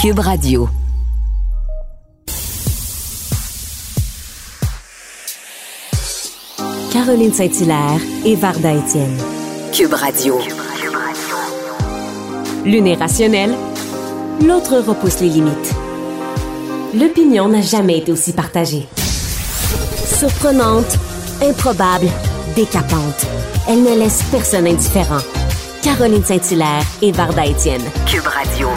Cube Radio. Caroline Saint-Hilaire et Varda Étienne. Cube Radio. L'une est rationnelle, l'autre repousse les limites. L'opinion n'a jamais été aussi partagée. Surprenante, improbable, décapante. Elle ne laisse personne indifférent. Caroline Saint-Hilaire et Varda Étienne. Cube Radio.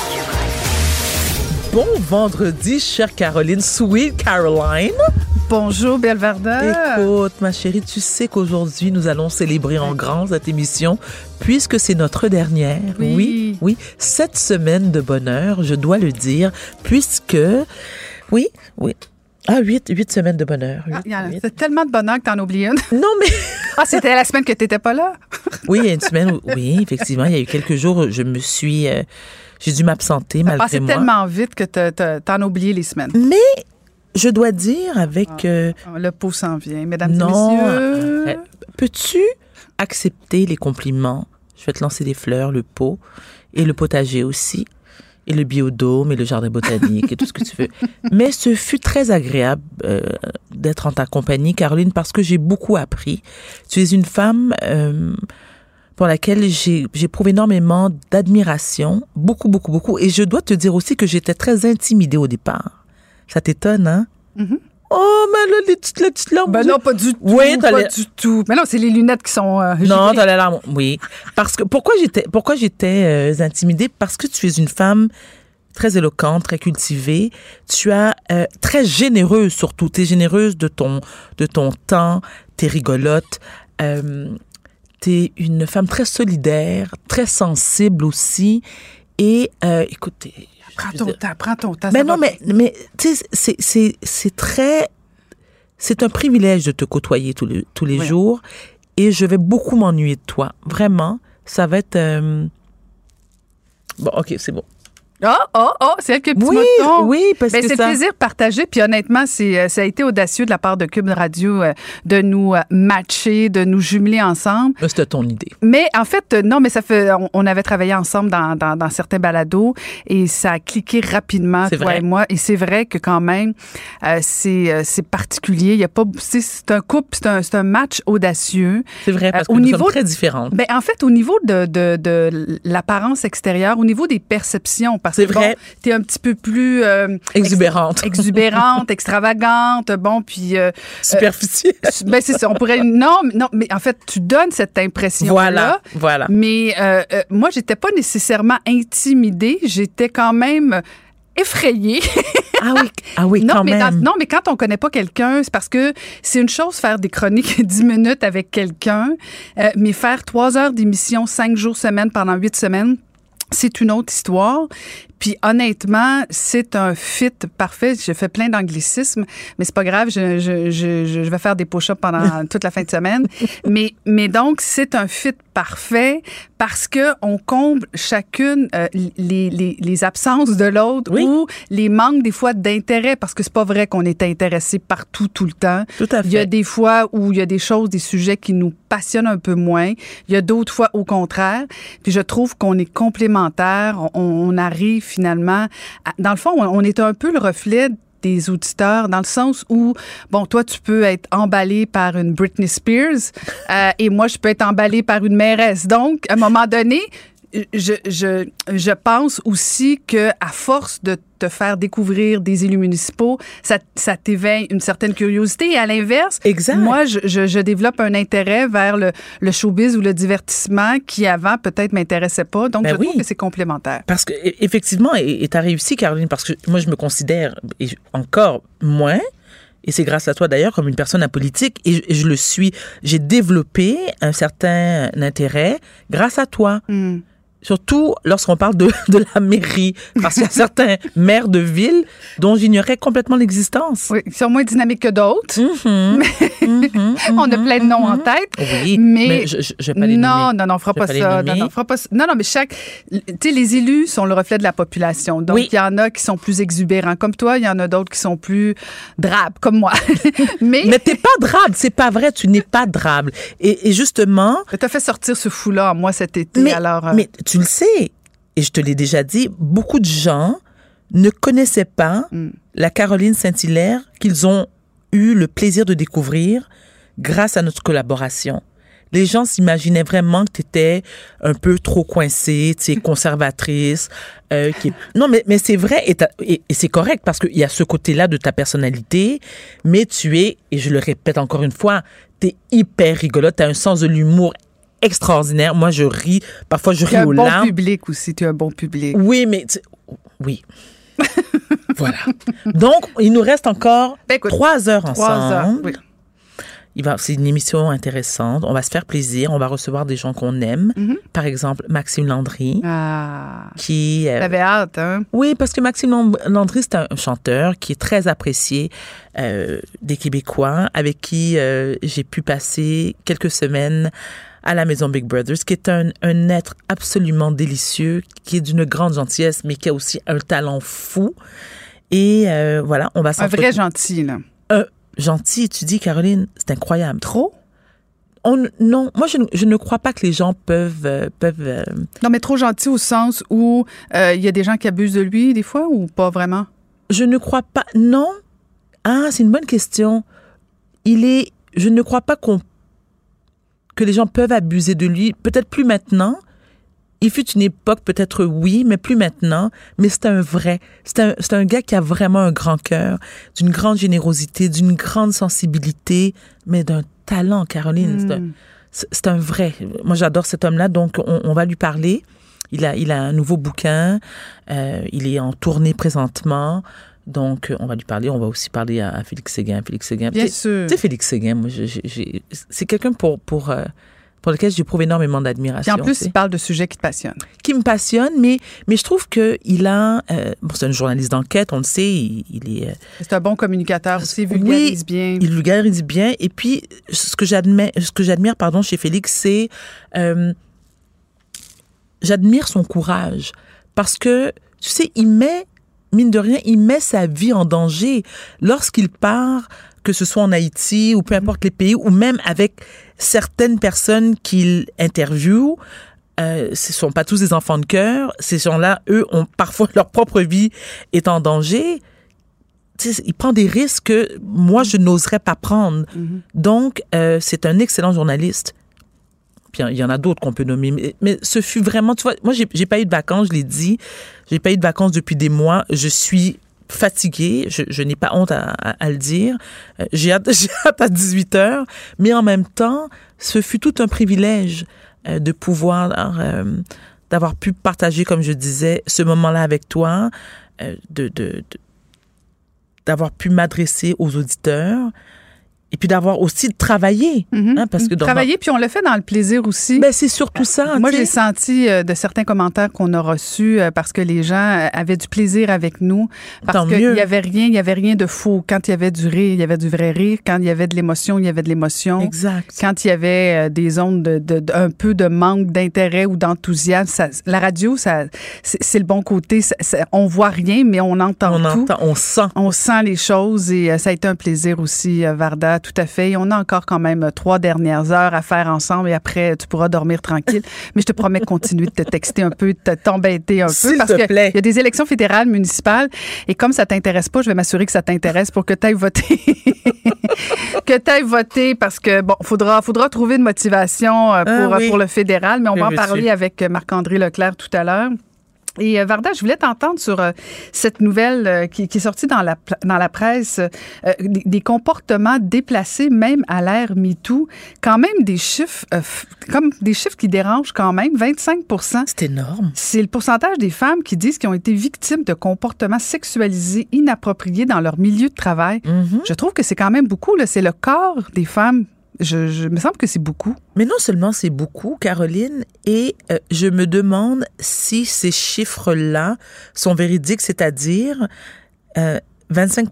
Bon vendredi, chère Caroline. Sweet Caroline. Bonjour, Belle Varda. Écoute, ma chérie, tu sais qu'aujourd'hui, nous allons célébrer en grand cette émission, puisque c'est notre dernière. Oui. oui, oui. Cette semaine de bonheur, je dois le dire, puisque, oui, oui. Ah, huit, huit semaines de bonheur. Ah. C'est tellement de bonheur que t'en oublies une. Non, mais Ah, c'était la semaine que t'étais pas là? oui, il y a une semaine, où- oui, effectivement, il y a eu quelques jours, je me suis, euh, j'ai dû m'absenter Ça malgré passait moi. tellement vite que t'en as oublié les semaines. Mais je dois dire avec euh, Ah, Le pot s'en vient, mesdames non, et messieurs. euh, peux-tu accepter les compliments? Je vais te lancer des fleurs, le pot et le potager aussi. Et le biodôme et le jardin botanique et tout ce que tu veux. Mais ce fut très agréable euh, d'être en ta compagnie, Caroline, parce que j'ai beaucoup appris. Tu es une femme euh, pour laquelle j'ai j'éprouve énormément d'admiration, beaucoup, beaucoup, beaucoup. Et je dois te dire aussi que j'étais très intimidée au départ. Ça t'étonne, hein? Mhm. Oh, mais là, les petites, les petites larmes. Ben non, pas du tout. Oui, pas les- du tout. Mais non, c'est les lunettes qui sont. euh, Non, t'as la larme. Oui. Parce que pourquoi j'étais pourquoi j'étais euh, intimidée? Parce que tu es une femme très éloquente, très cultivée. Tu as euh, très généreuse surtout. Tu es généreuse de ton de ton temps. Tu es rigolote. Euh, es une femme très solidaire, très sensible aussi. Et euh, écoute, t'es- je Prends ton dire- temps, prends ton temps. mais non, mais, mais tu sais, c'est- très. C'est un privilège de te côtoyer tous les, tous les Oui. jours et je vais beaucoup m'ennuyer de toi. Vraiment, ça va être. euh, Bon, OK, c'est bon. Oh, oh, oh, c'est elle qui a petit Oui, mouton. oui, parce Ben, que c'est ça. plaisir partagé. Puis honnêtement, c'est, euh, ça a été audacieux de la part de Cube Radio euh, de nous euh, matcher, de nous jumeler ensemble. C'était ton idée. Mais en fait, euh, non, mais ça fait. On, on avait travaillé ensemble dans, dans, dans certains balados et ça a cliqué rapidement, toi vrai. et moi. Et c'est vrai que quand même, euh, c'est, euh, c'est particulier. Il y a pas. C'est, c'est un couple, c'est un, c'est un match audacieux. C'est vrai, parce Euh, que au nous niveau sommes de- très différentes. Ben, en fait, au niveau de, de, de l'apparence extérieure, au niveau des perceptions, parce C'est vrai. bon, t'es un petit peu plus euh, Exubérante. exubérante, extravagante, bon, puis euh, Superficielle. ben c'est ça. On pourrait non, mais- non, mais en fait, tu donnes cette impression voilà, voilà. mais euh, euh, moi, j'étais pas nécessairement intimidée, j'étais quand même effrayée. Ah oui, ah oui, non, quand mais même. dans- non, mais quand on connaît pas quelqu'un, c'est parce que c'est une chose faire des chroniques 10 minutes avec quelqu'un, euh, mais faire trois heures d'émission cinq jours semaine pendant huit semaines, c'est une autre histoire. Puis honnêtement, c'est un fit parfait. J'ai fait plein d'anglicismes, mais c'est pas grave. Je, je, je, je vais faire des push-ups pendant toute la fin de semaine. Mais, mais donc, c'est un fit parfait parce que on comble chacune euh, les, les, les absences de l'autre Oui. ou les manques des fois d'intérêt parce que c'est pas vrai qu'on est intéressé partout tout le temps. Tout à Il y a fait. des fois où il y a des choses, des sujets qui nous passionnent un peu moins. Il y a d'autres fois au contraire. Puis je trouve qu'on est complémentaires. On, on arrive finalement. dans le fond, on, on est un peu le reflet des auditeurs dans le sens où bon toi tu peux être emballé par une Britney Spears euh, et moi je peux être emballé par une mairesse donc à un moment donné je, je, je pense aussi que à force de te faire découvrir des élus municipaux, ça, ça t'éveille une certaine curiosité. Et à l'inverse, moi, je, je, je développe un intérêt vers le, le showbiz ou le divertissement qui avant peut-être m'intéressait pas. Donc, Ben je trouve oui. que c'est complémentaire. Parce que e- effectivement, et tu as réussi, Caroline, parce que moi, je me considère et encore moins, et c'est grâce à toi d'ailleurs, comme une personne apolitique, et je, et je le suis. J'ai développé un certain intérêt grâce à toi. Hmm. Surtout lorsqu'on parle de, de la mairie, parce qu'il y a certains maires de ville dont j'ignorais complètement l'existence. Oui, ils sont moins dynamiques que d'autres. Mhm, On a plein de noms en tête. Oui, Mais- mais, je, je, je vais pas les non, nommer. non, non, on fera pas ça. Non, non, on fera pas ça. Non, non, mais chaque. Tu sais, les élus sont le reflet de la population. Donc, Oui. il y en a qui sont plus exubérants comme toi, il y en a d'autres qui sont plus drabes comme moi. mais Mais t'es pas drable, c'est pas vrai, tu n'es pas drable. Et, et justement, tu as fait sortir ce fou-là en moi cet été. mais, alors, euh, mais tu le sais, et je te l'ai déjà dit, beaucoup de gens ne connaissaient pas Mm. la Caroline Saint-Hilaire qu'ils ont eu le plaisir de découvrir grâce à notre collaboration. Les gens s'imaginaient vraiment que tu étais un peu trop coincée, tu conservatrice. euh, qui... Non, mais, mais c'est vrai et- et c'est correct parce qu'il y a ce côté-là de ta personnalité, mais tu es, et je le répète encore une fois, tu es hyper rigolote, tu as un sens de l'humour extraordinaire. Moi, je ris, parfois je Tu ris as un aux bon larmes. public aussi. Tu as un bon public. Oui, mais tu- oui. voilà. Donc, il nous reste encore Ben, écoute, trois heures Trois heures. ensemble. oui. Il va, c'est une émission intéressante. On va se faire plaisir. On va recevoir des gens qu'on aime. Mhm. Par exemple, Maxime Landry, Ah, qui. euh, t'avais hâte, hein? oui, parce que Maxime Landry, c'est un chanteur qui est très apprécié euh, des Québécois, avec qui euh, j'ai pu passer quelques semaines à la maison Big Brothers, qui est un, un être absolument délicieux, qui est d'une grande gentillesse, mais qui a aussi un talent fou. Et euh, voilà, on va Un s'entretenir. vrai gentil, là. Un gentil, tu dis, Caroline, c'est incroyable. Trop? On, non, moi, je, ne- je ne crois pas que les gens peuvent... euh, peuvent euh, Non, mais trop gentil au sens où euh, il y a des gens qui abusent de lui, des fois, ou pas vraiment? Je ne crois pas. Non. Ah, c'est une bonne question. Il est. Je ne crois pas qu'on que les gens peuvent abuser de lui. Peut-être plus maintenant. Il fut une époque, peut-être oui, mais plus maintenant. Mais c'est un vrai. C'est un, c'est un gars qui a vraiment un grand cœur, d'une grande générosité, d'une grande sensibilité, mais d'un talent, Caroline. C'est un- Hmm. c'est c'est un vrai. Moi, j'adore cet homme-là, donc on, on va lui parler. Il a, il a un nouveau bouquin. euh, il est en tournée présentement. Donc, on va lui parler. On va aussi parler à, à Félix Séguin. Félix Séguin. Bien sûr. Tu sais, Félix Séguin, moi, c'est quelqu'un pour, pour, euh, pour lequel j'éprouve énormément d'admiration. en plus, il parle de sujets qui te passionnent. qui me passionne, mais, mais je trouve qu'il a... euh, bon, c'est un journaliste d'enquête, on le sait, il, il est... euh, C'est un bon communicateur aussi, il Oui, vulgarise bien. il vulgarise bien. Et puis, ce que j'admire, ce que j'admire, pardon, chez Félix, c'est euh, j'admire son courage parce que tu sais, il met mine de rien, il met sa vie en danger lorsqu'il part, que ce soit en Haïti ou peu importe les pays, ou même avec certaines personnes qu'il interviewe. Euh, ce sont pas tous des enfants de cœur. Ces gens-là, eux, ont parfois leur propre vie est en danger tu sais, il prend des risques que moi, je n'oserais pas prendre. Donc, euh, c'est un excellent journaliste. Puis il y en a d'autres qu'on peut nommer. Mais, ce fut vraiment, tu vois, moi, j'ai pas eu de vacances, je l'ai dit. J'ai pas eu de vacances depuis des mois. Je suis fatiguée. Je, n'ai pas honte à, le dire. Euh, J'ai hâte, hâte à 18 heures. Mais en même temps, ce fut tout un privilège euh, de pouvoir, euh, d'avoir pu partager, comme je disais, ce moment-là avec toi, de- d'avoir pu m'adresser aux auditeurs et puis d'avoir aussi travaillé. Mhm. hein, parce que Travailler, puis on le fait dans le plaisir aussi. Ben, c'est surtout ça. Moi, j'ai senti euh, de certains commentaires qu'on a reçus euh, parce que les gens euh, avaient du plaisir avec nous. Parce Tant qu'il n'y avait rien, il y avait rien de faux. Quand il y avait du rire, il y avait du vrai rire. Quand il y avait de l'émotion, il y avait de l'émotion. Exact. Quand il y avait euh, des ondes de, de- de- un peu de manque d'intérêt ou d'enthousiasme, la radio, ça, c'est le bon côté. Ça- ça- on voit rien, mais on entend On tout. entend, on sent. On sent les choses et ça a été un plaisir aussi, Varda, tout à fait. Et on a encore quand même euh, trois dernières heures à faire ensemble et après, tu pourras dormir tranquille. Mais je te promets de continuer de te texter un peu, de te- t'embêter un peu. S'il Parce te que plaît. il y a des élections fédérales, municipales et comme ça t'intéresse pas, je vais m'assurer que ça t'intéresse pour que tu ailles voter. que tu ailles voter parce que, bon, faudra, faudra trouver une motivation euh, pour, Ah oui. pour le fédéral, mais on va en parler avec euh, Marc-André Leclerc tout à l'heure. Et euh, Varda, je voulais t'entendre sur euh, cette nouvelle euh, qui, qui est sortie dans la, dans la presse, euh, des, des comportements déplacés même à l'ère MeToo. Quand même des chiffres, euh, comme des chiffres qui dérangent quand même, 25 C'est énorme. c'est le pourcentage des femmes qui disent qu'ils ont été victimes de comportements sexualisés inappropriés dans leur milieu de travail. Mhm. Je trouve que c'est quand même beaucoup. C'est le corps des femmes. Je, je me semble que c'est beaucoup. Mais non seulement c'est beaucoup, Caroline, et euh, je me demande si ces chiffres-là sont véridiques, c'est-à-dire euh, 25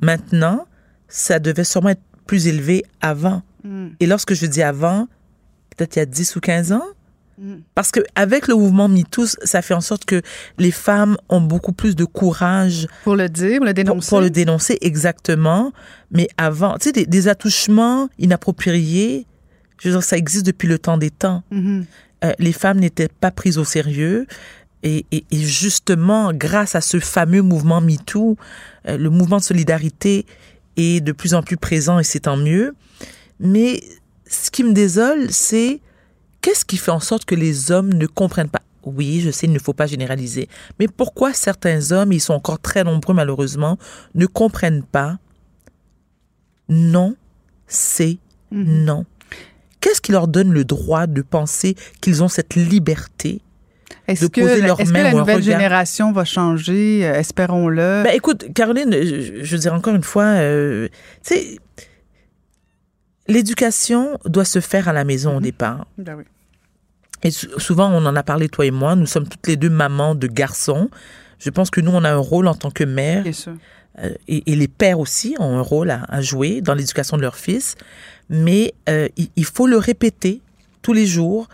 maintenant, ça devait sûrement être plus élevé avant. Et lorsque je dis avant, peut-être il y a 10 ou 15 ans, parce que avec le mouvement MeToo, ça fait en sorte que les femmes ont beaucoup plus de courage Pour le dire, pour le dénoncer. pour le dénoncer exactement. Mais avant, tu sais, des, des attouchements inappropriés, je veux dire, ça existe depuis le temps des temps. Mhm. Euh, les femmes n'étaient pas prises au sérieux. Et, et- et justement, grâce à ce fameux mouvement MeToo, euh, le mouvement de solidarité est de plus en plus présent et c'est tant mieux. Mais ce qui me désole, c'est qu'est-ce qui fait en sorte que les hommes ne comprennent pas? Oui, je sais, il ne faut pas généraliser. Mais pourquoi certains hommes, ils sont encore très nombreux malheureusement, ne comprennent pas non, c'est non. Qu'est-ce qui leur donne le droit de penser qu'ils ont cette liberté Est-ce que, est-ce que la nouvelle génération va changer? Euh, Espérons-le? Ben, écoute, Caroline, je, je veux dire encore une fois, euh, tu sais, l'éducation doit se faire à la maison au départ. Ben oui. Et sou- souvent, on en a parlé, toi et moi, nous sommes toutes les deux mamans de garçons. Je pense que nous, on a un rôle en tant que mère, Bien sûr. euh, et, et les pères aussi ont un rôle à, à jouer dans l'éducation de leurs fils. Mais euh, il, il faut le répéter tous les jours,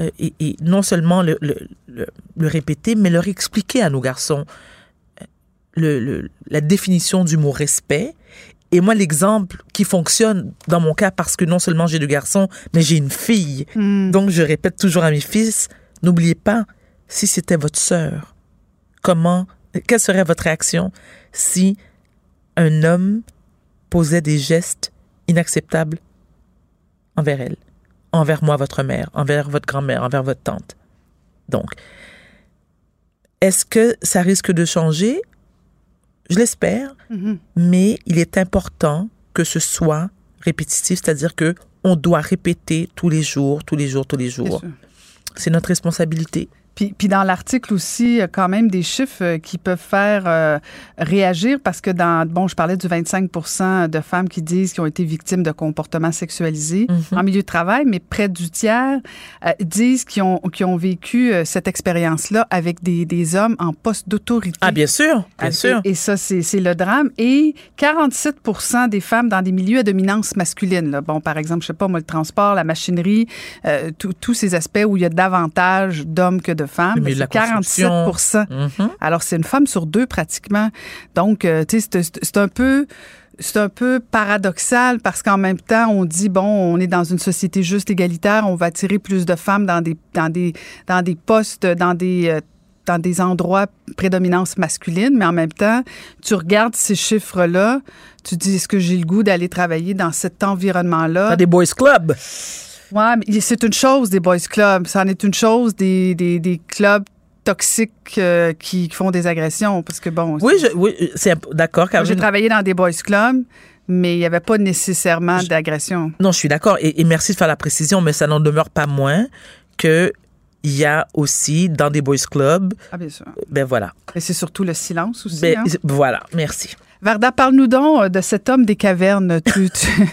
euh, et, et non seulement le, le, le- le répéter, mais leur expliquer à nos garçons la définition du mot respect. Et moi, l'exemple qui fonctionne dans mon cas, parce que non seulement j'ai deux garçons, mais j'ai une fille. Hmm. Donc, je répète toujours à mes fils, n'oubliez pas, si c'était votre sœur, comment, quelle serait votre réaction si un homme posait des gestes inacceptables envers elle, envers moi, votre mère, envers votre grand-mère, envers votre tante? Donc, est-ce que ça risque de changer? Je l'espère, Mhm. mais il est important que ce soit répétitif, c'est-à-dire que on doit répéter tous les jours, tous les jours, tous les jours. C'est notre responsabilité. Puis, puis dans l'article aussi, il y a quand même des chiffres euh, qui peuvent faire euh, réagir parce que dans, bon, je parlais du 25% de femmes qui disent qu'ils ont été victimes de comportements sexualisés Mhm. en milieu de travail, mais près du tiers euh, disent qu'ils ont, qu'ils ont vécu euh, cette expérience-là avec des, des hommes en poste d'autorité. Ah, bien sûr, bien sûr. Et, et ça, c'est c'est le drame. Et 47% des femmes dans des milieux à dominance masculine. Là. Bon, par exemple, je sais pas, moi, le transport, la machinerie, euh, tous- tous ces aspects où il y a davantage d'hommes que de femmes. Le ben, milieu de la c'est 47 construction. Mhm. Alors, c'est une femme sur deux pratiquement. Donc, euh, tu sais, c'est un peu... C'est un peu paradoxal parce qu'en même temps, on dit bon, on est dans une société juste égalitaire, on va attirer plus de femmes dans des dans des dans des postes, dans des euh, dans des endroits prédominance masculine, mais en même temps, tu regardes ces chiffres-là, tu dis est-ce que j'ai le goût d'aller travailler dans cet environnement-là? Dans des boys clubs? Ouais, mais c'est une chose des boys clubs, ça en est une chose des des, des clubs toxiques euh, qui, qui font des agressions parce que bon, Oui, je, oui, c'est d'accord, j'ai travaillé dans des boys clubs, mais il n'y avait pas nécessairement d'agression. Non, je suis d'accord. Et, et merci de faire la précision, mais ça n'en demeure pas moins que il y a aussi dans des boys clubs, Ah, bien sûr. ben voilà. Et c'est surtout le silence aussi. Ben, hein. Voilà, merci. Varda, parle-nous donc euh, de cet homme des cavernes. Tu- tu-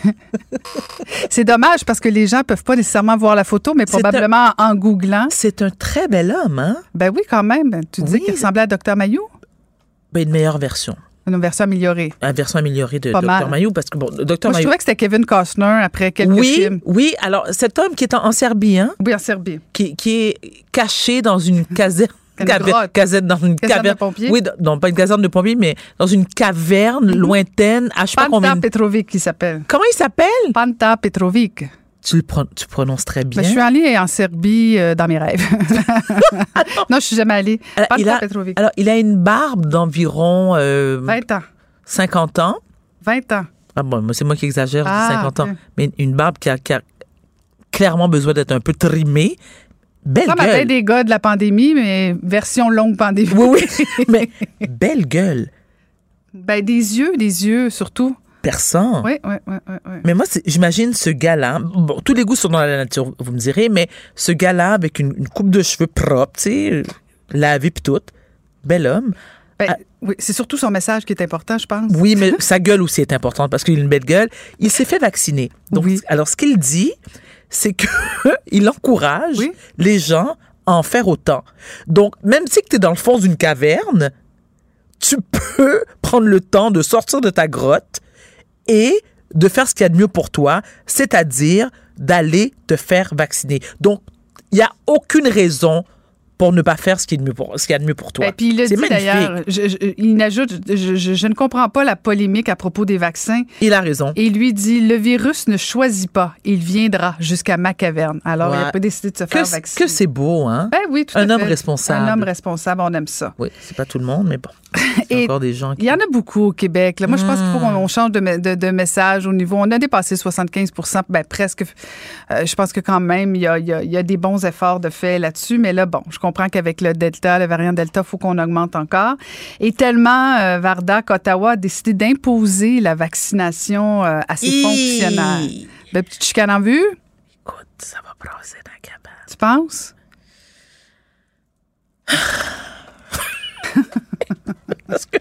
c'est dommage parce que les gens peuvent pas nécessairement voir la photo, mais probablement en googlant. C'est un très bel homme, hein? Ben oui, quand même. Tu Oui. qu'il ressemblait à Dr Mayou? Ben, une meilleure version. Une version améliorée. Une version améliorée de Pas Dr. mal. Mayou, parce que bon, Dr. Moi, je Mayou. trouvais que c'était Kevin Costner après quelques Oui, films. oui. Alors, cet homme qui est en, en Serbie, hein, Oui, en Serbie. qui, qui est caché dans une caserne. Une dans une Caserne de caverne. pompiers? Oui, dans- non, pas une caserne de pompiers, mais dans une caverne lointaine, à je sais pas Panta combien. de- Petrovic, qui s'appelle. Comment il s'appelle? Panta Petrovic. Tu le tu prononces très bien. Ben, je suis allée en Serbie euh, dans mes rêves. non, je suis jamais allée. Alors, Panta il a, Petrovic. alors, il a une barbe d'environ euh, 20 ans. 50 ans. 20 ans. Ah bon, c'est moi qui exagère, Ah, 50 ok. ans. Mais une barbe qui a, qui a clairement besoin d'être un peu trimée. Belle Ça gueule. des gars de la pandémie, mais version longue pandémie. Oui, oui. mais belle gueule. Ben, des yeux, des yeux surtout. Perçant. Oui, oui, oui, oui. Mais moi, j'imagine ce gars-là. Bon, tous les goûts sont dans la nature, vous me direz, mais ce gars-là avec une, une coupe de cheveux propre, tu sais, lavé pis tout. Bel homme. Ben, Ah. oui, c'est surtout son message qui est important, je pense. Oui, mais sa gueule aussi est importante parce qu'il a une belle gueule. Il s'est fait vacciner. Donc, Oui. alors, ce qu'il dit, c'est que il encourage Oui. les gens à en faire autant. Donc, même si tu es dans le fond d'une caverne, tu peux prendre le temps de sortir de ta grotte et de faire ce qu'il y a de mieux pour toi, c'est-à-dire d'aller te faire vacciner. Donc, il n'y a aucune raison pour ne pas faire ce qui est de mieux pour, ce qu'il y a de mieux pour toi. Et puis il le C'est dit magnifique. d'ailleurs. je- je- il ajoute je, ne comprends pas la polémique à propos des vaccins. Il a raison. Et il lui dit le virus ne choisit pas, il viendra jusqu'à ma caverne. Alors il Ouais. n'a pas décidé de se faire Que, vacciner. que c'est beau, hein? Ben oui, tout à Un homme fait. responsable. Un homme responsable, on aime ça. Oui, c'est pas tout le monde, mais bon. Il y a Et encore des gens qui. Il y en a beaucoup au Québec. là. Moi, je pense qu'il faut Hmm. qu'on on change de, me- de- de message au niveau. On a dépassé 75 ben presque. Euh, je pense que quand même, il y a, il y a- il y a des bons efforts de fait là-dessus. Mais là, bon, je comprends qu'avec le Delta, le variant Delta, il faut qu'on augmente encore. Et tellement, euh, Varda, qu'Ottawa a décidé d'imposer la vaccination euh, à ses fonctionnaires. Ben, petite chicane en vue, Écoute, ça va brasser dans la cabane. tu penses? Parce que,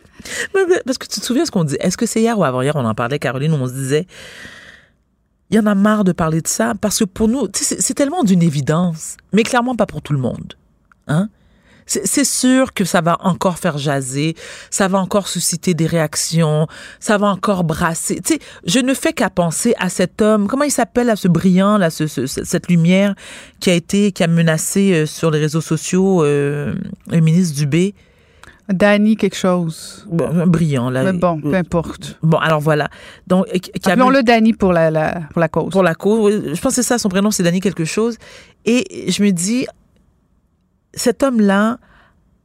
parce que tu te souviens ce qu'on dit? Est-ce que c'est hier ou avant-hier, on en parlait, Caroline, où on se disait, il y en a marre de parler de ça, parce que pour nous, c'est tellement d'une évidence, mais clairement pas pour tout le monde. Hein? C'est sûr que ça va encore faire jaser, ça va encore susciter des réactions, ça va encore brasser. Tu sais, je ne fais qu'à penser à cet homme, comment il s'appelle, à ce brillant, là, ce, ce- cette lumière qui a été, qui a menacé euh, sur les réseaux sociaux euh, le ministre Dubé? Danny, quelque chose. Bon, brillant, là. Mais bon, peu importe. Bon, alors voilà. Donc, euh, Appelons-le Danny pour la, la- pour la cause. pour la cause. oui, Je pense que c'est ça, son prénom, c'est Danny quelque chose. Et je me dis, cet homme-là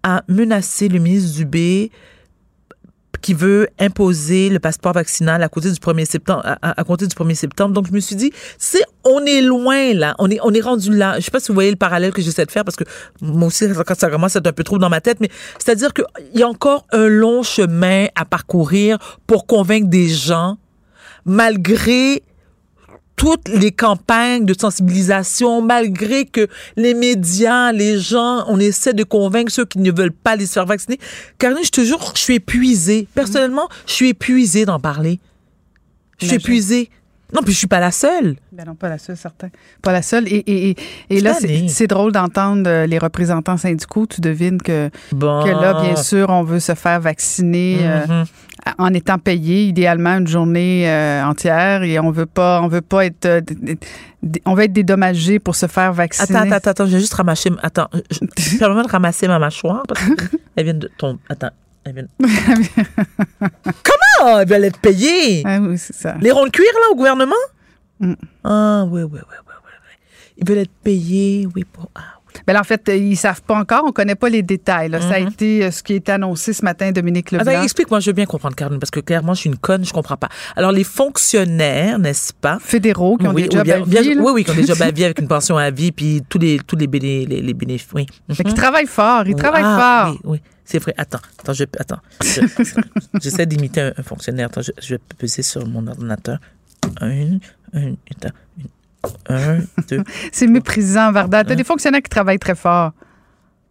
a menacé le ministre Dubé qui veut imposer le passeport vaccinal à côté du 1er septembre, compter du 1er septembre. Donc, je me suis dit, c'est, on est loin, là. On est, on est rendu là. Je sais pas si vous voyez le parallèle que j'essaie de faire parce que moi aussi, quand ça commence à être un peu trop dans ma tête, mais c'est-à-dire qu'il y a encore un long chemin à parcourir pour convaincre des gens, malgré toutes les campagnes de sensibilisation, malgré que les médias, les gens, on essaie de convaincre ceux qui ne veulent pas les faire vacciner. Caroline, je te jure, je suis épuisée. Personnellement, je suis épuisée d'en parler. Je suis épuisée. Non, puis je suis pas la seule. Ben non, pas la seule, certain. Pas la seule. Et, et, et, et là, c'est drôle d'entendre euh, les représentants syndicaux. Tu devines que, Bon. que là, bien sûr, on veut se faire vacciner euh, Mhm. en étant payé, idéalement une journée euh, entière. Et on veut pas, on veut pas être, euh, on veut être dédommagé pour se faire vacciner. Attends, attends, attends, j'ai juste ramassé. Attends, je permets de ramasser ma mâchoire parce qu'elle vient de tomber. Attends, elle vient. Comment elle va être payée? Ah oui, c'est ça. Les ronds de cuir, là, au gouvernement? Mm. Ah, oui, oui, oui, oui, oui, oui. Ils veulent être payés, oui, pour. Ah, Ben là, en fait, euh, ils savent pas encore. On connaît pas les détails. là. Ça a Mhm. été euh, ce qui a été annoncé ce matin, Dominique Leblanc. Attends, explique-moi, je veux bien comprendre, Caroline, parce que clairement, je suis une conne, je comprends pas. Alors, les fonctionnaires, n'est-ce pas? fédéraux qui ont oui, des jobs bien- à bien- vie, là, oui, oui, qui ont des jobs à vie avec une pension à vie, puis tous les, tous les, béné- les, les bénéfices. Oui. mais qui travaillent fort. Ils travaillent Ah, fort. Oui, oui, c'est vrai. Attends, attends, je, attends. Je- J'essaie d'imiter un, un fonctionnaire. Attends, je, je vais peser sur mon ordinateur. Un, un, attends, une- un, deux. C'est méprisant, Varda. T'as des fonctionnaires qui travaillent très fort.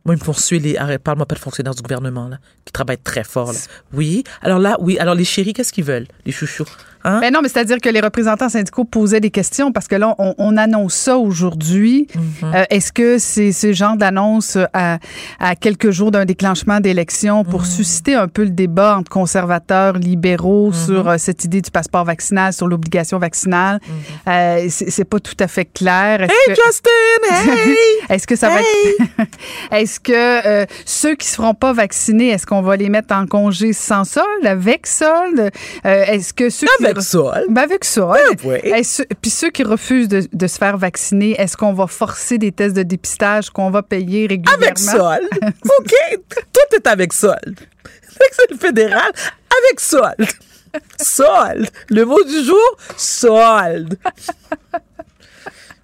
Moi, ils me poursuivent les. Arrête, parle-moi pas de fonctionnaires du gouvernement, là, qui travaillent très fort, là. Oui. Alors là, oui. Alors, les chéris, qu'est-ce qu'ils veulent? Les chouchous? Hein? Ben non, mais c'est-à-dire que les représentants syndicaux posaient des questions parce que là, on, on annonce ça aujourd'hui. Mhm. Euh, Est-ce que c'est ce genre d'annonce à, à quelques jours d'un déclenchement d'élection pour Mhm. susciter un peu le débat entre conservateurs, libéraux Mhm. sur euh, cette idée du passeport vaccinal, sur l'obligation vaccinale? Euh, c'est pas tout à fait clair. Est-ce Mhm. Hey, que- Justin! Hey! Est-ce que ça va être. est-ce que euh, ceux qui ne seront pas vaccinés, est-ce qu'on va les mettre en congé sans solde, avec solde? Euh, est-ce que ceux Avec qui. Ça. Ben, avec oui. Est-ce- Puis ceux qui refusent de, de se faire vacciner, est-ce qu'on va forcer des tests de dépistage qu'on va payer régulièrement? Avec solde. OK. Tout est avec solde. C'est le fédéral. Avec solde. Solde. Le mot du jour, solde.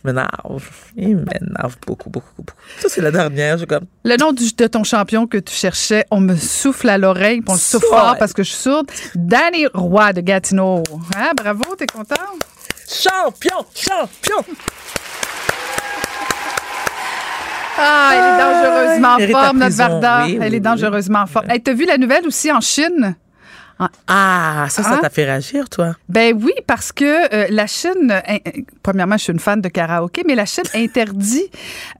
M'énerve. Il m'énerve beaucoup, beaucoup, beaucoup. Ça, c'est la dernière. Je comme. Le nom du- de ton champion que tu cherchais, on me souffle à l'oreille, on le souffle fort parce que je suis sourde. Danny Roy de Gatineau. Hein, bravo, t'es content? Champion! Champion! Ah, elle est dangereusement mérite forte, notre. Varda. Oui, oui, elle est oui, dangereusement forte. Hey, T'as vu la nouvelle aussi en Chine? Ah, ça, ça Hein? t'a fait réagir, toi? Ben oui, parce que euh, la Chine, euh, euh, premièrement, je suis une fan de karaoké, mais la Chine interdit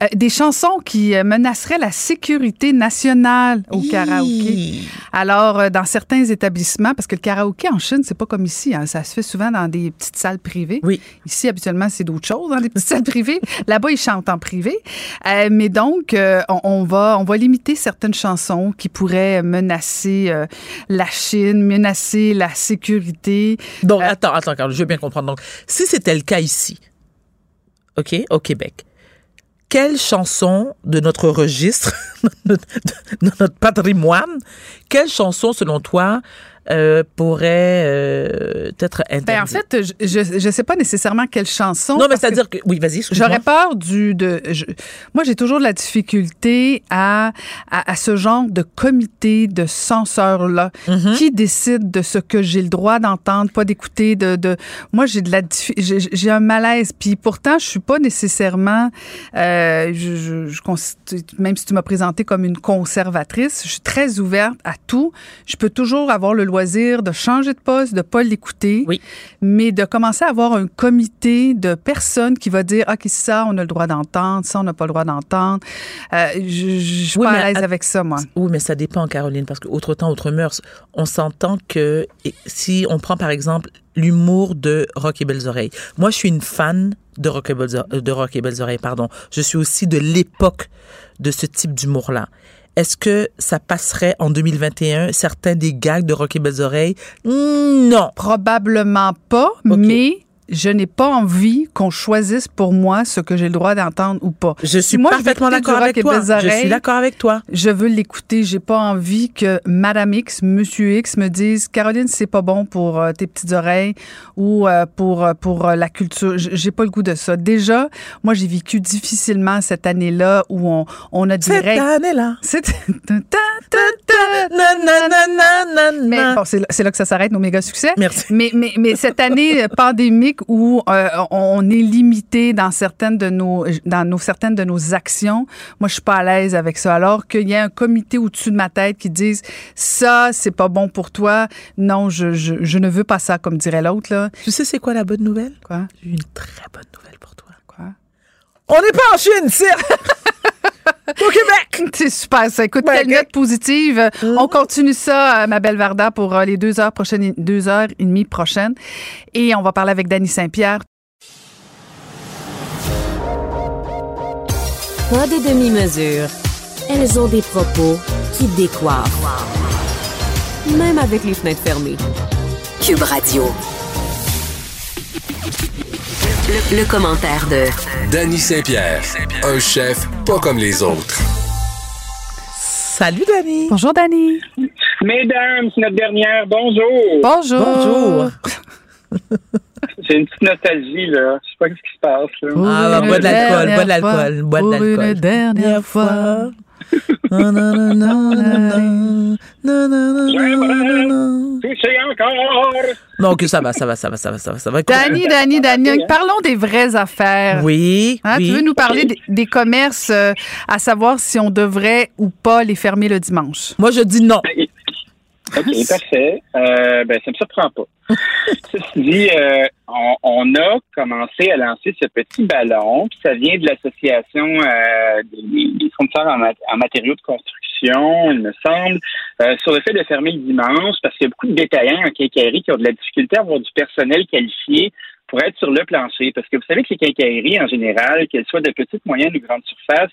euh, des chansons qui menaceraient la sécurité nationale au karaoké. Alors, dans certains établissements, parce que le karaoké en Chine, c'est pas comme ici, hein, ça se fait souvent dans des petites salles privées. Oui. Ici, habituellement, c'est d'autres choses, dans des petites salles privées. Là-bas, ils chantent en privé. Mais donc, on, on va, on va limiter certaines chansons qui pourraient menacer la Chine, menacer la sécurité. Donc, Euh, attends, attends, je veux bien comprendre. Donc, si c'était le cas ici, OK, au Québec, quelle chanson de notre registre, de notre patrimoine, quelle chanson, selon toi, euh, pourrait euh, être interdite? Ben, en fait, je, je, sais pas nécessairement quelle chanson. non, mais que c'est-à-dire que, oui, vas-y. J'aurais peur du de je- moi j'ai toujours de la difficulté à, à à ce genre de comité de censeurs là Mhm. qui décide de ce que j'ai le droit d'entendre pas d'écouter de, de moi j'ai de la j'ai un malaise puis pourtant je suis pas nécessairement euh, je, je, même si tu m'as présenté comme une conservatrice je suis très ouverte à tout je peux toujours avoir le loisir de changer de poste de pas l'écouter Oui. mais de commencer à avoir un comité de personnes qui va dire OK ça on a le droit d'entendre ça on n'a pas le droit d'entendre Euh, je, je suis Oui, pas à l'aise avec ça moi Oui, mais ça dépend, Caroline, parce que autre temps, autre mœurs. On s'entend que si on prend par exemple l'humour de Rock et Belles Oreilles. Moi, je suis une fan de Rock et Belles, Ore- de Rock et Belles Oreilles, pardon. Je suis aussi de l'époque de ce type d'humour-là. Est-ce que ça passerait en 2021 certains des gags de Rock et Belles Oreilles? Mm, Non. Probablement pas, mais je n'ai pas envie qu'on choisisse pour moi ce que j'ai le droit d'entendre ou pas. Je suis Si moi, parfaitement d'accord avec toi. belles Je suis oreilles, d'accord avec toi. Je veux l'écouter. J'ai pas envie que Madame X, Monsieur X me dise Caroline, c'est pas bon pour euh, tes petites oreilles ou euh, pour euh, pour la culture. J'ai pas le goût de ça. Déjà, moi j'ai vécu difficilement cette année-là où on on a des Cette année-là. C'est Mais bon, c'est là- là que ça s'arrête nos méga succès. Merci. Mais, mais, mais cette année pandémique où euh, on est limité dans certaines de nos dans nos certaines de nos actions, moi je suis pas à l'aise avec ça. Alors qu'il y a un comité au-dessus de ma tête qui dise ça c'est pas bon pour toi. Non, je, je, je ne veux pas ça comme dirait l'autre là. Tu sais c'est quoi la bonne nouvelle? Quoi? J'ai une très bonne nouvelle pour toi. Quoi? On n'est pas en Chine, c'est au Québec. C'est super ça. Écoute, Ouais, quelle note positive. On continue ça, euh, ma belle Varda, pour euh, les deux heures prochaines, deux heures et demie prochaines. Et on va parler avec Dany Saint-Pierre. Pas de demi-mesure. Elles ont des propos qui décoiffent. Même avec les fenêtres fermées. Cube Radio. Le, le commentaire de Danny Saint-Pierre, un chef pas comme les autres. Salut Dani. Bonjour, Dany. Mesdames, c'est notre dernière. Bonjour. Bonjour. Bonjour. J'ai une petite nostalgie, là. Je sais pas ce qui se passe, là. Pour Ah, bah, bois de l'alcool, bois de l'alcool, bois de pour l'alcool. une dernière fois. Donc, ça va, ça va, ça va, ça va, ça va, ça va. Dani, Dani, Dani, parlons des vraies affaires. Oui. Hein, oui. Tu veux nous parler des, des commerces, euh, à savoir si on devrait ou pas les fermer le dimanche? Moi, je dis non. OK, parfait. Euh, ben, ça me surprend pas. Ceci dit, euh, on, on a commencé à lancer ce petit ballon, puis ça vient de l'association euh, des, des fournisseurs en, mat- en matériaux de construction, il me semble, euh, sur le fait de fermer le dimanche, parce qu'il y a beaucoup de détaillants en quincaillerie qui ont de la difficulté à avoir du personnel qualifié pour être sur le plancher. Parce que vous savez que les quincailleries, en général, qu'elles soient de petites, moyennes ou grandes surfaces,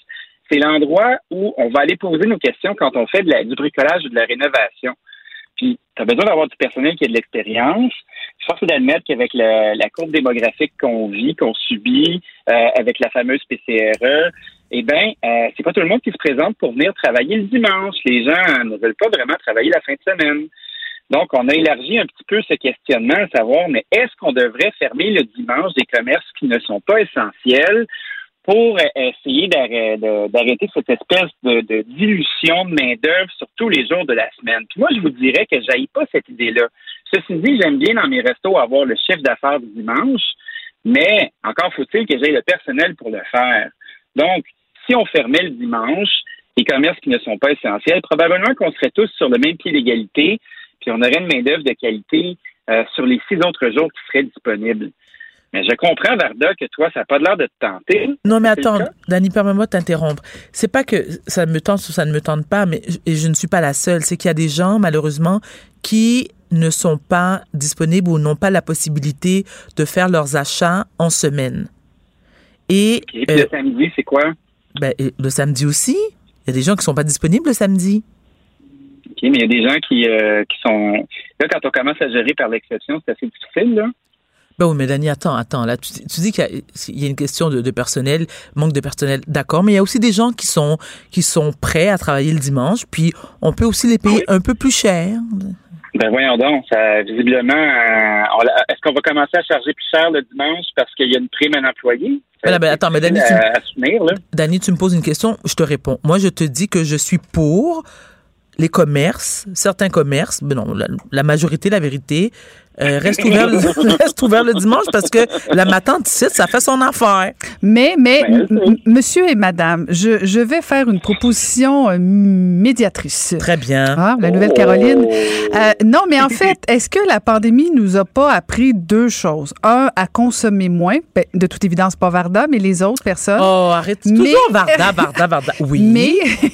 c'est l'endroit où on va aller poser nos questions quand on fait de la- du bricolage ou de la rénovation. Puis, tu as besoin d'avoir du personnel qui a de l'expérience. Force d'admettre qu'avec la, courbe démographique qu'on vit, qu'on subit, euh, avec la fameuse PCRE, eh bien, euh, c'est pas tout le monde qui se présente pour venir travailler le dimanche. Les gens ne veulent pas vraiment travailler la fin de semaine. Donc, on a élargi un petit peu ce questionnement à savoir, mais est-ce qu'on devrait fermer le dimanche des commerces qui ne sont pas essentiels? Pour essayer d'arrêter cette espèce de, dilution de main-d'œuvre sur tous les jours de la semaine. Puis moi, je vous dirais que je pas cette idée-là. Ceci dit, j'aime bien dans mes restos avoir le chef d'affaires du dimanche, mais encore faut-il que j'aie le personnel pour le faire. Donc, si on fermait le dimanche, les commerces qui ne sont pas essentiels, probablement qu'on serait tous sur le même pied d'égalité, puis on aurait une main-d'œuvre de qualité euh, sur les six autres jours qui seraient disponibles. Mais je comprends, Varda, que toi, ça n'a pas l'air de te tenter. Non, mais attends? Dani, permets-moi de t'interrompre. C'est pas que ça me tente ou ça ne me tente pas, mais et je ne suis pas la seule. C'est qu'il y a des gens, malheureusement, qui ne sont pas disponibles ou n'ont pas la possibilité de faire leurs achats en semaine. Et, puis euh, le samedi, c'est quoi? ben, le samedi aussi, il y a des gens qui sont pas disponibles le samedi. OK, mais il y a des gens qui, euh, qui sont. Là, quand on commence à gérer par l'exception, c'est assez difficile, là. Ben oui, mais Dani, attends, attends. Là, tu, tu dis qu'il y, a- il y a une question de, de personnel, manque de personnel, d'accord, mais il y a aussi des gens qui sont, qui sont prêts à travailler le dimanche, puis on peut aussi les payer un peu plus cher. Ben voyons donc, ça, visiblement, euh, est-ce qu'on va commencer à charger plus cher le dimanche parce qu'il y a une prime à l'employé? Ben ben, attends, mais Dani, tu- à, à soutenir, là. Dani, tu me poses une question, je te réponds. Moi, je te dis que je suis pour les commerces, certains commerces, mais non, la, la majorité, la vérité, euh, reste ouvert, le, reste ouvert le dimanche parce que la matante ici, ça fait son affaire. Mais, mais, Ben, monsieur et madame, je, je vais faire une proposition euh, médiatrice. Très bien. Ah, la Nouvelle-Caroline. Oh. Euh, non, mais en fait, est-ce que la pandémie nous a pas appris deux choses? Un, à consommer moins. Ben, de toute évidence, pas Varda, mais les autres personnes. Oh, arrête. Mais- Toujours Varda, Varda, Varda. Oui. Mais,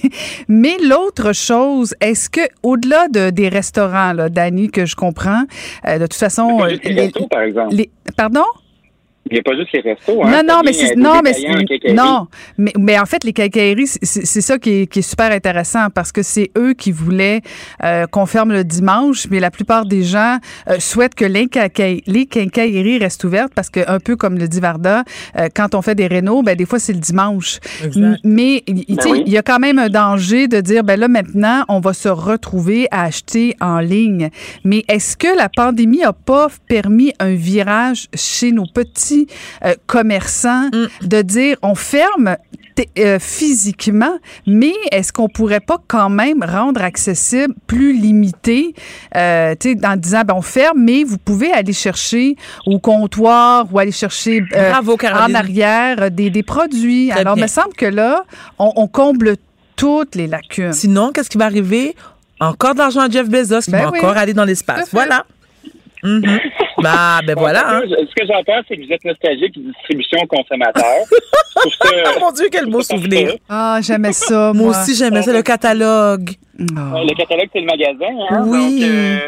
mais l'autre chose, est-ce que au-delà de, des restaurants, là, Dani, que je comprends, euh, de toute façon, euh, juste les les- restos, par exemple. les- pardon? Il n'y a pas juste les restos. Hein, Non, non, mais c'est, non, mais non, mais, mais en fait, les quincailleries, c'est, ça qui est, qui est super intéressant parce que c'est eux qui voulaient euh, qu'on ferme le dimanche, mais la plupart des gens euh, souhaitent que les, quincaille- les quincailleries restent ouvertes parce que un peu comme le dit Varda, euh, quand on fait des rénaux, ben des fois c'est le dimanche. Exact. Mais il tu sais, oui. il y a quand même un danger de dire ben là maintenant on va se retrouver à acheter en ligne. Mais est-ce que la pandémie a pas permis un virage chez nos petits euh, commerçants de dire on ferme euh, physiquement, mais est-ce qu'on pourrait pas quand même rendre accessible, plus limité, euh, tu sais, en disant ben on ferme, mais vous pouvez aller chercher au comptoir ou aller chercher euh, Bravo, en arrière des, des produits. Très Alors, il me semble que là, on, on comble toutes les lacunes. Sinon, qu'est-ce qui va arriver? Encore de l'argent à Jeff Bezos qui Ben va oui. encore aller dans l'espace. Voilà. Mhm. Bah, ben voilà. hein. Ce que j'entends, c'est que vous êtes nostalgique de distribution aux consommateurs. Je trouve ça- Oh mon Dieu, quel beau souvenir. Ah, j'aimais ça, moi. Moi aussi, j'aimais ça, le catalogue. Ah. Le catalogue, c'est le magasin. Hein? Oui. Donc, euh,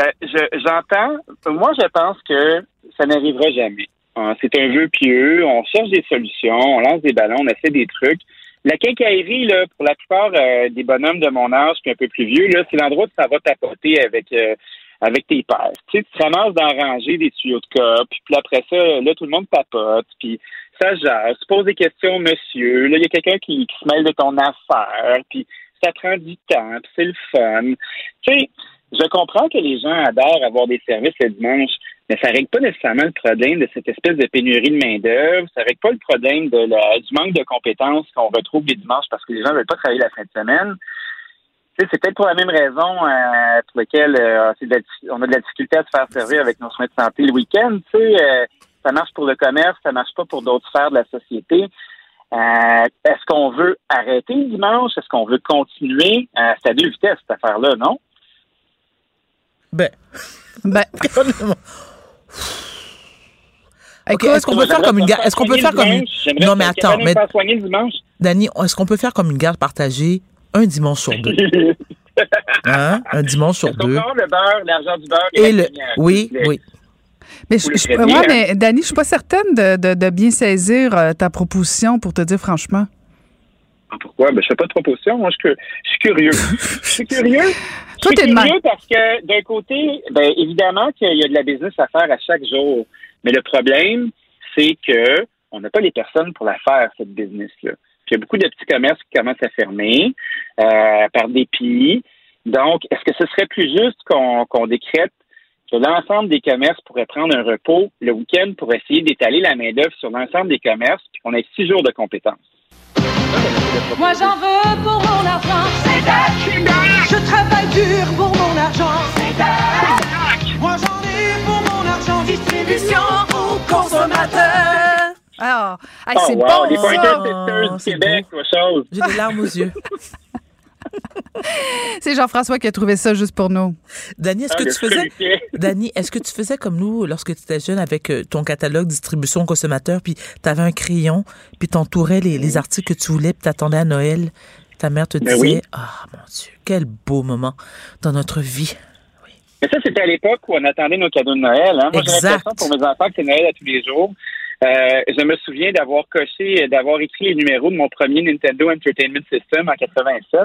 euh, je- j'entends. Moi, je pense que ça n'arrivera jamais. Hein, c'est un vœu pieux. On cherche des solutions. On lance des ballons. On essaie des trucs. La quincaillerie, là, pour la plupart euh, des bonhommes de mon âge, puis un peu plus vieux, là, c'est l'endroit où ça va tapoter avec euh, avec tes pères. Tu sais, tu te ramasses dans ranger des tuyaux de cop, puis après ça, là, tout le monde papote, puis ça gère. Tu poses des questions, monsieur. Là, il y a quelqu'un qui, qui se mêle de ton affaire, puis ça prend du temps, puis c'est le fun. Tu sais, je comprends que les gens adorent avoir des services le dimanche, mais ça règle pas nécessairement le problème de cette espèce de pénurie de main-d'œuvre. Ça règle pas le problème de la, du manque de compétences qu'on retrouve les dimanches parce que les gens veulent pas travailler la fin de semaine. C'est peut-être pour la même raison euh, pour laquelle euh, on a de la difficulté à se faire servir avec nos soins de santé le week-end. Tu sais, euh, ça marche pour le commerce, ça marche pas pour d'autres sphères de la société. Euh, Est-ce qu'on veut arrêter le dimanche? Est-ce qu'on veut continuer? Euh, c'est à deux vitesses, cette affaire-là, non? Ben, Ben, est-ce qu'on peut faire comme une garde? Est-ce qu'on peut faire comme une. Non, mais attends, mais. Dani, est-ce qu'on peut faire comme une garde partagée un dimanche sur deux? Hein? Un dimanche sur deux. le beurre, l'argent du beurre Et le. lumière, Oui, oui. mais, je, je, ouais, bien, mais Dani, je suis pas certaine de, de, de bien saisir euh, ta proposition pour te dire franchement. Ah, Pourquoi? Ben, je fais pas de proposition. Moi, je, suis- je suis curieux. je suis curieux. Toi, je t'es suis curieux parce que, d'un côté, ben, évidemment qu'il y a de la business à faire à chaque jour. Mais le problème, c'est que on n'a pas les personnes pour la faire, cette business-là. Puis il y a beaucoup de petits commerces qui commencent à fermer euh, par dépit. Donc, est-ce que ce serait plus juste qu'on qu'on décrète que l'ensemble des commerces pourraient prendre un repos le week-end pour essayer d'étaler la main-d'œuvre sur l'ensemble des commerces, puis qu'on ait six jours de compétences? Moi j'en veux pour mon argent. C'est Je travaille dur pour mon argent. C'est Moi j'en ai pour mon argent. Distribution aux consommateurs. Ah, hey, Oh, c'est wow, bon, les. Pointer Oh, du c'est Québec, beau. chose. J'ai des larmes aux yeux. C'est Jean-François qui a trouvé ça juste pour nous. Dani, est-ce Ah, que tu faisais. Dani, est-ce que tu faisais comme nous lorsque tu étais jeune avec euh, ton catalogue distribution consommateur, puis tu avais un crayon, puis t'entourais les, les articles que tu voulais, puis t'attendais à Noël. Ta mère te Ben disait, oui. ah mon Dieu, quel beau moment dans notre vie. Mais ça, c'était à l'époque où on attendait nos cadeaux de Noël. Hein. Moi, j'ai l'impression pour mes enfants que c'est Noël à tous les jours. Euh, je me souviens d'avoir coché, d'avoir écrit les numéros de mon premier Nintendo Entertainment System en 87.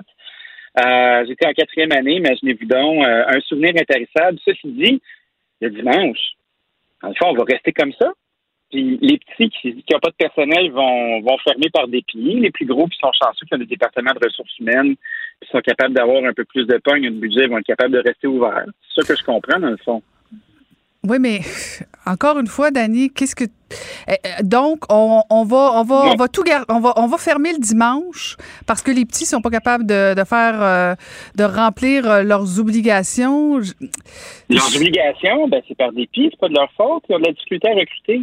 Euh, J'étais en quatrième année, imaginez-vous donc, euh, un souvenir intarissable. Ceci dit, le dimanche, en fait, on va rester comme ça. Puis les petits qui n'ont pas de personnel vont, vont fermer par dépit. Les plus gros qui sont chanceux, qui ont des départements de ressources humaines, qui sont capables d'avoir un peu plus de pogne, de budget, vont être capables de rester ouverts. C'est ça que je comprends, dans le fond. Oui, mais encore une fois, Dani, qu'est-ce que Eh, eh, donc on, on va on va on va tout gar- on va on va fermer le dimanche parce que les petits sont pas capables de, de faire euh, de remplir euh, leurs obligations. Je- Leurs obligations, ben, c'est par dépit, c'est pas de leur faute. Ils ont de la difficulté à recruter.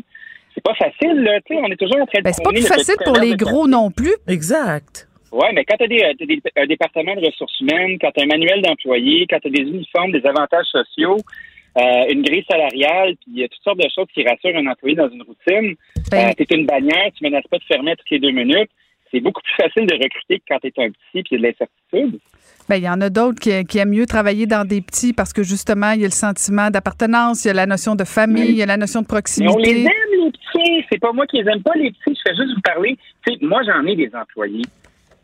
C'est pas facile, là. Tu sais, on est toujours en train de Ben, c'est pas plus le facile pour les gros non plus. Exact. Oui, mais quand tu as, des, euh, t'as des- un département de ressources humaines, quand tu as un manuel d'employés, quand tu as des uniformes, des avantages sociaux, euh, une grille salariale, puis il y a toutes sortes de choses qui rassurent un employé dans une routine. Ben, Euh, tu es une bannière, tu menaces pas de fermer toutes les deux minutes. C'est beaucoup plus facile de recruter que quand tu es un petit puis il y a de l'incertitude. Ben, il y en a d'autres qui, qui aiment mieux travailler dans des petits parce que justement, il y a le sentiment d'appartenance, il y a la notion de famille, il y a la notion de Mais on les proximité. aime, les petits. C'est pas moi qui les aime pas, les petits. Je fais juste vous parler. Moi, j'en ai des employés.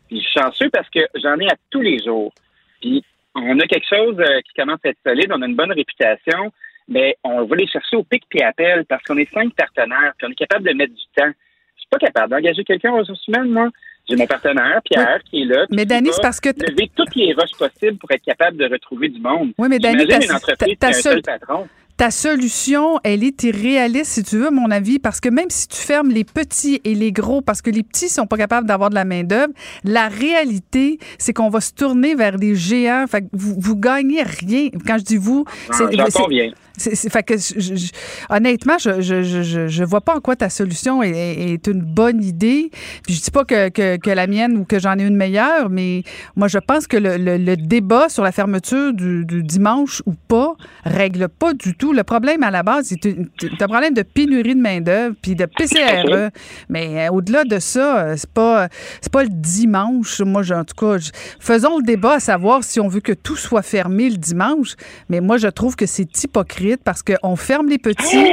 Puis je suis chanceux parce que j'en ai à tous les jours. Puis on a quelque chose euh, qui commence à être solide. On a une bonne réputation. Mais on va les chercher au pic puis appel parce qu'on est cinq partenaires. Puis on est capable de mettre du temps. Je suis pas capable d'engager quelqu'un aux ressources humaines, moi. J'ai mon partenaire, Pierre, qui est là. Mais Dani, c'est parce que t- lever toutes les roches possibles pour être capable de retrouver du monde. Oui, mais Dani, une entreprise qui a un seul patron. Ta solution, elle est irréaliste, si tu veux, mon avis, parce que même si tu fermes les petits et les gros, parce que les petits sont pas capables d'avoir de la main-d'œuvre, la réalité, c'est qu'on va se tourner vers des géants. Fait que vous, vous gagnez rien. Quand je dis vous, c'est. Ah, J'en c'est- conviens. C'est- fait que je- honnêtement, je, je, je, vois pas en quoi ta solution est, une bonne idée. Puis je dis pas que, que, que la mienne ou que j'en ai une meilleure, mais moi je pense que le, le, le débat sur la fermeture du, du dimanche ou pas règle pas du tout. Le problème à la base, c'est un problème de pénurie de main d'œuvre puis de PCRE. Mais euh, au-delà de ça, euh, c'est pas c'est pas le dimanche. Moi, je- en tout cas, faisons le débat à savoir si on veut que tout soit fermé le dimanche. Mais moi, je trouve que c'est hypocrite parce qu'on ferme les petits.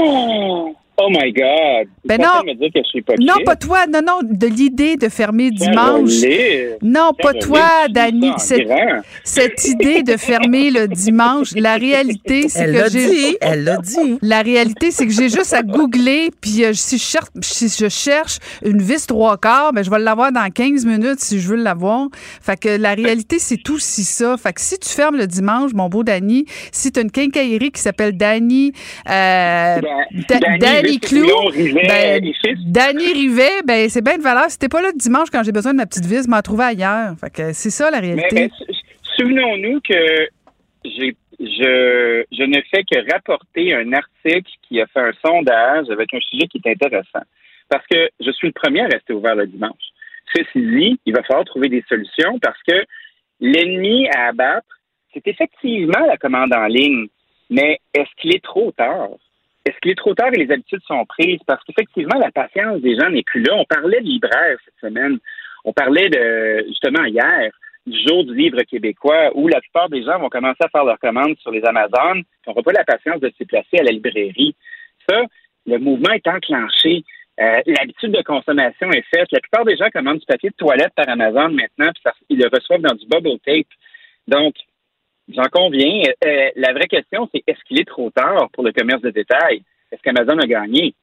Oh my God. Ben non. de me dire que je suis hypocrite. Non, pas toi. Non, non, de l'idée de fermer dimanche. Non, pas toi. Dani. Cette, cette idée de fermer le dimanche, la réalité, c'est Elle que l'a j'ai. dit, elle l'a dit. La réalité, c'est que j'ai juste à googler, puis euh, si, je cherche, si je cherche une vis trois quarts, ben, je vais l'avoir dans 15 minutes si je veux l'avoir. Fait que la réalité, c'est aussi ça. Fait que si tu fermes le dimanche, mon beau Dani, si tu as une quincaillerie qui s'appelle Dani, euh, Da- Dani, Clou, ben. Dani Rivet, ben, c'est bien de valeur. Si t'es pas là le dimanche quand j'ai besoin de ma petite vis, m'en trouver ailleurs. Fait que c'est ça la réalité. sou- souvenons-nous que j'ai, je, je ne fais que rapporter un article qui a fait un sondage avec un sujet qui est intéressant. Parce que je suis le premier à rester ouvert le dimanche. Ceci dit, il va falloir trouver des solutions parce que l'ennemi à abattre, c'est effectivement la commande en ligne. Mais est-ce qu'il est trop tard? Est-ce qu'il est trop tard et les habitudes sont prises? Parce qu'effectivement, la patience des gens n'est plus là. On parlait de libraire cette semaine. On parlait de, justement, hier, du jour du livre québécois où la plupart des gens vont commencer à faire leurs commandes sur les Amazones. On n'aura pas la patience de se déplacer à la librairie. Ça, le mouvement est enclenché. Euh, L'habitude de consommation est faite. La plupart des gens commandent du papier de toilette par Amazon maintenant, puis ils le reçoivent dans du bubble tape. Donc, j'en conviens. Euh, la vraie question, c'est est-ce qu'il est trop tard pour le commerce de détail? Est-ce qu'Amazon a gagné?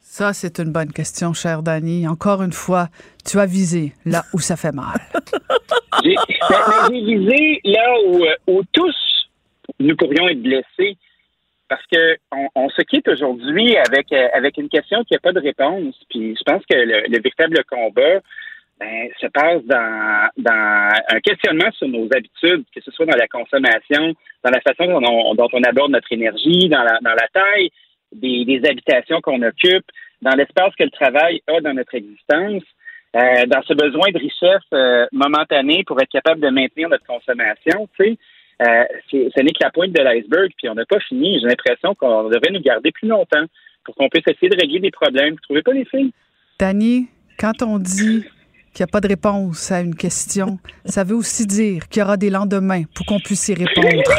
Ça, c'est une bonne question, cher Dani. Encore une fois, tu as visé là où ça fait mal. J'ai ben, ben, j'ai visé là où, euh, où tous nous pourrions être blessés parce que on, on se quitte aujourd'hui avec euh, avec une question qui n'a pas de réponse. Puis je pense que le, le véritable combat ben, se passe dans, dans un questionnement sur nos habitudes, que ce soit dans la consommation, dans la façon dont on, aborde notre énergie, dans la, taille des, habitations qu'on occupe, dans l'espace que le travail a dans notre existence. euh, dans ce besoin de richesse euh, momentanée pour être capable de maintenir notre consommation, tu sais, euh, ce n'est que la pointe de l'iceberg, puis on n'a pas fini. J'ai l'impression qu'on devrait nous garder plus longtemps pour qu'on puisse essayer de régler des problèmes. Vous trouvez pas les filles? Dani, quand on dit qu'il n'y a pas de réponse à une question, ça veut aussi dire qu'il y aura des lendemains pour qu'on puisse y répondre.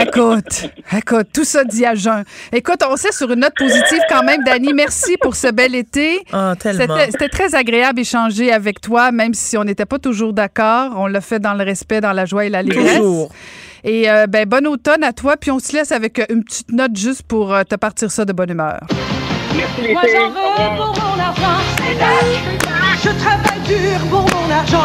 Écoute, écoute, tout ça dit à jeun. Écoute, on sait sur une note positive quand même, Dani. Merci pour ce bel été. Ah, tellement. C'était très agréable d'échanger avec toi, même si on n'était pas toujours d'accord. On l'a fait dans le respect, dans la joie et l'allégresse. Toujours. Et euh, ben, bon automne à toi. Puis on se laisse avec euh, une petite note juste pour euh, te partir ça de bonne humeur. Merci Moi j'en veux pour mon argent. Je travaille dur pour mon argent.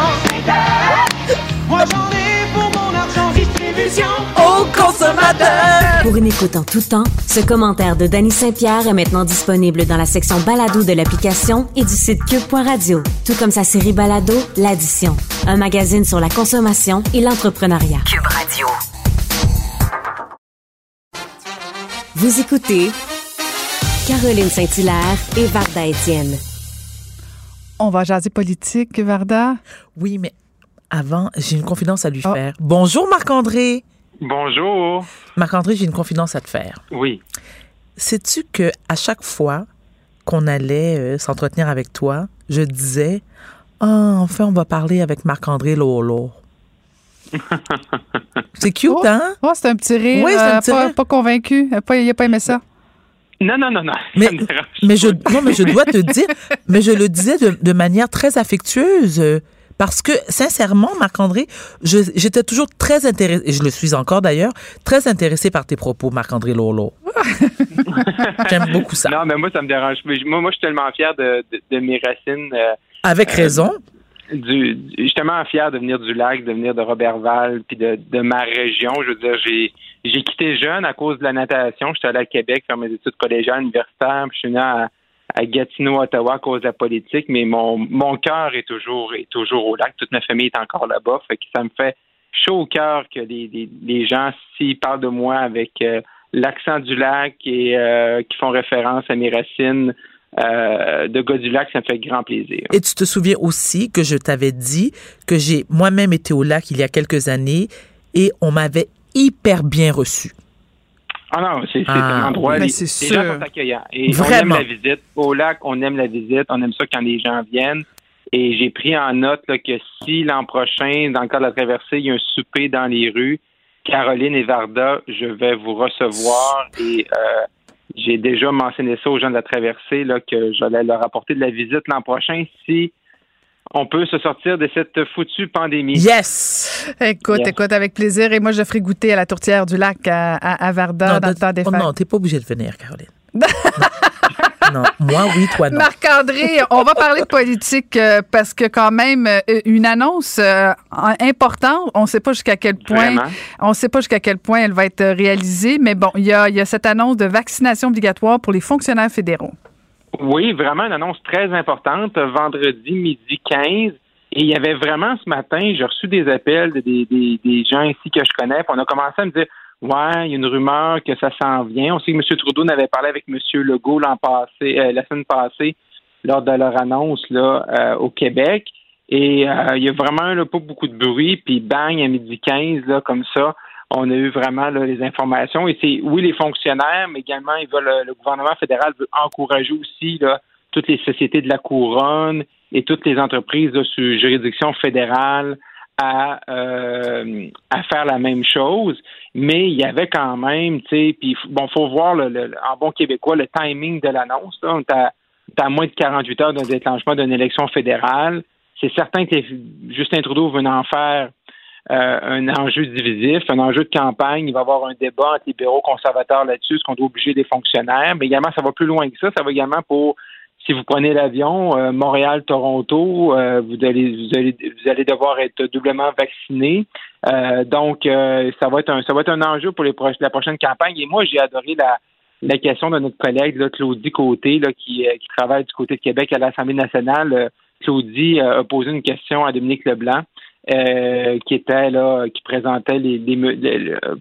Moi j'en ai pour mon argent. Distribution. Au consommateur! Pour une écoute en tout temps, ce commentaire de Danny Saint-Pierre est maintenant disponible dans la section balado de l'application et du site cube.radio, tout comme sa série balado L'Addition, un magazine sur la consommation et l'entrepreneuriat. Cube Radio. Vous écoutez Caroline Saint-Hilaire et Varda Étienne. On va jaser politique, Varda? Oui, mais avant, j'ai une confidence à lui Oh. faire. Bonjour, Marc-André. Bonjour. Marc-André, j'ai une confidence à te faire. Oui. Sais-tu que à chaque fois qu'on allait euh, s'entretenir avec toi, je disais Ah, enfin, on va parler avec Marc-André Lolo. C'est cute, Oh. hein? Oh, c'est un petit rire. Oui, c'est un euh, petit pas, rire. pas convaincu. Il n'a pas aimé ça. Non, non, non, non. Mais, Ça me dérange mais je, non, mais je dois te dire, mais je le disais de, de manière très affectueuse. euh, Parce que, sincèrement, Marc-André, j'étais toujours très intéressé, et je le suis encore d'ailleurs, très intéressé par tes propos, Marc-André Lolo. J'aime beaucoup ça. Non, mais moi, ça me dérange. Moi, moi je suis tellement fier de, de, de mes racines. euh, Avec raison. du, du- justement fier de venir du lac, de venir de Robertval, puis de, de ma région. Je veux dire, j'ai j'ai quitté jeune à cause de la natation. J'étais allé à Québec faire mes études collégiales, universitaires, puis je suis venu à, Gatineau, Ottawa à cause de la politique, mais mon, mon cœur est toujours est toujours au lac. Toute ma famille est encore là-bas. Fait que ça me fait chaud au cœur que les, les, les gens, s'ils parlent de moi avec euh, l'accent du lac et euh, qui font référence à mes racines euh, de gars du lac, ça me fait grand plaisir. Et tu te souviens aussi que je t'avais dit que j'ai moi-même été au lac il y a quelques années et on m'avait hyper bien reçu. Ah non, c'est Ah, un endroit. mais les, c'est les gens sûr. sont accueillants. Et Vraiment. on aime la visite. Au lac, on aime la visite. On aime ça quand les gens viennent. Et j'ai pris en note là, que si l'an prochain, dans le cadre de la traversée, il y a un souper dans les rues, Caroline et Varda, je vais vous recevoir. Et euh, j'ai déjà mentionné ça aux gens de la traversée là, que j'allais leur apporter de la visite l'an prochain si on peut se sortir de cette foutue pandémie. Yes! Écoute, Yes. écoute, avec plaisir. Et moi, je ferai goûter à la tourtière du lac à, à, à Varda dans le de- temps des oh fêtes. non, t'es pas obligé de venir, Caroline. non. Non, moi oui, toi non. Marc-André, on va parler de politique euh, parce que quand même euh, une annonce euh, importante, on ne sait pas jusqu'à quel point Vraiment? on sait pas jusqu'à quel point elle va être réalisée, mais bon, il y a, il y a cette annonce de vaccination obligatoire pour les fonctionnaires fédéraux. Oui, vraiment une annonce très importante. Vendredi midi 15. Et il y avait vraiment ce matin, j'ai reçu des appels de des, des, des gens ici que je connais. Puis on a commencé à me dire Ouais, il y a une rumeur que ça s'en vient. On sait que M. Trudeau n'avait parlé avec M. Legault l'an passé, euh, la semaine passée, lors de leur annonce là, euh, au Québec. Et euh, il y a vraiment là, pas beaucoup de bruit. Puis bang, à midi 15, là, comme ça, on a eu vraiment là, les informations. Et c'est oui les fonctionnaires, mais également ils veulent le gouvernement fédéral veut encourager aussi là, toutes les sociétés de la couronne et toutes les entreprises là, sous juridiction fédérale à, euh, à faire la même chose. Mais il y avait quand même, tu sais, puis bon, faut voir le, en bon québécois le timing de l'annonce. On est moins de 48 heures d'un déclenchement d'une élection fédérale. C'est certain que Justin Trudeau veut en faire euh, un enjeu divisif, un enjeu de campagne. Il va y avoir un débat entre libéraux conservateurs là-dessus, est-ce qu'on doit obliger les fonctionnaires. Mais également, ça va plus loin que ça. Ça va également pour, si vous prenez l'avion, euh, Montréal-Toronto, euh, vous, allez, vous, allez, vous allez devoir être doublement vacciné. Donc, ça, va être un, ça va être un enjeu pour la prochaine campagne. Et moi, j'ai adoré la, la question de notre collègue là, Claudie Côté, là, qui, qui travaille du côté de Québec à l'Assemblée nationale. Claudie a posé une question à Dominique Leblanc euh, qui était là, qui présentait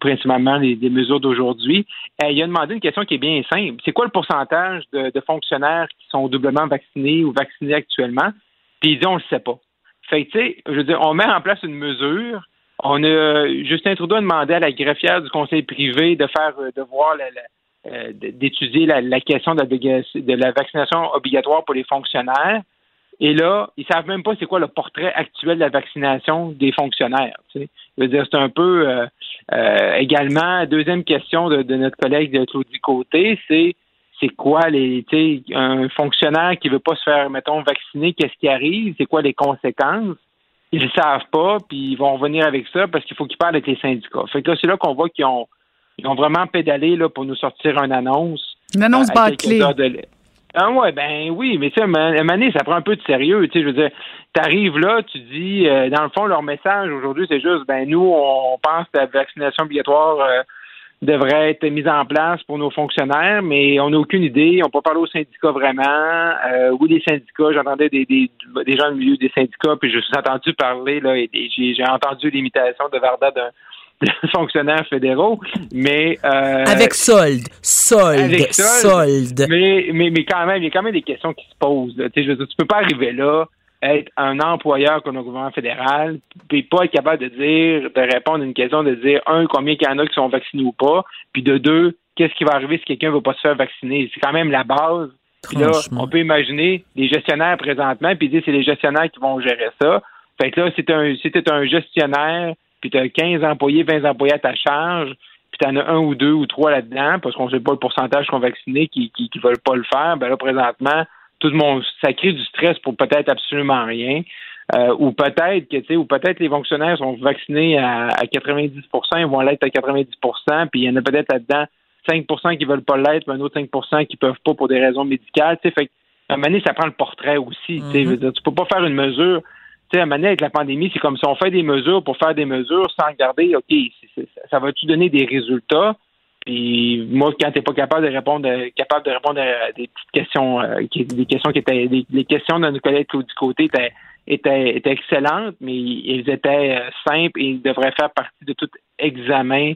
principalement les, mesures d'aujourd'hui. il a demandé une question qui est bien simple. C'est quoi le pourcentage de, fonctionnaires qui sont doublement vaccinés ou vaccinés actuellement? Puis il dit on le sait pas. Fait tu sais, je veux dire, on met en place une mesure. On a Justin Trudeau a demandé à la greffière du conseil privé de faire de voir euh, d'étudier la, question de la vaccination obligatoire pour les fonctionnaires. Et là, ils savent même pas c'est quoi le portrait actuel de la vaccination des fonctionnaires. Tu sais. Je veux dire, c'est un peu euh, euh, également deuxième question de, notre collègue de Claudie Côté, c'est c'est quoi les tu sais, un fonctionnaire qui veut pas se faire, mettons, vacciner, qu'est-ce qui arrive, c'est quoi les conséquences? Ils le savent pas, puis ils vont revenir avec ça parce qu'il faut qu'ils parlent avec les syndicats. Fait que là, c'est là qu'on voit qu'ils ont, ils ont vraiment pédalé là, pour nous sortir une annonce. Une annonce euh, clé. Ah ouais, ben oui, mais ça, Mané, ça prend un peu de sérieux. Tu sais, je veux dire, t'arrives là, tu dis, euh, dans le fond, leur message aujourd'hui, c'est juste, ben nous, on pense que la vaccination obligatoire euh, devrait être mise en place pour nos fonctionnaires, mais on n'a aucune idée. On peut parler aux syndicats vraiment. Euh, oui, des syndicats, j'entendais des, des, des gens du milieu des syndicats, puis je suis entendu parler, là, et, j'ai entendu l'imitation de Varda d'un fonctionnaires fédéraux, mais euh, avec solde, solde, solde. Mais, mais mais quand même, il y a quand même des questions qui se posent. Tu sais, tu peux pas arriver là être un employeur comme le gouvernement fédéral, puis pas être capable de dire, de répondre à une question de dire un combien il y en a qui sont vaccinés ou pas, puis de deux qu'est-ce qui va arriver si quelqu'un ne veut pas se faire vacciner? C'est quand même la base. là, on peut imaginer les gestionnaires présentement, puis dire c'est les gestionnaires qui vont gérer ça. Fait que là, un, c'était un gestionnaire puis tu as 15 employés, 20 employés à ta charge, puis tu en as un ou deux ou trois là-dedans, parce qu'on ne sait pas le pourcentage qu'on vaccinés qui ne veulent pas le faire, ben là, présentement, tout le monde, ça crée du stress pour peut-être absolument rien. Euh, ou peut-être que, tu sais, ou peut-être les fonctionnaires sont vaccinés à, 90% ils vont l'être à 90% puis il y en a peut-être là-dedans 5% qui veulent pas l'être, mais un autre 5% qui peuvent pas pour des raisons médicales. Tu sais, fait à un moment donné, ça prend le portrait aussi. Tu sais, mm-hmm. tu peux pas faire une mesure tu sais, à un avec la pandémie, c'est comme si on fait des mesures pour faire des mesures sans regarder, OK, ça va-tu donner des résultats? Puis moi, quand t'es pas capable de répondre, capable de répondre à des petites questions, euh, des questions qui étaient, des, questions de nos collègues du côté étaient, étaient, étaient excellentes, mais elles étaient euh, simples et devraient faire partie de tout examen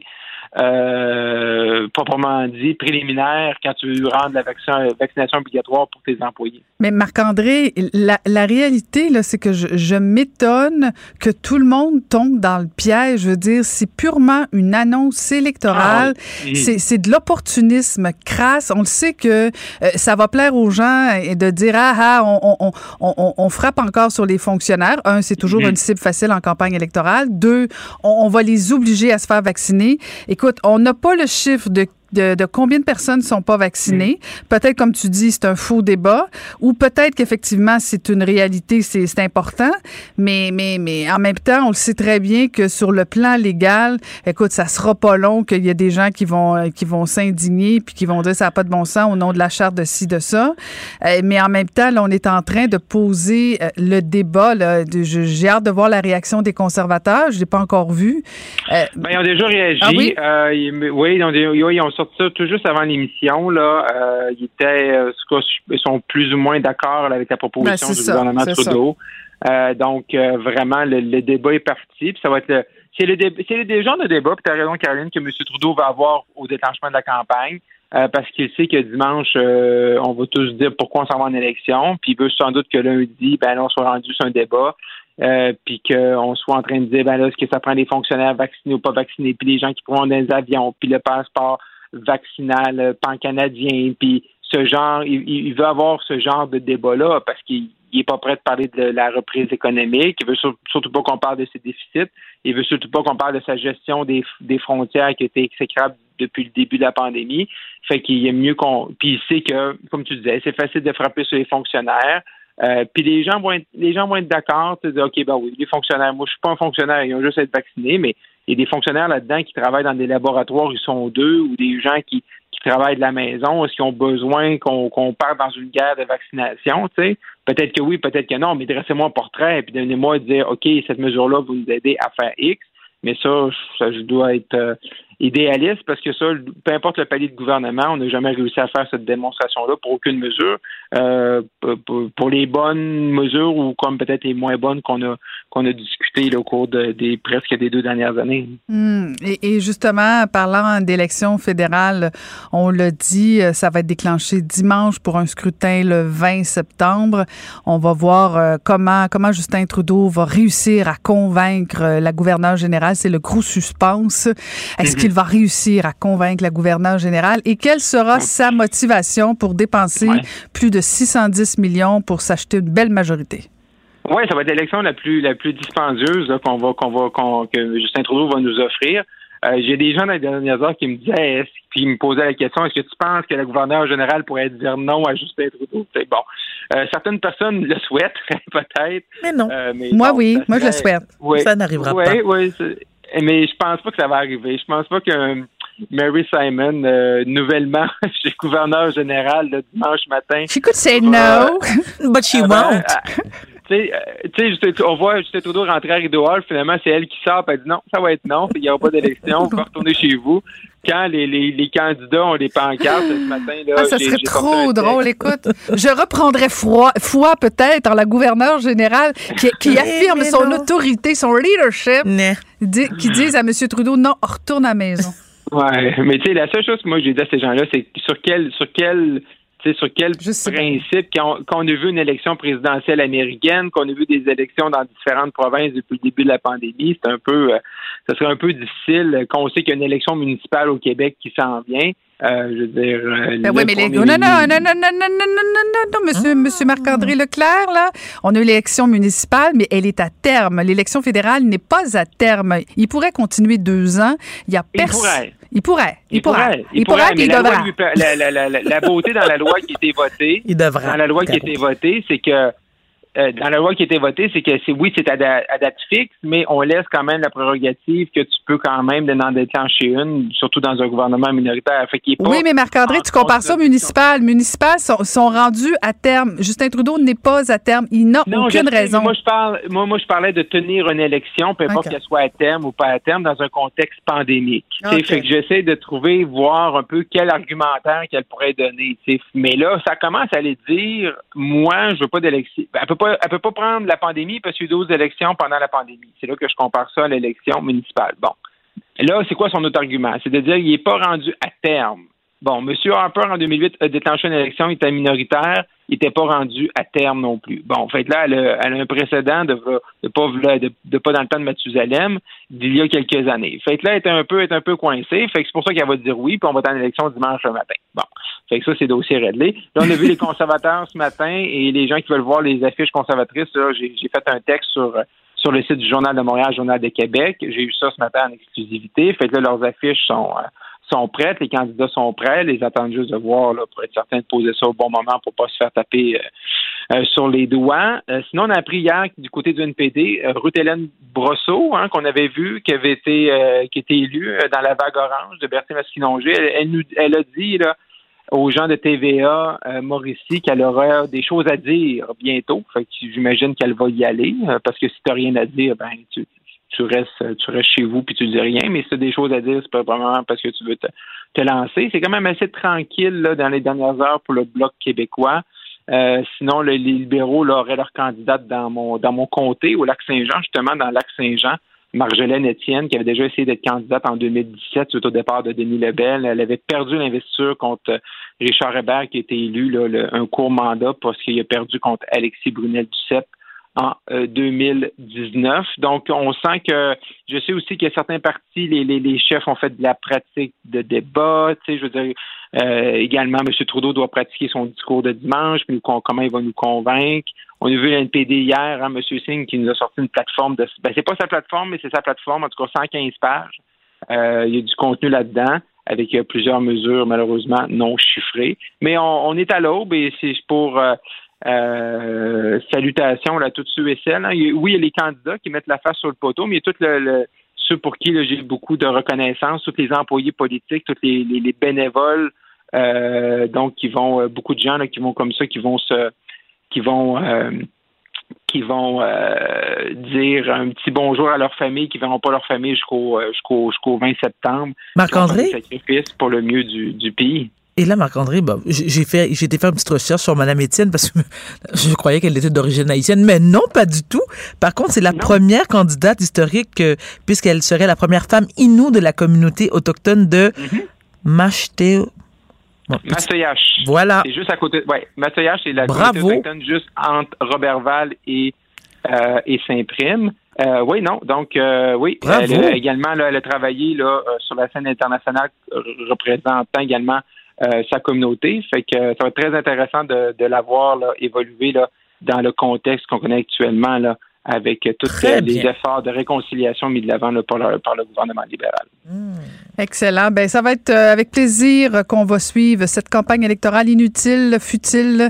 euh, proprement dit, préliminaire quand tu rends la vaccination obligatoire pour tes employés. Mais Marc-André, la, réalité, là, c'est que je, m'étonne que tout le monde tombe dans le piège. Je veux dire, c'est purement une annonce électorale. Ah c'est de l'opportunisme crasse. On le sait que euh, ça va plaire aux gens et de dire, ah, ah on, on, on, frappe encore sur les fonctionnaires. Un, c'est toujours mm-hmm. une cible facile en campagne électorale. Deux, on, va les obliger à se faire vacciner. Et Écoute, on n'a pas le chiffre de de, combien de personnes ne sont pas vaccinées. Mm. Peut-être, comme tu dis, c'est un faux débat, ou peut-être qu'effectivement, c'est une réalité, c'est important, mais, mais, mais en même temps, on le sait très bien que sur le plan légal, écoute, ça sera pas long qu'il y a des gens qui vont, euh, qui vont s'indigner puis qui vont dire ça n'a pas de bon sens au nom de la charte de ci, de ça. Euh, mais en même temps, là, on est en train de poser euh, le débat. J'ai hâte de voir la réaction des conservateurs. Je l'ai pas encore vu. Ben, ils ont déjà réagi. Ah oui? oui, ils ont, ils ont ça tout juste avant l'émission. Là, euh, ils étaient, euh, ils sont plus ou moins d'accord avec la proposition ben, du gouvernement Trudeau. Euh, donc vraiment, le, débat est parti. Puis ça va être c'est le, c'est le genre de débat. Puis as raison, Caroline, que M. Trudeau va avoir au déclenchement de la campagne. parce qu'il sait que dimanche, on va tous dire pourquoi on s'en va en élection, puis il veut sans doute que lundi, ben là, on soit rendu sur un débat, puis qu'on soit en train de dire, ben là, est-ce que ça prend des fonctionnaires vaccinés ou pas vaccinés, puis les gens qui prennent des avions, puis le passeport vaccinal euh, pan-canadien, puis ce genre, il, veut avoir ce genre de débat-là parce qu'il n'est pas prêt de parler de la reprise économique. Il veut surtout pas qu'on parle de ses déficits. Il veut surtout pas qu'on parle de sa gestion des, frontières qui était exécrable depuis le début de la pandémie. Fait qu'il est mieux qu'on. Puis il sait que, comme tu disais, c'est facile de frapper sur les fonctionnaires. Euh, puis les gens vont être, les gens vont être d'accord, de dire, OK, ben oui, les fonctionnaires, moi je suis pas un fonctionnaire, ils ont juste à être vaccinés, mais il y a des fonctionnaires là-dedans qui travaillent dans des laboratoires, ils sont deux, ou des gens qui, travaillent de la maison, est-ce qu'ils ont besoin qu'on qu'on parte dans une guerre de vaccination, tu sais? Peut-être que oui, peut-être que non, mais dressez-moi un portrait et puis donnez-moi dire, OK, cette mesure-là, vous nous aidez à faire X. Mais ça, ça je dois être euh, idéaliste parce que ça, peu importe le palier de gouvernement, on n'a jamais réussi à faire cette démonstration-là pour aucune mesure. Euh, pour les bonnes mesures ou comme peut-être les moins bonnes qu'on a qu'on a discuté au cours des presque des deux dernières années. Hmm. Et, justement, parlant d'élections fédérales, on l'a dit, euh, ça va être déclenché dimanche pour un scrutin le 20 septembre. On va voir euh, comment comment Justin Trudeau va réussir à convaincre la gouverneure générale. C'est le gros suspense. Est-ce mhm. qu'il va réussir à convaincre la gouverneure générale et quelle sera sa motivation pour dépenser plus de 610 millions pour s'acheter une belle majorité? Oui, ça va être l'élection la plus la plus dispendieuse qu'on va qu'on va que Justin Trudeau va nous offrir. Euh, j'ai des gens dans les dernières heures qui me disaient, puis me posaient la question, est-ce que tu penses que le gouverneur général pourrait dire non à Justin Trudeau? C'est bon. Euh, certaines personnes le souhaitent, peut-être. Mais non. Euh, moi, oui. Moi, je le souhaite. ça n'arrivera pas. Oui, oui. Mais je pense pas que ça va arriver. Je pense pas que Mary Simon, euh, nouvellement chez gouverneur général le dimanche matin. She could say no, but she won't. tu sais, on voit Justin Trudeau rentrer à Rideau Hall, finalement, c'est elle qui sort, elle dit non, ça va être non, il n'y aura pas d'élection, vous retourner chez vous. Quand les, les, les, candidats ont des pancartes ce matin, là. Ah, ça serait trop drôle, écoute. Je reprendrais foi, foi peut-être en la gouverneure générale qui, qui affirme son autorité, son leadership, qui disent à M. Trudeau non, retourne à la maison. Ouais, mais tu sais, la seule chose que moi j'ai dit à ces gens-là, c'est sur quel, sur quel, sur quel principe, quand on, a vu une élection présidentielle américaine, qu'on a vu des élections dans différentes provinces depuis le début de la pandémie, c'est un peu, euh, ça serait un peu difficile. Qu'on sait qu'il y a une élection municipale au Québec qui s'en vient. Euh, je veux dire. Euh, ben oui, mais les... non, non, non, non, non, non, non, non, non, non, monsieur, ah. monsieur Marc-André Leclerc, là, on a eu l'élection municipale, mais elle est à terme. L'élection fédérale n'est pas à terme. Il pourrait continuer deux ans. Il y a personne. Il pourrait. Il pourrait. Il pourrait. Il pourrait, la, beauté dans la loi qui a été votée, il devrait. dans la loi qui a été votée, c'est que euh, dans la loi qui a été votée, c'est que c'est oui, c'est à, date fixe, mais on laisse quand même la prérogative que tu peux quand même en déclencher une, surtout dans un gouvernement minoritaire. Fait oui, mais Marc-André, tu compares ça au municipal. Municipal sont, sont, rendus à terme. Justin Trudeau n'est pas à terme. Il n'a aucune raison. Moi, je parle, moi, moi, je parlais de tenir une élection, peu importe qu'elle soit à terme ou pas à terme, dans un contexte pandémique. Fait que j'essaie de trouver, voir un peu quel argumentaire qu'elle pourrait donner. Mais là, ça commence à aller dire, moi, je veux pas d'élection. Ben, elle peut pas prendre la pandémie parce qu'il y a eu 12 élections pendant la pandémie. C'est là que je compare ça à l'élection municipale. Bon. Là, c'est quoi son autre argument? C'est de dire qu'il n'est pas rendu à terme. Bon, M. Harper, en 2008, a déclenché une élection, il était minoritaire, il n'était pas rendu à terme non plus. Bon, fait, là, elle a, un précédent de, pas dans le temps de Mathusalem d'il y a quelques années. Fait là, elle est un peu, est un peu coincée. Fait que c'est pour ça qu'elle va dire oui, puis on va être en élection dimanche matin. Bon. Fait que ça, c'est dossier réglé. Là, on a vu les conservateurs ce matin et les gens qui veulent voir les affiches conservatrices, j'ai fait un texte sur sur le site du Journal de Montréal, Journal de Québec. J'ai eu ça ce matin en exclusivité. Fait que là, leurs affiches sont, euh, sont prêtes, les candidats sont prêts, les attendent juste de voir pour être certain de poser ça au bon moment pour pas se faire taper euh, euh, sur les doigts. Euh, sinon, on a appris hier du côté du NPD, Ruth Hélène Brosseau, hein, qu'on avait vu, qui avait été qui était élue dans la vague orange de Berthier Masquinongé. Elle, elle, elle a dit là, aux gens de TVA Mauricie qu'elle aurait des choses à dire bientôt. J'imagine qu'elle va y aller parce que si tu rien à dire, ben tu, tu restes, tu restes chez vous puis tu dis rien, mais si tu as des choses à dire, c'est pas vraiment parce que tu veux te, lancer. C'est quand même assez tranquille là, dans les dernières heures pour le Bloc québécois. Euh, sinon, les libéraux auraient leur candidate dans mon dans mon comté, au Lac-Saint-Jean, justement, dans le Lac-Saint-Jean. Marjolaine Etienne, qui avait déjà essayé d'être candidate en 2017 suite au départ de Denis Lebel. Elle avait perdu l'investiture contre Richard Hébert, qui était élu là, un court mandat parce qu'il a perdu contre Alexis Brunel-Duceppe en 2019. Euh, Donc, on sent que je sais aussi qu'il y a certains partis, les, les, chefs ont fait de la pratique de débat. Tu sais, je veux dire, euh, également, M. Trudeau doit pratiquer son discours de dimanche, puis comment il va nous convaincre. On a vu l'NPD hier, hein, M. Singh, qui nous a sorti une plateforme de. Ben, c'est pas sa plateforme, mais c'est sa plateforme, en tout cas 115 pages. Euh, il y a du contenu là-dedans avec plusieurs mesures malheureusement non chiffrées. Mais on, on est à l'aube et c'est pour euh, salutations à tous ceux et celles. Hein. Oui, il y a les candidats qui mettent la face sur le poteau, mais il y a tous le, ceux pour qui j'ai beaucoup de reconnaissance, tous les employés politiques, tous les, bénévoles, euh, donc qui vont, euh, beaucoup de gens qui vont comme ça, qui vont se, qui vont, qui vont dire un petit bonjour à leur famille, qui ne verront pas leur famille jusqu'au jusqu'au jusqu'au 20 septembre. Marc-André? sacrifice pour le mieux du, du pays. Et là, Marc-André, bah, j'ai fait, j'ai été faire une petite recherche sur Madame Étienne parce que je croyais qu'elle était d'origine haïtienne, mais non, pas du tout. Par contre, c'est la première candidate historique, euh, puisqu'elle serait la première femme inoue de la communauté autochtone de mm Voilà. C'est juste à côté. Ouais, Mastoyache, c'est la communauté autochtone juste entre Robertval et euh, et Saint-Prime. Euh, oui, non. Donc, euh, oui, elle a également elle a travaillé là, sur la scène internationale représentant également sa communauté. Fait que ça va être très intéressant de, de la voir là, évoluer là, dans le contexte qu'on connaît actuellement là, avec tous les efforts de réconciliation mis de l'avant par, par, le gouvernement libéral. Hmm. Excellent. Ben, ça va être euh, avec plaisir qu'on va suivre cette campagne électorale inutile, futile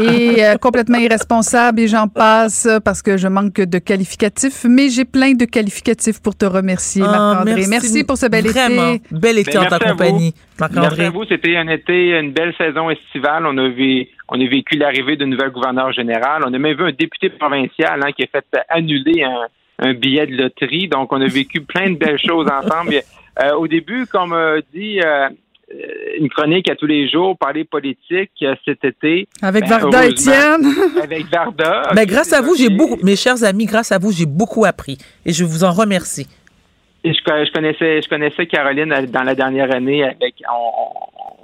et euh, complètement irresponsable et j'en passe parce que je manque de qualificatifs, mais j'ai plein de qualificatifs pour te remercier, ah, Marc-André. Merci, pour ce bel Vraiment, été. Bel été en ta compagnie, Marc-André. Merci à vous. C'était un été, une belle saison estivale. On a, vu, on a vécu l'arrivée d'un nouvel gouverneur général. On a même vu un député provincial hein, qui a fait annuler un, un billet de loterie. Donc, on a vécu plein de belles choses ensemble. Euh, au début, comme euh, dit euh, une chronique à tous les jours, parler politique cet été. Avec ben, Varda Étienne. avec Varda. Mais grâce à vous, j'ai beaucoup, mes chers amis, grâce à vous, j'ai beaucoup appris et je vous en remercie. Et je, connaissais, je connaissais Caroline dans la dernière année. Avec,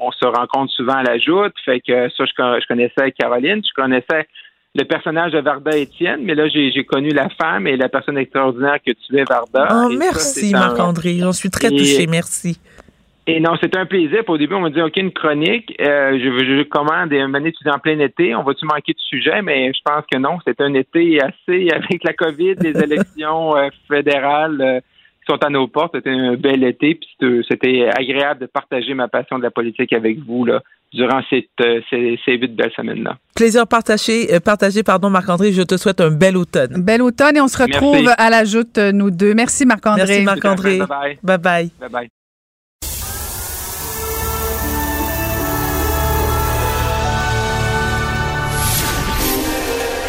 on, se rencontre souvent à la joute, fait que ça, je, je connaissais Caroline. Je connaissais le personnage de Varda Étienne, mais là, j'ai connu la femme et la personne extraordinaire que tu es, Varda. Oh, merci, Marc-André. J'en suis très touché. Merci. Et non, c'était un plaisir. au début, on m'a dit, OK, une chronique. Euh, je, je commande une année en plein été. On va-tu manquer de sujet? Mais je pense que non. C'était un été assez avec la COVID, les élections euh, fédérales. Euh, qui sont à nos portes. C'était un bel été, puis c'était agréable de partager ma passion de la politique avec vous là, durant cette, euh, ces, ces huit belles semaines-là. Plaisir partagé, euh, partagé pardon, Marc-André. Je te souhaite un bel automne. Bel automne et on se retrouve à la joute, euh, nous deux. Merci, Marc-André. Merci, Marc-André. Bye-bye. Bye-bye. Bye-bye.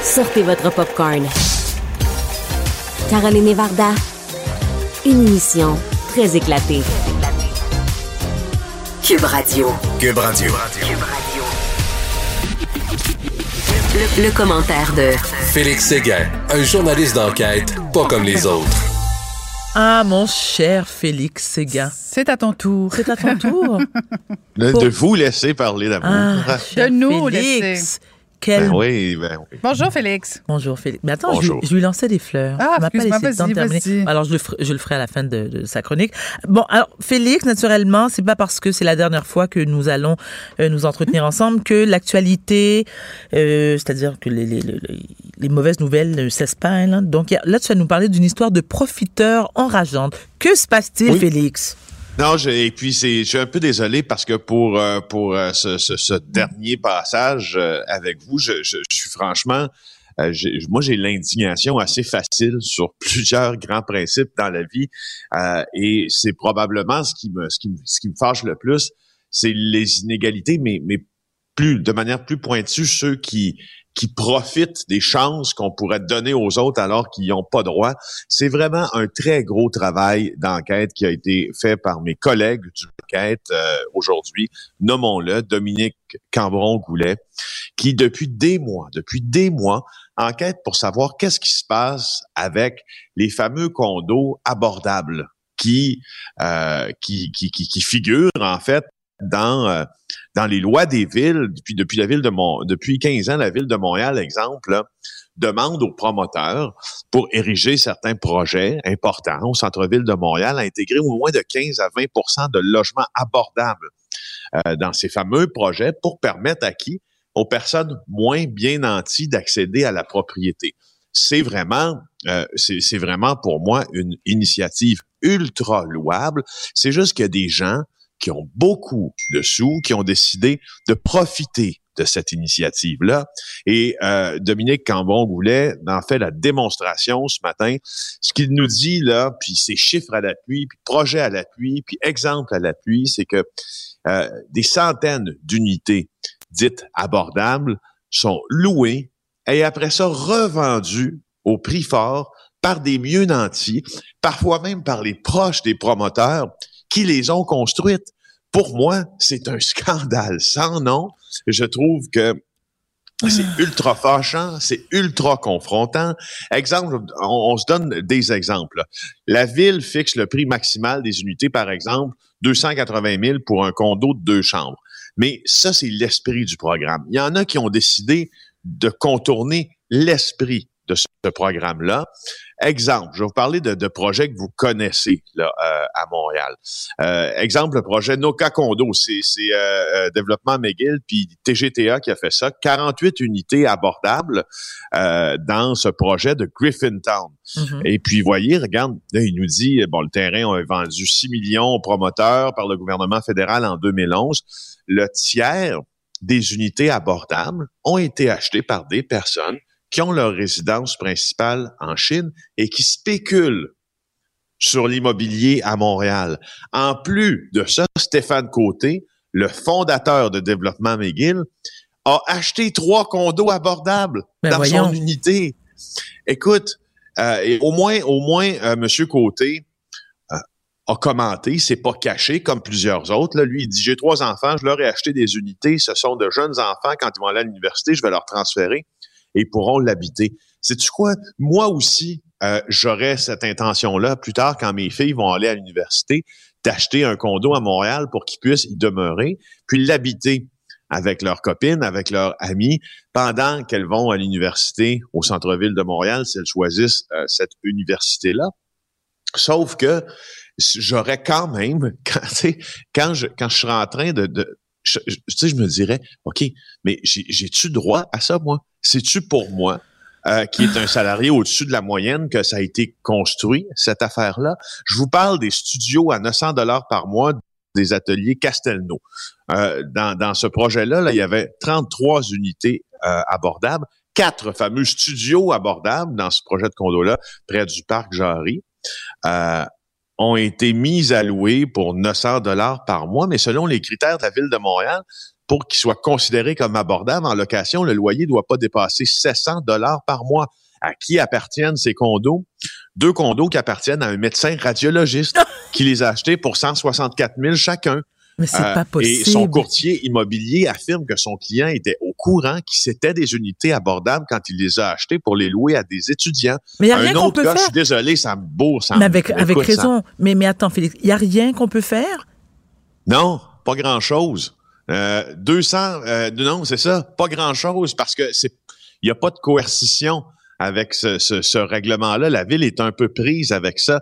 Sortez votre popcorn. Caroline Varda une émission très éclatée. Cube Radio. Cube Radio. Le, commentaire de Félix Séguin, un journaliste d'enquête pas comme les autres. Ah, mon cher Félix Séguin. C'est à ton tour. C'est à ton tour. de, vous laisser parler d'amour. Ah, de nous laisser. Ben oui, ben oui. Bonjour, Félix. Bonjour, Félix. Mais attends, Je, lui lançais des fleurs. Ah, m'a pas laissé le terminer. Alors, je le, ferai, je le ferai à la fin de, sa chronique. Bon, alors, Félix, naturellement, c'est pas parce que c'est la dernière fois que nous allons euh, nous entretenir ensemble que l'actualité, euh, c'est-à-dire que les, les, les, mauvaises nouvelles ne cessent pas. Hein, Donc, là, tu vas nous parler d'une histoire de profiteur enrageante. Que se passe-t-il, Félix? Non, je, et puis c'est, je suis un peu désolé parce que pour euh, pour euh, ce, ce, ce, dernier passage euh, avec vous, je, je, je suis franchement, moi j'ai l'indignation assez facile sur plusieurs grands principes dans la vie et c'est probablement ce qui me ce qui me, ce qui me fâche le plus, c'est les inégalités, mais mais plus de manière plus pointue ceux qui qui profitent des chances qu'on pourrait donner aux autres alors qu'ils n'ont pas droit. C'est vraiment un très gros travail d'enquête qui a été fait par mes collègues du enquête euh, aujourd'hui. Nommons-le, Dominique Cambron-Goulet, qui depuis des mois, depuis des mois, enquête pour savoir qu'est-ce qui se passe avec les fameux condos abordables qui, euh, qui, qui, qui, qui figurent en fait dans euh, dans les lois des villes depuis depuis la ville de Mont depuis 15 ans la ville de Montréal exemple demande aux promoteurs pour ériger certains projets importants au centre-ville de Montréal à intégrer au moins de 15 à 20% de logements abordables euh, dans ces fameux projets pour permettre à qui? Aux personnes moins bien nanties d'accéder à la propriété. C'est vraiment, euh, c'est vraiment pour moi une initiative ultra louable. C'est juste qu'il y a des gens qui ont beaucoup de sous, qui ont décidé de profiter de cette initiative-là. Et euh, Dominique Cambon-Goulet en fait la démonstration ce matin. Ce qu'il nous dit là, puis ses chiffres à l'appui, puis projets à l'appui, puis exemples à l'appui, c'est que euh, des centaines d'unités dites abordables sont louées et après ça revendues au prix fort par des mieux nantis, parfois même par les proches des promoteurs qui les ont construites Pour moi, c'est un scandale sans nom. Je trouve que c'est ultra fâchant, c'est ultra confrontant. Exemple, on, se donne des exemples. La ville fixe le prix maximal des unités, par exemple, 280 000 pour un condo de deux chambres. Mais ça, c'est l'esprit du programme. Il y en a qui ont décidé de contourner l'esprit de ce programme-là. Exemple, je vais vous parler de, projets que vous connaissez là, euh, à Montréal. Euh, exemple, le projet Noka Condo, c'est euh, Développement McGill puis TGTA qui a fait ça. 48 unités abordables dans ce projet de Griffintown. Mm-hmm. Et puis, voyez, regarde, il nous dit, bon, le terrain a vendu 6 millions aux promoteurs par le gouvernement fédéral en 2011. Le tiers des unités abordables ont été achetées par des personnes qui ont leur résidence principale en Chine et qui spéculent sur l'immobilier à Montréal. En plus de ça, Stéphane Côté, le fondateur de Développement McGill, a acheté trois condos abordables ben dans son unité. Écoute, euh, et au moins, au moins, euh, Monsieur Côté euh, a commenté, c'est pas caché comme plusieurs autres. Là, lui, il dit j'ai trois enfants, je leur ai acheté des unités. Ce sont de jeunes enfants. Quand ils vont aller à l'université, je vais leur transférer et pourront l'habiter. Sais-tu quoi? Moi aussi, euh, j'aurais cette intention-là plus tard quand mes filles vont aller à l'université, d'acheter un condo à Montréal pour qu'ils puissent y demeurer, puis l'habiter avec leurs copines, avec leurs amis, pendant qu'elles vont à l'université au centre-ville de Montréal, si elles choisissent euh, cette université-là. Sauf que j'aurais quand même, quand, quand, je, quand je serais en train de, de je, sais, je me dirais, OK, mais j'ai-tu droit à ça, moi? C'est-tu pour moi? Euh, qui est un salarié au-dessus de la moyenne que ça a été construit, cette affaire-là? Je vous parle des studios à 900 dollars par mois des ateliers Castelnau. Euh, dans, ce projet-là, là, il y avait 33 unités euh, abordables, quatre fameux studios abordables dans ce projet de condo-là, près du parc Jarry. Ont été mises à louer pour 900 dollars par mois, mais selon les critères de la ville de Montréal, pour qu'ils soient considérés comme abordables en location, le loyer ne doit pas dépasser 700 dollars par mois. À qui appartiennent ces condos? Deux condos qui appartiennent à un médecin radiologiste qui les a achetés pour 164 000 chacun. Mais c'est pas possible. Euh, et son courtier immobilier affirme que son client était au courant que c'était des unités abordables quand il les a achetées pour les louer à des étudiants. Mais il n'y a rien qu'on peut faire. Je suis désolé, ça me bourre. mais avec, avec raison. Mais, mais attends, Félix, il n'y a rien qu'on peut faire? Non, pas grand-chose. Euh, 200, euh, non, c'est ça, pas grand-chose parce que il n'y a pas de coercition avec ce, règlement-là. La ville est un peu prise avec ça.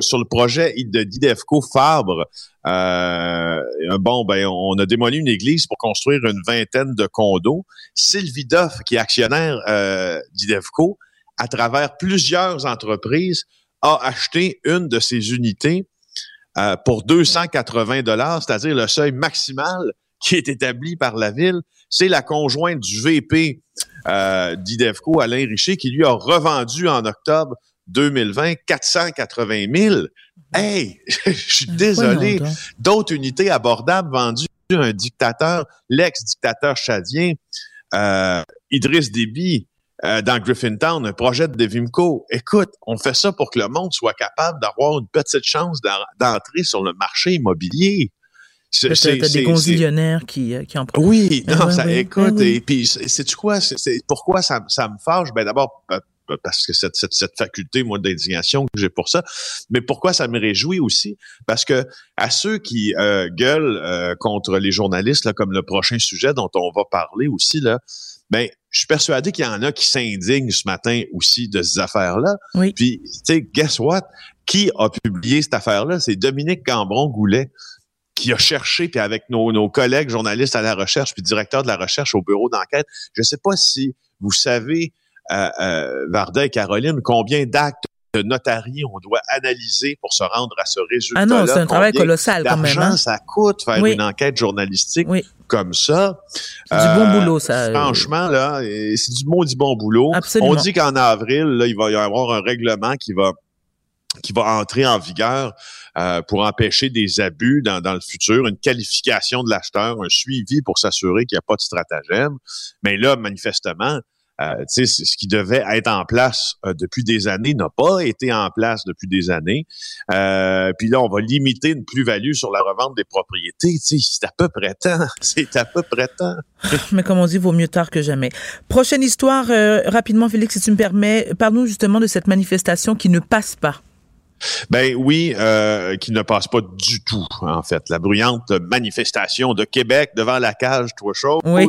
sur le projet de d'Idefco Fabre, euh, bon, ben, on a démoli une église pour construire une vingtaine de condos. Sylvie Doff, qui est actionnaire euh, d'Idefco, à travers plusieurs entreprises, a acheté une de ces unités euh, pour 280 dollars, c'est-à-dire le seuil maximal qui est établi par la ville. C'est la conjointe du VP euh, d'Idevco, Alain Richer, qui lui a revendu en octobre 2020 480 000. Hey, je suis désolé. D'autres unités abordables vendues à un dictateur, l'ex-dictateur chadien, euh, Idriss Déby, euh, dans Griffintown, un projet de Devimco. Écoute, on fait ça pour que le monde soit capable d'avoir une petite chance d'entrer sur le marché immobilier. C'est des gonzillionnaires qui, euh, qui en profitent. Oui, non, ça, écoute, ben et puis, c'est quoi, c'est pourquoi ça, ça me fâche? Ben, d'abord, parce que cette, cette, cette faculté, moi, d'indignation que j'ai pour ça. Mais pourquoi ça me réjouit aussi? Parce que à ceux qui euh, gueulent euh, contre les journalistes, là, comme le prochain sujet dont on va parler aussi, là, ben, je suis persuadé qu'il y en a qui s'indignent ce matin aussi de ces affaires-là. Oui. Puis, tu sais, guess what? Qui a publié cette affaire-là? C'est Dominique Cambron-Goulet qui a cherché, puis avec nos, nos, collègues journalistes à la recherche, puis directeur de la recherche au bureau d'enquête. Je ne sais pas si vous savez, euh, euh, Varda et Caroline, combien d'actes de notarie on doit analyser pour se rendre à ce résultat. Ah non, c'est un travail colossal quand même. Hein? ça coûte faire une enquête journalistique comme ça? Du bon euh, boulot, ça. Franchement, là, c'est du du bon boulot. Absolument. On dit qu'en avril, là, il va y avoir un règlement qui va qui va entrer en vigueur euh, pour empêcher des abus dans, dans, le futur, une qualification de l'acheteur, un suivi pour s'assurer qu'il n'y a pas de stratagème. Mais là, manifestement, euh, ce qui devait être en place euh, depuis des années n'a pas été en place depuis des années. Euh, puis là, on va limiter une plus-value sur la revente des propriétés. C'est à peu près temps. C'est à peu près temps. Mais comme on dit, vaut mieux tard que jamais. Prochaine histoire, euh, rapidement, Félix, si tu me permets, parle-nous justement de cette manifestation qui ne passe pas. Ben oui, euh, qui ne passe pas du tout, en fait. La bruyante manifestation de Québec devant la cage, trois choses, Oui.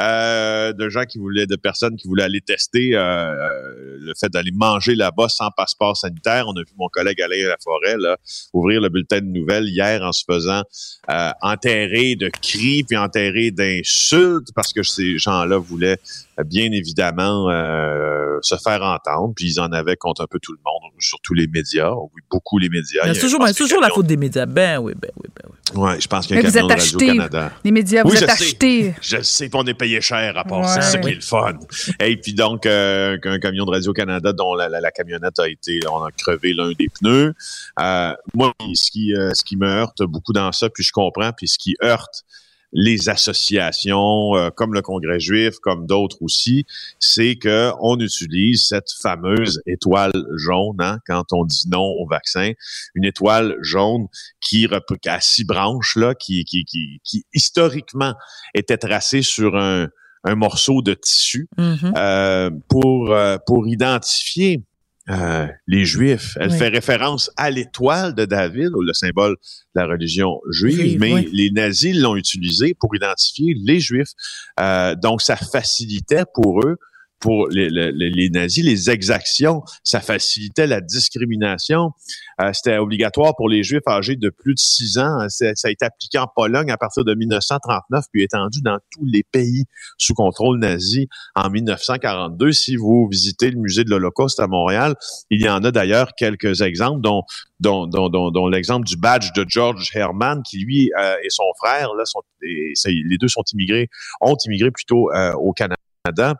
euh, de gens qui voulaient, de personnes qui voulaient aller tester euh, euh, le fait d'aller manger là-bas sans passeport sanitaire. On a vu mon collègue Alain Laforêt là, ouvrir le bulletin de nouvelles hier en se faisant euh, enterrer de cris puis enterrer d'insultes parce que ces gens-là voulaient euh, bien évidemment euh, se faire entendre, puis ils en avaient contre un peu tout le monde, surtout les médias. Oui, beaucoup les médias. Il y a- C'est toujours, la faute des médias. Ben oui, ben oui, ben oui. Je pense qu'il y a un vous camion êtes de achetés. Radio-Canada. Les médias, vous Oui, je êtes sais. achetés. Je sais qu'on est payé cher à part Ouais. ça, c'est ça qui est le fun. Et puis donc, euh, un camion de Radio-Canada dont la, la- la camionnette a été, on a crevé l'un des pneus. Euh, moi, ce qui, euh, ce qui me heurte beaucoup dans ça, puis je comprends, puis ce qui heurte les associations euh, comme le Congrès juif, comme d'autres aussi, c'est que on utilise cette fameuse étoile jaune hein, quand on dit non au vaccin, une étoile jaune qui, a six branches là, qui, qui, qui, qui historiquement était tracée sur un, un morceau de tissu Mhm. euh, pour euh, pour identifier euh, les Juifs. Elle Oui. fait référence à l'étoile de David, ou le symbole de la religion juive, mais oui. les nazis l'ont utilisé pour identifier les Juifs. Euh, donc, ça facilitait pour eux, pour les, les- les nazis, les exactions. Ça facilitait la discrimination. Euh, C'était obligatoire pour les Juifs âgés de plus de six ans. C'est- Ça a été appliqué en Pologne à partir de 1939, puis étendu dans tous les pays sous contrôle nazi en 1942. Si vous visitez le musée de l'Holocauste à Montréal, il y en a d'ailleurs quelques exemples, dont, dont, dont, dont, l'exemple du badge de George Herman, qui lui euh, et son frère, là, sont, les deux sont immigrés, ont immigré plutôt euh, au Canada. Euh,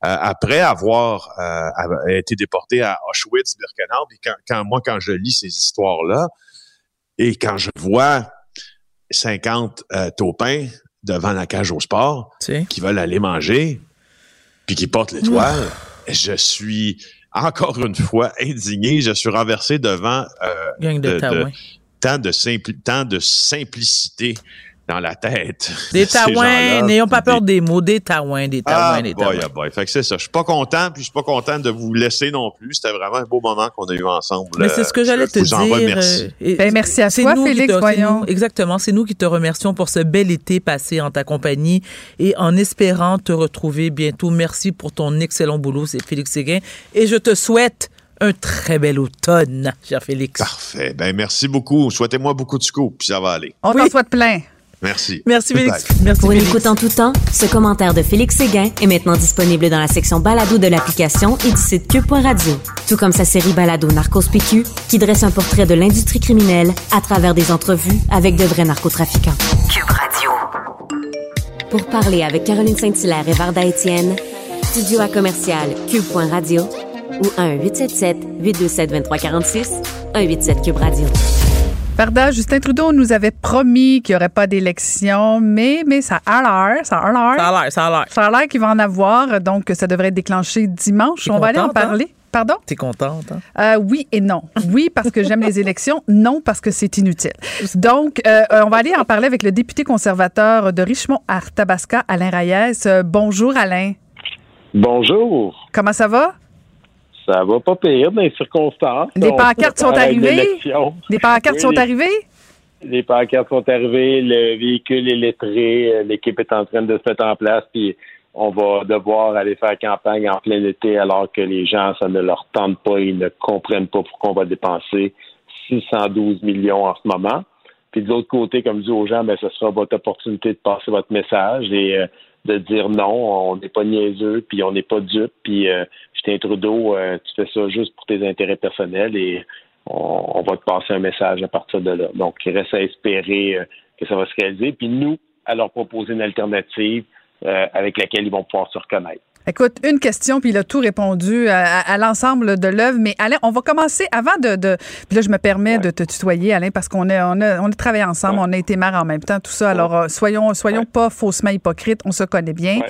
après avoir euh, été déportés à Auschwitz, Birkenau, et quand, quand moi quand je lis ces histoires-là et quand je vois 50 euh, taupins devant la cage au sport, qui veulent aller manger, puis qui portent l'étoile, je suis encore une fois indigné. Je suis renversé devant Gang de de- Taouins. tant, de simpli- tant de simplicité dans la tête. Des Taouins, n'ayons pas peur des- des mots, des Taouins, des Taouins, Ah, des boy, Taouins. ah, boy. Fait que c'est ça. Je suis pas content, puis je suis pas content de vous laisser non plus. C'était vraiment un beau moment qu'on a eu ensemble. Mais c'est ce que Euh, j'allais je te vous en dire. remercie. euh, Ben, merci à toi, nous qui Félix, te- voyons. nous- exactement. C'est nous qui te remercions pour ce bel été passé en ta compagnie et en espérant te retrouver bientôt. Merci pour ton excellent boulot, c'est Félix Séguin. Et je te souhaite un très bel automne, cher Félix. Parfait. Ben, merci beaucoup. Souhaitez-moi beaucoup de scoop, puis ça va aller. On Oui. t'en souhaite plein. Merci. Merci, Félix. Merci, Pour une Félix. écoute en tout temps, ce commentaire de Félix Séguin est maintenant disponible dans la section balado de l'application et du site cube.radio. Tout comme sa série balado Narcos PQ, qui dresse un portrait de l'industrie criminelle à travers des entrevues avec de vrais narcotrafiquants. Cube Radio. Pour parler avec Caroline Saint-Hilaire et Varda Étienne, studio à commercial cube.radio ou 1-877-827-2346, 187 Cube Radio. Varda, Justin Trudeau nous avait promis qu'il n'y aurait pas d'élection, mais, mais ça a l'air, ça a l'air. Ça a l'air, ça a l'air. Ça a l'air qu'il va en avoir, donc ça devrait être déclenché dimanche. T'es On va aller en hein? parler. Pardon? T'es contente, hein? Euh, oui et non. Oui, parce que j'aime les élections. Non, parce que c'est inutile. Donc, euh, euh, on va aller en parler avec le député conservateur de Richmond-Arthabasca, Alain Reyes. Euh, bonjour, Alain. Bonjour. Comment ça va? Ça va pas pire dans les circonstances. Les On pancartes sont arrivées? Les pancartes Oui, sont les- arrivées? Les pancartes sont arrivées, le véhicule est lettré, euh, l'équipe est en train de se mettre en place, puis on va devoir aller faire campagne en plein été alors que les gens, ça ne leur tente pas, ils ne comprennent pas pourquoi on va dépenser 612 millions en ce moment. Puis de l'autre côté, comme je dis aux gens, ben, ce sera votre opportunité de passer votre message et euh, de dire non, on n'est pas niaiseux, puis on n'est pas dupe, puis euh, Justin Trudeau, euh, tu fais ça juste pour tes intérêts personnels et on, on va te passer un message à partir de là. Donc, il reste à espérer euh, que ça va se réaliser, puis nous, à leur proposer une alternative euh, avec laquelle ils vont pouvoir se reconnaître. Écoute, une question, puis il a tout répondu à, à l'ensemble de l'œuvre. Mais Alain, on va commencer avant de, de. Puis là, je me permets de te tutoyer, Alain, parce qu'on a, on a, on a travaillé ensemble, on a été mère en même temps, tout ça. Alors, euh, soyons, soyons pas faussement hypocrites, on se connaît bien.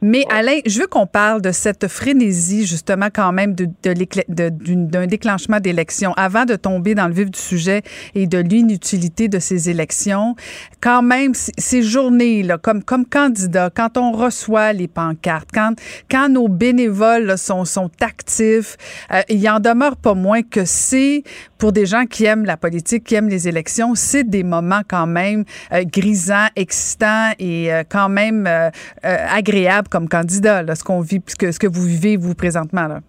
Mais Alain, je veux qu'on parle de cette frénésie, justement, quand même, de, de de- d'un déclenchement d'élections. Avant de tomber dans le vif du sujet et de l'inutilité de ces élections, quand même, ces journées-là, comme, comme candidat, quand on reçoit les pancartes, quand, quand nos bénévoles sont, actifs, euh, il en demeure pas moins que c'est, pour des gens qui aiment la politique, qui aiment les élections, c'est des moments quand même euh, grisants, excitants et euh, quand même euh, agréables comme candidat, ce vit, ce que, vous vivez, vous, présentement. Là.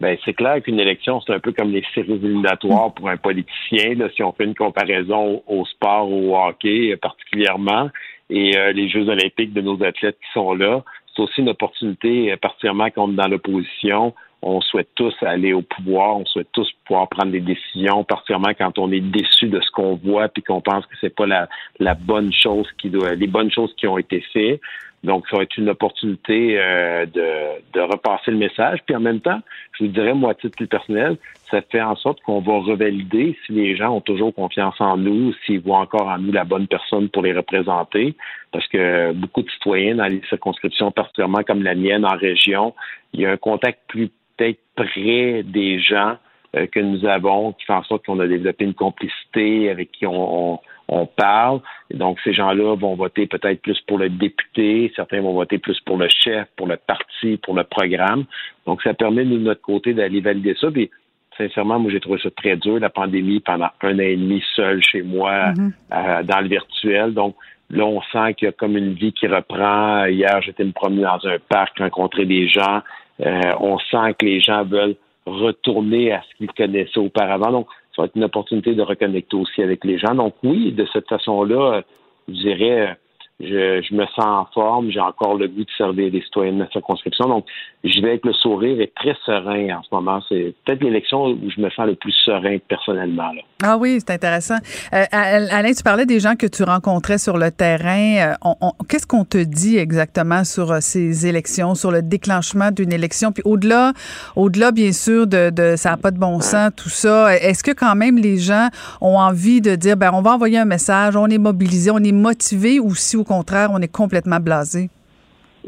Ben, c'est clair qu'une élection, c'est un peu comme les séries éliminatoires pour un politicien, si on fait une comparaison au, sport au hockey particulièrement, et les Jeux olympiques de nos athlètes qui sont là. C'est aussi une opportunité, euh, particulièrement quand on est dans l'opposition. On souhaite tous aller au pouvoir, on souhaite tous pouvoir prendre des décisions, particulièrement quand on est déçu de ce qu'on voit puis qu'on pense que c'est pas la, la bonne chose qui doit, les bonnes choses qui ont été faites. Donc, ça va être une opportunité euh, de, repasser le message. Puis en même temps, je vous dirais, moi, à titre plus personnel, ça fait en sorte qu'on va revalider si les gens ont toujours confiance en nous, s'ils voient encore en nous la bonne personne pour les représenter. Parce que beaucoup de citoyens dans les circonscriptions, particulièrement comme la mienne en région, il y a un contact plus peut-être près des gens euh, que nous avons, qui fait en sorte qu'on a développé une complicité avec qui on, on parle. Et donc, ces gens-là vont voter peut-être plus pour le député, certains vont voter plus pour le chef, pour le parti, pour le programme. Donc, ça permet, nous, de notre côté, d'aller valider ça. Puis, sincèrement, moi, j'ai trouvé ça très dur, la pandémie, pendant un an et demi seul chez moi, euh, dans le virtuel. Donc, là, on sent qu'il y a comme une vie qui reprend. Hier, j'étais me promener dans un parc, rencontrer des gens. Euh, on sent que les gens veulent retourner à ce qu'ils connaissaient auparavant. Donc, ça va être une opportunité de reconnecter aussi avec les gens. Donc, oui, de cette façon-là, je dirais, je, me sens en forme, j'ai encore le goût de servir les citoyens de ma circonscription. Donc, je vais avec le sourire et très serein en ce moment. C'est peut-être l'élection où je me sens le plus serein personnellement. Ah oui, c'est intéressant. Euh, Alain, tu parlais des gens que tu rencontrais sur le terrain. Euh, Qu'est-ce qu'on te dit exactement sur euh, ces élections, sur le déclenchement d'une élection? Puis au-delà, au-delà, bien sûr, de, de ça n'a pas de bon sens, tout ça, est-ce que quand même les gens ont envie de dire, ben on va envoyer un message, on est mobilisé, on est motivé, ou si au contraire, on est complètement blasé?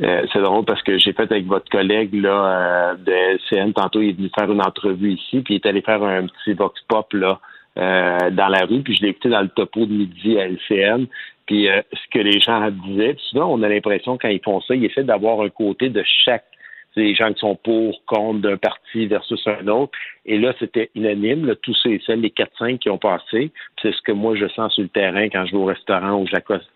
Euh, c'est drôle parce que j'ai fait avec votre collègue là, euh, de LCN. Tantôt, il est venu faire une entrevue ici, puis il est allé faire un petit vox pop là, euh, dans la rue, puis je l'ai écouté dans le topo de midi à LCN. Puis ce que les gens disaient, puis souvent on a l'impression quand ils font ça, ils essaient d'avoir un côté de chaque les gens qui sont pour, contre d'un parti versus un autre. Et là, c'était unanime, tous ceux et celles, les 4-5 qui ont passé. C'est ce que moi, je sens sur le terrain quand je vais au restaurant où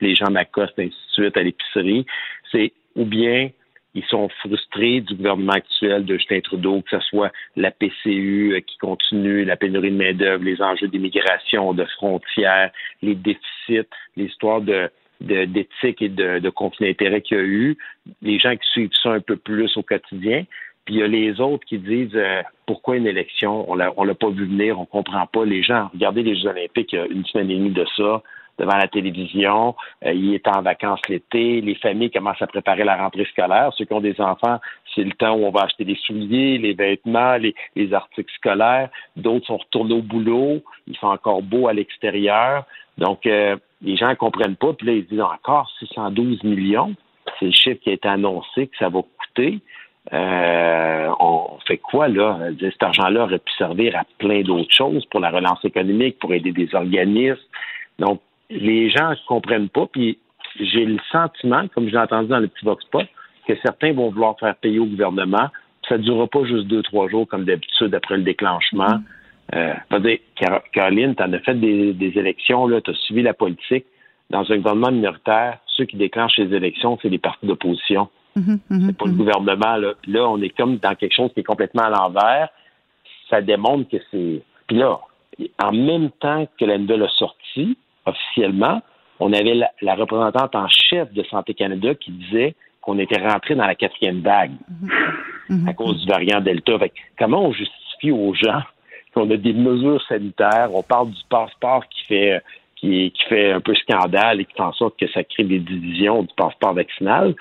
les gens m'accostent, ainsi de suite, à l'épicerie. C'est ou bien ils sont frustrés du gouvernement actuel de Justin Trudeau, que ce soit la PCU qui continue, la pénurie de main-d'œuvre, les enjeux d'immigration, de frontières, les déficits, l'histoire de d'éthique et de, de conflit d'intérêt qu'il y a eu, les gens qui suivent ça un peu plus au quotidien. Puis il y a les autres qui disent euh, pourquoi une élection, on on l'a pas vu venir, on comprend pas. Les gens, regardez les Jeux olympiques il y a une semaine et demie de ça, devant la télévision, euh, il est en vacances l'été, les familles commencent à préparer la rentrée scolaire. Ceux qui ont des enfants, c'est le temps où on va acheter des souliers, les vêtements, les, les articles scolaires. D'autres sont retournés au boulot, il fait encore beau à l'extérieur. Donc, euh, les gens ne comprennent pas. Puis là, ils disent encore 612 millions. C'est le chiffre qui a été annoncé que ça va coûter. Euh, on fait quoi là? Cet argent-là aurait pu servir à plein d'autres choses pour la relance économique, pour aider des organismes. Donc, les gens ne comprennent pas. Puis j'ai le sentiment, comme je l'ai entendu dans le petit Vox Pop, que certains vont vouloir faire payer au gouvernement. Ça ne durera pas juste deux, trois jours comme d'habitude après le déclenchement. Mm. Euh, dire, Caroline, tu en as fait des, des élections, tu as suivi la politique. Dans un gouvernement minoritaire, ceux qui déclenchent les élections, c'est les partis d'opposition. Mm -hmm, c'est pas le gouvernement. Là. Puis là, on est comme dans quelque chose qui est complètement à l'envers. Ça démontre que c'est. Puis là, en même temps que la nouvelle a sorti, officiellement, on avait la, la représentante en chef de Santé Canada qui disait qu'on était rentré dans la quatrième vague Mhm. à cause du variant Delta. Fait, comment on justifie aux gens qu'on a des mesures sanitaires, on parle du passeport qui fait un peu scandale et qui fait en sorte que ça crée des divisions du passeport vaccinal,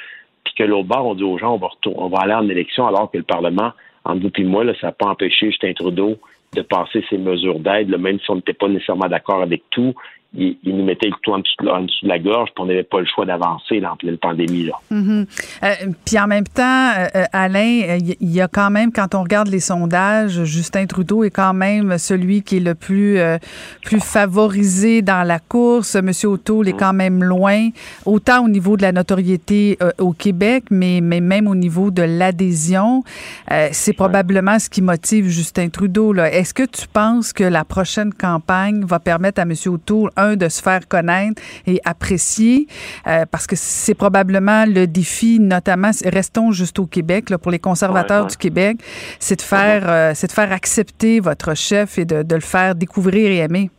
puis puis que l'autre bord, on dit aux gens, on va, on va aller en élection alors que le Parlement, en vous et moi, ça n'a pas empêché Justin Trudeau de passer ses mesures d'aide, même si on n'était pas nécessairement d'accord avec tout il, nous mettait le couteau en dessous, de la, gorge, puis on n'avait pas le choix d'avancer en pleine pandémie. Là. Mm-hmm. Euh, puis en même temps, euh, euh, Alain, il y a quand même, quand on regarde les sondages, Justin Trudeau est quand même celui qui est le plus, plus favorisé dans la course. Monsieur O'Toole est quand même loin, autant au niveau de la notoriété au Québec, mais, mais même au niveau de l'adhésion. C'est probablement ce qui motive Justin Trudeau. Est-ce que tu penses que la prochaine campagne va permettre à Monsieur O'Toole un, de se faire connaître et apprécier, euh, parce que c'est probablement le défi, notamment, restons juste au Québec, là, pour les conservateurs du Québec, c'est de faire, euh, c'est de faire accepter votre chef et de, de le faire découvrir et aimer.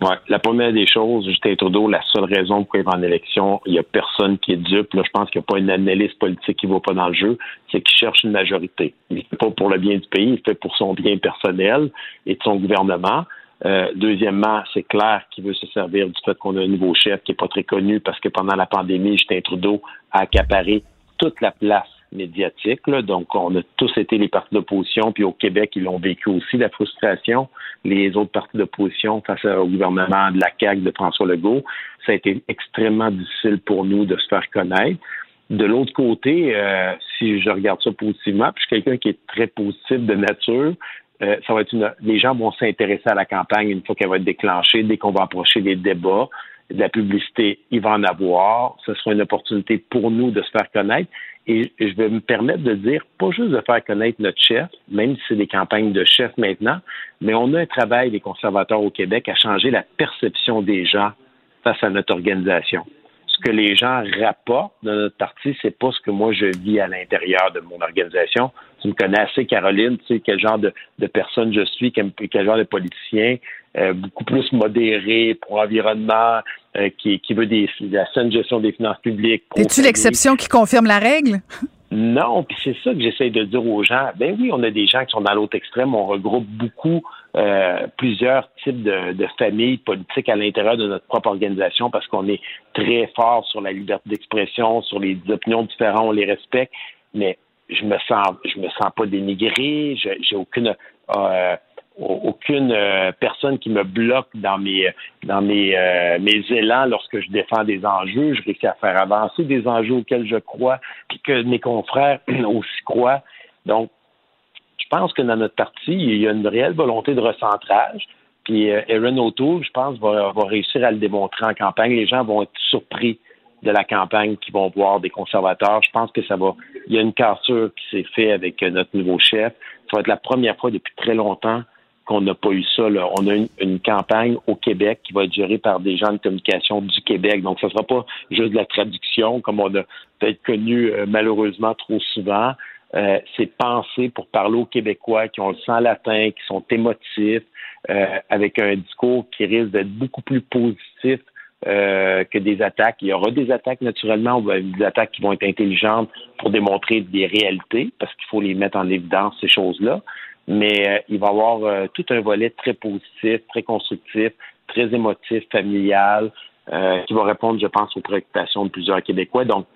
Ouais. La première des choses, Justin Trudeau, la seule raison pour il va en élection, il n'y a personne qui est dupe. Là, je pense qu'il n'y a pas une analyse politique qui ne va pas dans le jeu. C'est qu'il cherche une majorité. Il ne fait pas pour le bien du pays, il fait pour son bien personnel et de son gouvernement. Euh, deuxièmement, c'est clair qu'il veut se servir du fait qu'on a un nouveau chef qui n'est pas très connu parce que pendant la pandémie, Justin Trudeau a accaparé toute la place médiatique. Donc, on a tous été les partis d'opposition, puis au Québec, ils l'ont vécu aussi, la frustration. Les autres partis d'opposition face au gouvernement de la CAQ de François Legault, ça a été extrêmement difficile pour nous de se faire connaître. De l'autre côté, euh, si je regarde ça positivement, puis je suis quelqu'un qui est très positif de nature, euh, ça va être une, les gens vont s'intéresser à la campagne une fois qu'elle va être déclenchée, dès qu'on va approcher des débats, de la publicité, il va en avoir. Ce sera une opportunité pour nous de se faire connaître. Et je vais me permettre de dire, pas juste de faire connaître notre chef, même si c'est des campagnes de chef maintenant, mais on a un travail des conservateurs au Québec à changer la perception des gens face à notre organisation ce que les gens rapportent de notre parti, c'est pas ce que moi je vis à l'intérieur de mon organisation. Tu me connais assez, Caroline, tu sais quel genre de, personne je suis, quel, genre de politicien, euh, beaucoup plus modéré pour l'environnement, euh, qui, qui veut des, la saine gestion des finances publiques. Es-tu l'exception qui confirme la règle? Non, puis c'est ça que j'essaie de dire aux gens. Ben oui, on a des gens qui sont dans l'autre extrême. On regroupe beaucoup, euh, plusieurs types de, de, familles politiques à l'intérieur de notre propre organisation parce qu'on est très fort sur la liberté d'expression, sur les opinions différentes, on les respecte. Mais je me sens, je me sens pas dénigré. J'ai aucune euh, aucune euh, personne qui me bloque dans mes dans mes euh, mes élans lorsque je défends des enjeux. Je réussis à faire avancer des enjeux auxquels je crois, puis que mes confrères aussi croient. Donc, je pense que dans notre parti, il y a une réelle volonté de recentrage. Puis euh, Aaron O'Toole, je pense, va, va réussir à le démontrer en campagne. Les gens vont être surpris de la campagne qui vont voir des conservateurs. Je pense que ça va. Il y a une cassure qui s'est faite avec notre nouveau chef. Ça va être la première fois depuis très longtemps qu'on n'a pas eu ça. On a une, campagne au Québec qui va être gérée par des gens de communication du Québec. Donc, ce ne sera pas juste de la traduction, comme on a peut-être connu euh, malheureusement trop souvent. Euh, c'est pensé pour parler aux Québécois qui ont le sang latin, qui sont émotifs, euh, avec un discours qui risque d'être beaucoup plus positif que des attaques. Il y aura des attaques naturellement, des attaques qui vont être intelligentes pour démontrer des réalités, parce qu'il faut les mettre en évidence, ces choses-là mais euh, il va y avoir euh, tout un volet très positif, très constructif, très émotif, familial, euh, qui va répondre, je pense, aux préoccupations de plusieurs Québécois. Donc,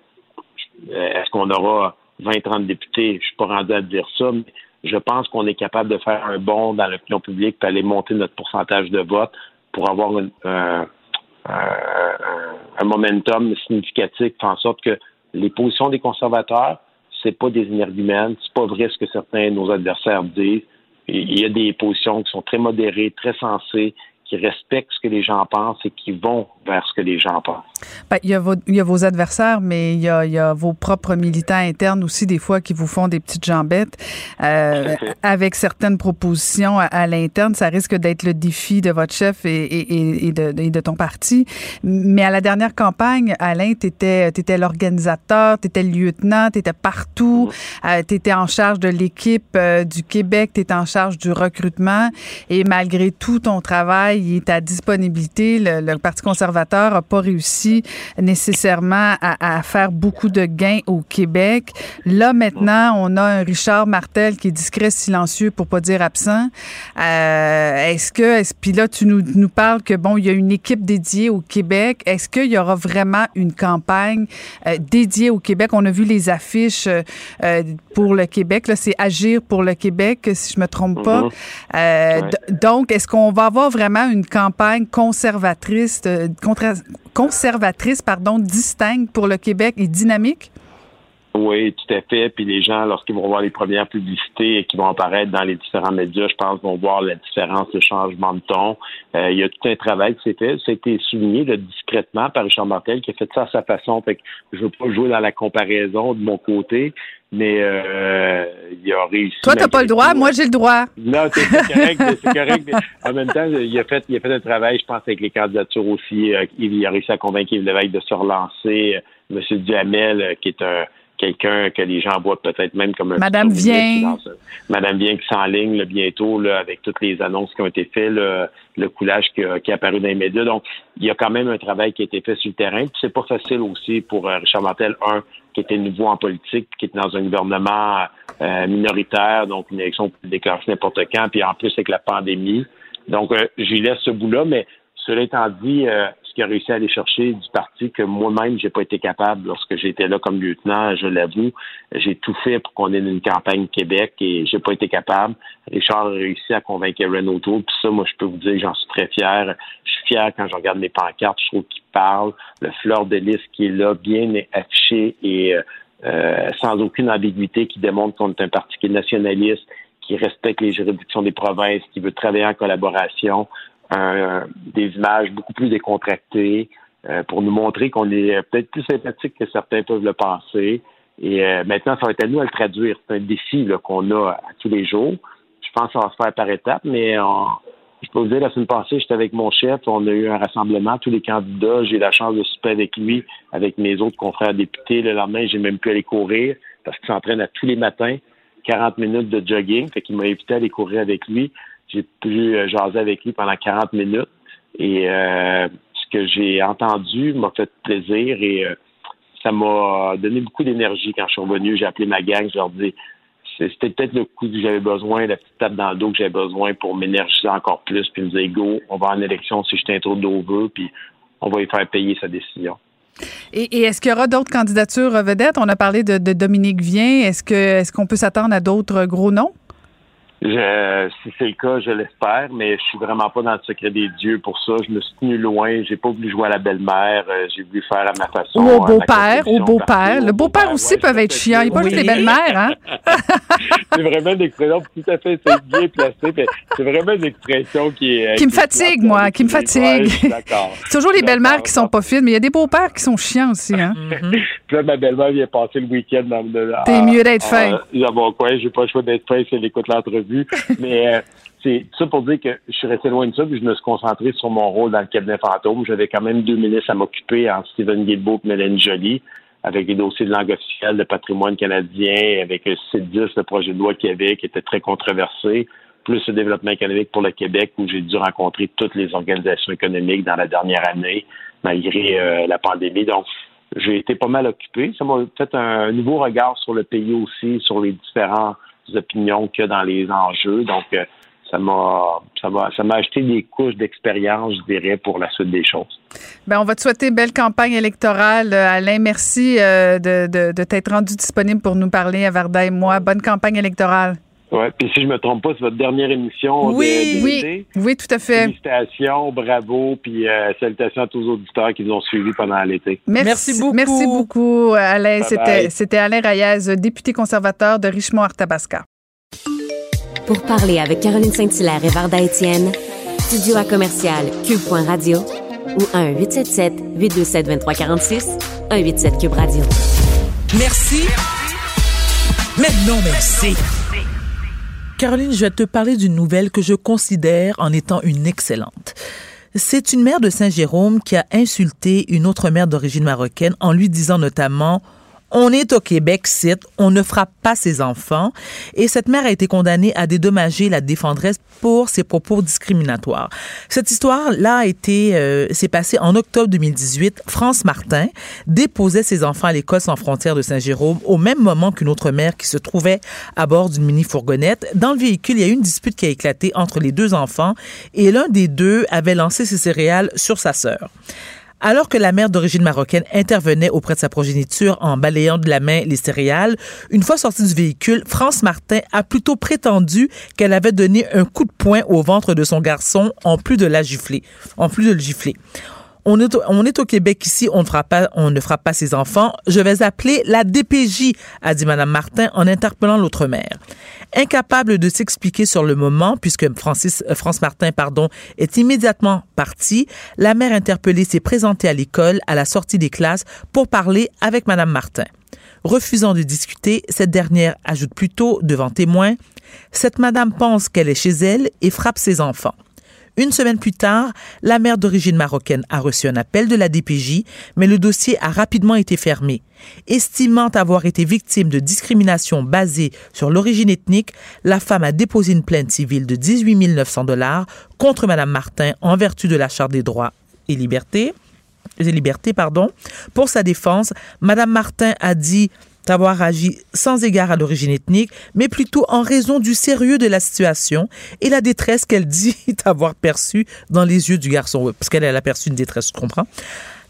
est-ce qu'on aura 20-30 députés? Je suis pas rendu à dire ça, mais je pense qu'on est capable de faire un bond dans l'opinion publique et aller monter notre pourcentage de vote pour avoir un, un momentum significatif, faire en sorte que les positions des conservateurs, c'est pas des énergumènes, c'est pas vrai ce que certains de nos adversaires disent. Il y a des positions qui sont très modérées, très sensées, qui respectent ce que les gens pensent et qui vont vers ce que les gens pensent. Ben, il, y a vos, il y a vos adversaires, mais il y, a, il y, a, vos propres militants internes aussi, des fois, qui vous font des petites jambettes. Euh, avec certaines propositions à, l'interne, ça risque d'être le défi de votre chef et, et, et, de, et, de, ton parti. Mais à la dernière campagne, Alain, tu étais, étais l'organisateur, tu étais le lieutenant, tu étais partout, euh, tu étais en charge de l'équipe euh, du Québec, tu étais en charge du recrutement. Et malgré tout ton travail, il est à disponibilité. Le, le Parti conservateur n'a pas réussi nécessairement à, à, faire beaucoup de gains au Québec. Là, maintenant, on a un Richard Martel qui est discret, silencieux, pour pas dire absent. Euh, est-ce que, est puis là, tu nous, nous parles que, bon, il y a une équipe dédiée au Québec. Est-ce qu'il y aura vraiment une campagne euh, dédiée au Québec? On a vu les affiches euh, pour le Québec. Là, c'est Agir pour le Québec, si je me trompe pas. Ouais. d- Donc, est-ce qu'on va avoir vraiment une campagne conservatrice, euh, contra- conservatrice, pardon, distincte pour le Québec et dynamique? Oui, tout à fait. Puis les gens, lorsqu'ils vont voir les premières publicités qui vont apparaître dans les différents médias, je pense, vont voir la différence, le changement de ton. Euh, il y a tout un travail qui s'est fait. Ça a été souligné là, discrètement par Richard Martel qui a fait ça à sa façon. Fait que je veux pas jouer dans la comparaison de mon côté, mais euh, il a réussi. Toi, t'as pas le droit, moi, j'ai le droit. Non, c'est correct, c'est correct. mais en même temps, il a fait, il a fait un travail, je pense, avec les candidatures aussi. Euh, il a réussi à convaincre Yves Lévesque de se relancer. Monsieur Duhamel, euh, qui est un quelqu'un que les gens voient peut-être même comme un Madame futur ministre Vien. finance. Madame Vien qui s'enligne là, bientôt là, avec toutes les annonces qui ont été faites, là, le coulage qui, a- qui est apparu dans les médias. Donc, il y a quand même un travail qui a été fait sur le terrain. Puis c'est pas facile aussi pour euh, Richard Martel, un, qui était nouveau en politique, qui était dans un gouvernement euh, minoritaire, donc une élection peut déclencher n'importe quand, puis en plus avec la pandémie. Donc, euh, j'y laisse ce bout-là, mais cela étant dit, euh, ce qu'il a réussi à aller chercher du parti que moi-même, j'ai pas été capable lorsque j'étais là comme lieutenant, je l'avoue. J'ai tout fait pour qu'on ait une campagne Québec et j'ai pas été capable. Richard a réussi à convaincre Erin O'Toole, puis ça, moi, je peux vous dire, j'en suis très fier. Je suis fier quand je regarde mes pancartes, je trouve qu'il parle. Le fleur de lys qui est là, bien affiché et euh, euh, sans aucune ambiguïté, qui démontre qu'on est un parti qui est nationaliste, qui respecte les juridictions des provinces, qui veut travailler en collaboration, un- des images beaucoup plus décontractées euh, pour nous montrer qu'on est euh, peut-être plus sympathique que certains peuvent le penser. Et euh, maintenant, ça va être à nous à le traduire. C'est un défi qu'on a à tous les jours. Je pense ça va se faire par étapes, mais euh, je peux vous dire, la semaine passée, j'étais avec mon chef, on a eu un rassemblement, tous les candidats, j'ai eu la chance de souper avec lui, avec mes autres confrères députés. Le lendemain, j'ai même pu aller courir parce qu'il s'entraîne à tous les matins, 40 minutes de jogging, fait qu'il m'a invité à aller courir avec lui. J'ai pu euh, jaser avec lui pendant 40 minutes et euh, ce que j'ai entendu m'a fait plaisir et euh, ça m'a donné beaucoup d'énergie quand je suis revenu. J'ai appelé ma gang, je leur dis c'était peut-être le coup que j'avais besoin, la petite tape dans le dos que j'avais besoin pour m'énergiser encore plus, puis me dire go, on va en élection si je trop d'over, puis on va lui faire payer sa décision. Et, est-ce qu'il y aura d'autres candidatures vedettes? On a parlé de, Dominique Vien. Est-ce est-ce qu'on peut s'attendre à d'autres gros noms? Je- si c'est le cas, je l'espère, mais je suis vraiment pas dans le secret des dieux pour ça. Je me suis tenu loin. J'ai pas voulu jouer à la belle-mère. euh, J'ai voulu faire à ma façon. Ou au euh, beau-père, au beau-père. Le au beau-père aussi ouais, peuvent être chiants. Il n'y a pas juste les belles-mères, hein? c'est vraiment une expression tout à fait bien placé. mais C'est vraiment une expression qui est. Qui me fatigue, plate, moi, qui me fatigue. C'est toujours les belles-mères qui sont pas fines, mais il y a des beaux-pères qui sont chiants aussi, hein? Puis là, ma belle-mère vient passer le week-end dans le. T'es mieux d'être fin. Dans mon coin, j'ai pas le choix d'être fin si elle écoute l'entrevue. Mais euh, c'est ça pour dire que je suis resté loin de ça, puis je me suis concentré sur mon rôle dans le cabinet fantôme. J'avais quand même deux ministres à m'occuper, en Stephen Guilbeault et Mélanie Joly, avec les dossiers de langue officielle, de patrimoine canadien, avec le C10, le projet de loi avait, qui était très controversé, plus le développement économique pour le Québec, où j'ai dû rencontrer toutes les organisations économiques dans la dernière année, malgré euh, la pandémie. Donc, j'ai été pas mal occupé. Ça m'a fait un nouveau regard sur le pays aussi, sur les différentes opinions qu'il y a dans les enjeux. Donc, euh, ça m'a ça m'a ça m'a acheté des couches d'expérience, je dirais, pour la suite des choses. Ben, on va te souhaiter belle campagne électorale. Euh, Alain, merci euh, de, de, de t'être rendu disponible pour nous parler à Varda et moi. Bonne campagne électorale. Ouais. Puis si je me trompe pas, c'est votre dernière émission Oui. de, de Oui, l'été. oui, tout à fait. Félicitations, bravo, puis euh, salutations à tous les auditeurs qui nous ont suivis pendant l'été. Merci beaucoup. Merci beaucoup, Alain. Bye C'était, bye. c'était Alain Reyes, député conservateur de Richemont-Arthabasca. Pour parler avec Caroline Saint-Hilaire et Varda Étienne, studio à commercial cube.radio ou 1-877-827-2346, 187 Cube Radio. Merci. Mais non, merci. Caroline, je vais te parler d'une nouvelle que je considère en étant une excellente. C'est une mère de Saint-Jérôme qui a insulté une autre mère d'origine marocaine en lui disant notamment On est au Québec, site, on ne frappe pas ses enfants. Et cette mère a été condamnée à dédommager la défendresse pour ses propos discriminatoires. Cette histoire-là a été, euh, s'est passée en octobre 2018. France Martin déposait ses enfants à l'école sans frontières de Saint-Jérôme au même moment qu'une autre mère qui se trouvait à bord d'une mini-fourgonnette. Dans le véhicule, il y a eu une dispute qui a éclaté entre les deux enfants et l'un des deux avait lancé ses céréales sur sa sœur. Alors que la mère d'origine marocaine intervenait auprès de sa progéniture en balayant de la main les céréales, une fois sortie du véhicule, France Martin a plutôt prétendu qu'elle avait donné un coup de poing au ventre de son garçon en plus de la gifler, en plus de le gifler. On est, au, on est au Québec ici, on ne, on ne frappe pas ses enfants. Je vais appeler la DPJ, a dit Mme Martin en interpellant l'autre mère. Incapable de s'expliquer sur le moment, puisque Francis, euh, France Martin pardon, est immédiatement partie, la mère interpellée s'est présentée à l'école à la sortie des classes pour parler avec Mme Martin. Refusant de discuter, cette dernière ajoute plutôt devant témoins Cette madame pense qu'elle est chez elle et frappe ses enfants. Une semaine plus tard, la mère d'origine marocaine a reçu un appel de la DPJ, mais le dossier a rapidement été fermé. Estimant avoir été victime de discrimination basée sur l'origine ethnique, la femme a déposé une plainte civile de 18 900 dollars contre Mme Martin en vertu de la Charte des droits et libertés. Pardon. Pour sa défense, Mme Martin a dit d'avoir agi sans égard à l'origine ethnique, mais plutôt en raison du sérieux de la situation et la détresse qu'elle dit avoir perçue dans les yeux du garçon. Parce qu'elle a perçu une détresse, je comprends.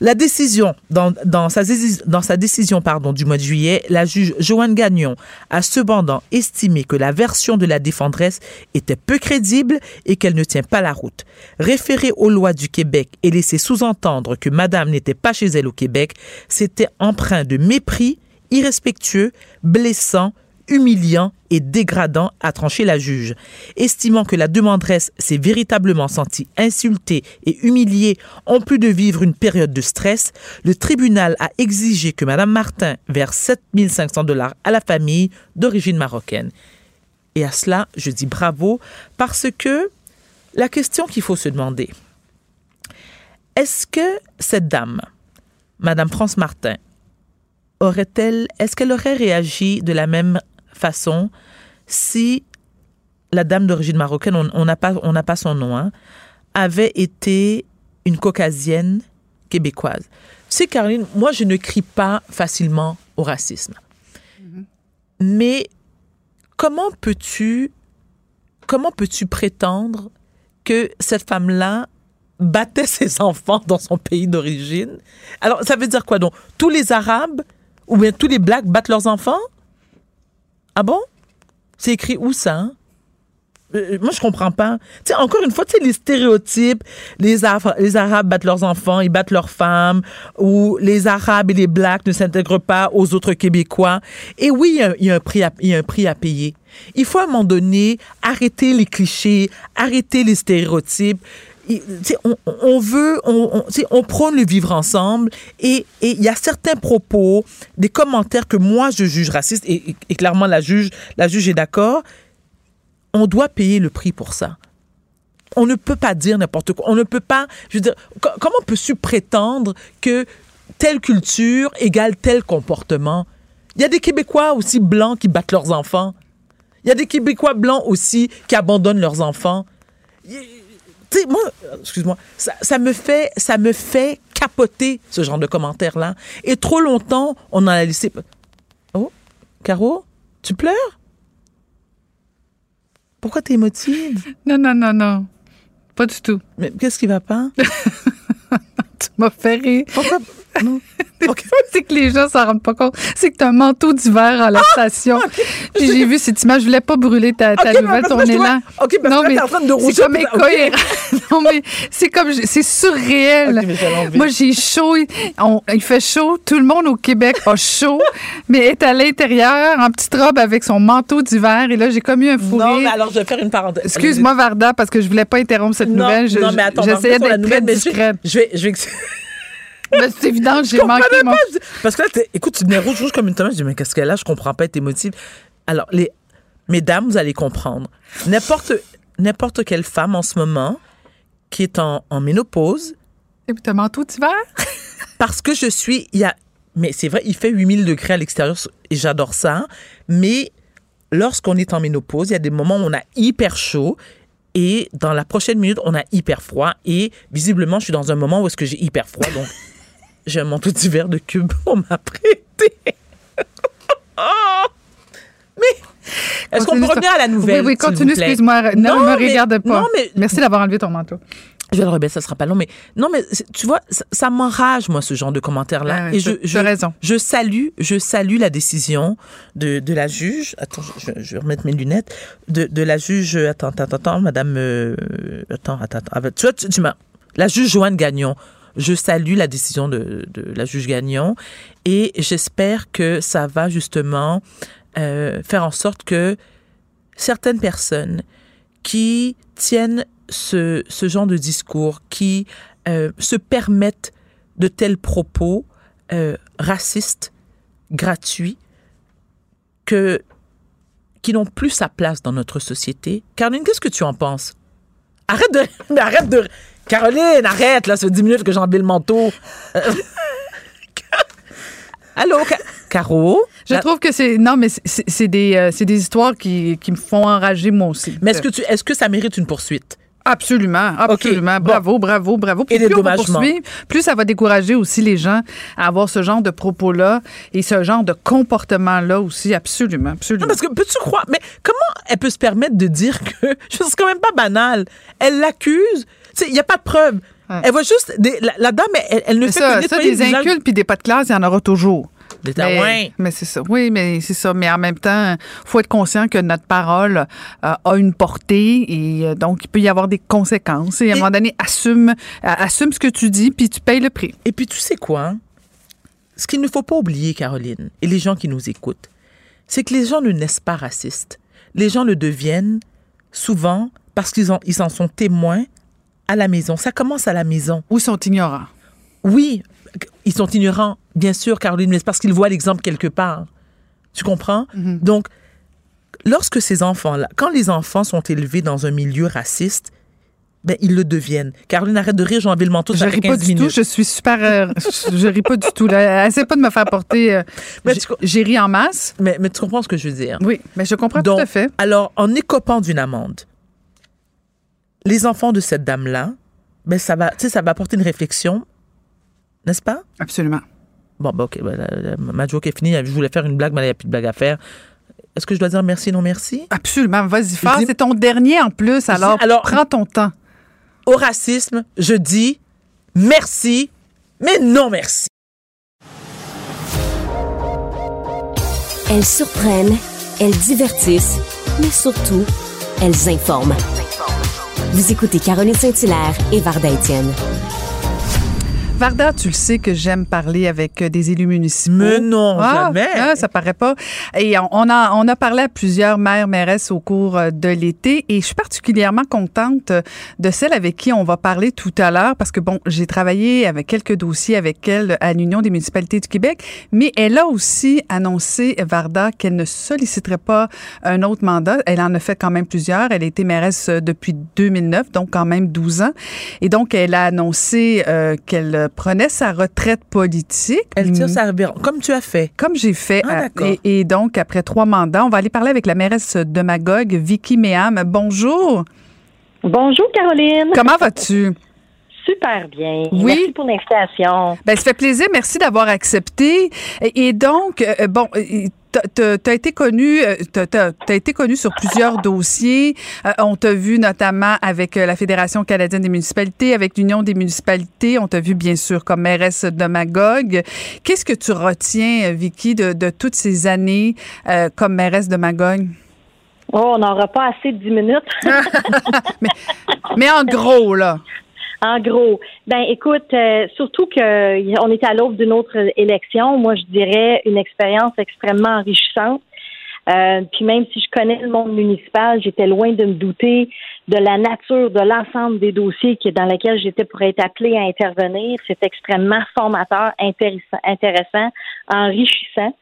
La décision, dans, dans, sa, dans sa décision pardon, du mois de juillet, la juge Joanne Gagnon a cependant estimé que la version de la défendresse était peu crédible et qu'elle ne tient pas la route. Référer aux lois du Québec et laisser sous-entendre que Madame n'était pas chez elle au Québec, c'était empreint de mépris irrespectueux, blessant, humiliant et dégradant, a tranché la juge. Estimant que la demanderesse s'est véritablement sentie insultée et humiliée en plus de vivre une période de stress, le tribunal a exigé que Mme Martin verse 7500 dollars à la famille d'origine marocaine. Et à cela, je dis bravo parce que la question qu'il faut se demander, est-ce que cette dame, Mme France Martin, aurait-elle, est-ce qu'elle aurait réagi de la même façon si la dame d'origine marocaine, on n'a pas, on n'a pas son nom, hein, avait été une caucasienne québécoise? Sais, Caroline, moi, je ne crie pas facilement au racisme. Mais comment peux-tu, comment peux-tu prétendre que cette femme-là battait ses enfants dans son pays d'origine? Alors, ça veut dire quoi donc? Tous les Arabes ou bien tous les blacks battent leurs enfants? Ah bon? C'est écrit où ça? Hein? Euh, moi, je comprends pas. Tu encore une fois, tu les stéréotypes, les, Arabes battent leurs enfants, ils battent leurs femmes, ou les Arabes et les Blacks ne s'intègrent pas aux autres Québécois. Et oui, il y, un prix il y a un prix à payer. Il faut à un moment donné arrêter les clichés, arrêter les stéréotypes on, on, veut, on, on, prône le vivre ensemble et il y a certains propos, des commentaires que moi je juge racistes et, et clairement la juge, la juge est d'accord. On doit payer le prix pour ça. On ne peut pas dire n'importe quoi. On ne peut pas, je veux dire, comment peut-tu prétendre que telle culture égale tel comportement? Il y a des Québécois aussi blancs qui battent leurs enfants. Il y a des Québécois blancs aussi qui abandonnent leurs enfants tu sais, moi, excuse-moi, ça, ça, me fait, ça me fait capoter ce genre de commentaires-là. Et trop longtemps, on en a laissé. Oh, Caro, tu pleures? Pourquoi t'es émotive? Non, non, non, non. Pas du tout. Mais qu'est-ce qui va pas? tu m'as fait rire. Pourquoi? Non. c'est que les gens s'en rendent pas compte. C'est que tu as un manteau d'hiver à la ah! station. Puis j'ai vu cette image. Je voulais pas brûler ta, ta okay, nouvelle tournée là. Non, mais en train de C'est comme incohérent. non, mais c'est comme, c'est surréel. Moi, j'ai chaud. On, il fait chaud. Tout le monde au Québec a chaud, mais est à l'intérieur en petite robe avec son manteau d'hiver. Et là, j'ai comme eu un fou Non, mais alors, je vais faire une parenthèse. Excuse-moi, Varda, parce que je voulais pas interrompre cette non, nouvelle. Je, non, mais attends, j'essayais d'être très discrète. Je vais, je vais, mais c'est évident, j'ai manqué mon... Parce que là, écoute, tu venais rouge, rouge comme une tomate. Je dis, mais qu'est-ce qu'elle a? Je comprends pas, t'es émotive. Alors, les, mesdames, vous allez comprendre. N'importe, n'importe quelle femme en ce moment qui est en, en ménopause. Et puis, t'as manteau d'hiver? parce que je suis, il y a Mais c'est vrai, il fait 8000 degrés à l'extérieur et j'adore ça. Mais lorsqu'on est en ménopause, il y a des moments où on a hyper chaud et dans la prochaine minute, on a hyper froid. Et visiblement, je suis dans un moment où est-ce que j'ai hyper froid. Donc, j'ai un manteau d'hiver de cube pour m'apprêter. mais est-ce qu'on peut revenir à la nouvelle? Oui, oui, continue, excuse-moi. Non, ne me mais- regarde pas. Non, mais Merci d'avoir enlevé ton manteau. je vais le rebaisser, ça sera pas long, mais non, mais tu vois, ça, ça m'enrage moi ce genre de commentaires là. Ouais, et je, je, raison. je salue, je salue la décision de, de la juge. Attends, je, je- vais remettre mes lunettes. De, de la juge. Attends, attends, attends, Madame. euh, attends, attends, attends. Ah, Tu vois, tu, tu m'as. La juge Joanne Gagnon. Je salue la décision de, la juge Gagnon et j'espère que ça va justement euh, faire en sorte que certaines personnes qui tiennent ce, ce genre de discours, qui euh, se permettent de tels propos euh, racistes, gratuits, que, qui n'ont plus sa place dans notre société. Caroline, qu'est-ce que tu en penses? Arrête de... Mais arrête de... Caroline, arrête, là, ça fait 10 minutes que j'ai enlevé le manteau. Allô, Ca- Caro? Je La- trouve que c'est. Non, mais c'est- des, euh, des histoires qui, qui me font enrager, moi aussi. Mais est-ce que, tu, est-ce que ça mérite une poursuite? Absolument, absolument. Bravo, bravo, bravo. Puis Et plus on va poursuivre, plus ça va décourager aussi les gens à avoir ce genre de propos-là et ce genre de comportement-là aussi. Absolument, absolument. Non, parce que peux-tu croire, mais comment elle peut se permettre de dire que, je c'est quand même pas banal. Elle l'accuse, il n'y a pas de preuve. Ouais. Elle voit juste, des- la, la dame, elle, elle ne fait ça, que ça, des incultes puis des pas de classe, il y en aura toujours. Des Mais, mais c'est ça. Oui, mais c'est ça. Mais en même temps, faut être conscient que notre parole euh, a une portée et euh, donc il peut y avoir des conséquences. Et à un moment donné, assume, euh, assume ce que tu dis puis tu payes le prix. Et puis, tu sais quoi? Ce qu'il ne faut pas oublier, Caroline, et les gens qui nous écoutent, c'est que les gens ne naissent pas racistes. Les gens le deviennent souvent parce qu'ils ils en sont témoins à la maison. Ça commence à la maison. Ou sont ignorants. Oui, ils sont ignorants, bien sûr, Caroline, mais c'est parce qu'ils voient l'exemple quelque part. Tu comprends? Donc, lorsque ces enfants-là, quand les enfants sont élevés dans un milieu raciste, ben, ils le deviennent. Caroline, arrête de rire, j'ai enlevé le manteau, Je ris pas 15 du tout. Je suis super. euh, je, ris pas du tout. Là. Essaie pas de me faire porter. euh, J'ai ri en masse. Mais, mais tu comprends ce que je veux dire? Oui, mais je comprends Donc, tout à fait. Alors, en écopant d'une amende, les enfants de cette dame-là, ben, ça va, tu sais, ça va apporter une réflexion, n'est-ce pas? Absolument. Bon, ben, OK, ben, la- la- ma joke est finie. Je voulais faire une blague, mais il n'y a plus de blague à faire. Est-ce que je dois dire merci, non merci? Absolument. Vas-y, fort. C'est ton dernier en plus. Alors, alors- prends ton temps. Au racisme, je dis merci, mais non merci. Elles surprennent, elles divertissent, mais surtout, elles informent. Vous écoutez Caroline Saint-Hilaire et Varda Étienne. Varda, tu le sais que j'aime parler avec euh, des élus municipaux. Mais non, Ah, jamais. ah, ça paraît pas. Et on, a, on a parlé à plusieurs maires, mairesses au cours euh, de l'été et je suis particulièrement contente euh, de celle avec qui on va parler tout à l'heure parce que, bon, j'ai travaillé avec quelques dossiers avec elle à l'Union des municipalités du Québec, mais elle a aussi annoncé, Varda, qu'elle ne solliciterait pas un autre mandat. Elle en a fait quand même plusieurs. Elle a été mairesse depuis 2009, donc quand même 12 ans. Et donc, elle a annoncé euh, qu'elle prenait sa retraite politique. Elle tire sa révérence, comme tu as fait. Comme j'ai fait. Ah, euh, d'accord. et, et donc, après trois mandats, on va aller parler avec la mairesse de Magog, Vicky Méham. Bonjour. Bonjour Caroline. Comment vas-tu? Super bien. Oui. Merci pour l'invitation. Ben, ça fait plaisir. Merci d'avoir accepté. Et, donc, euh, bon, tu as été connu, euh, t'as- t'as t'as été connu sur plusieurs dossiers. Euh, on t'a vu notamment avec euh, la Fédération canadienne des municipalités, avec l'Union des municipalités. On t'a vu bien sûr comme mairesse de Magog. Qu'est-ce que tu retiens, Vicky, de, de toutes ces années euh, comme mairesse de Magog? Oh, on n'aura pas assez de 10 minutes. Mais en gros, là. En gros, ben écoute, euh, surtout que on est à l'aube d'une autre élection, moi je dirais une expérience extrêmement enrichissante. Euh, puis même si je connais le monde municipal, j'étais loin de me douter de la nature de l'ensemble des dossiers qui, dans lesquels j'étais pour être appelée à intervenir. C'est extrêmement formateur, intéressant, intéressant enrichissant.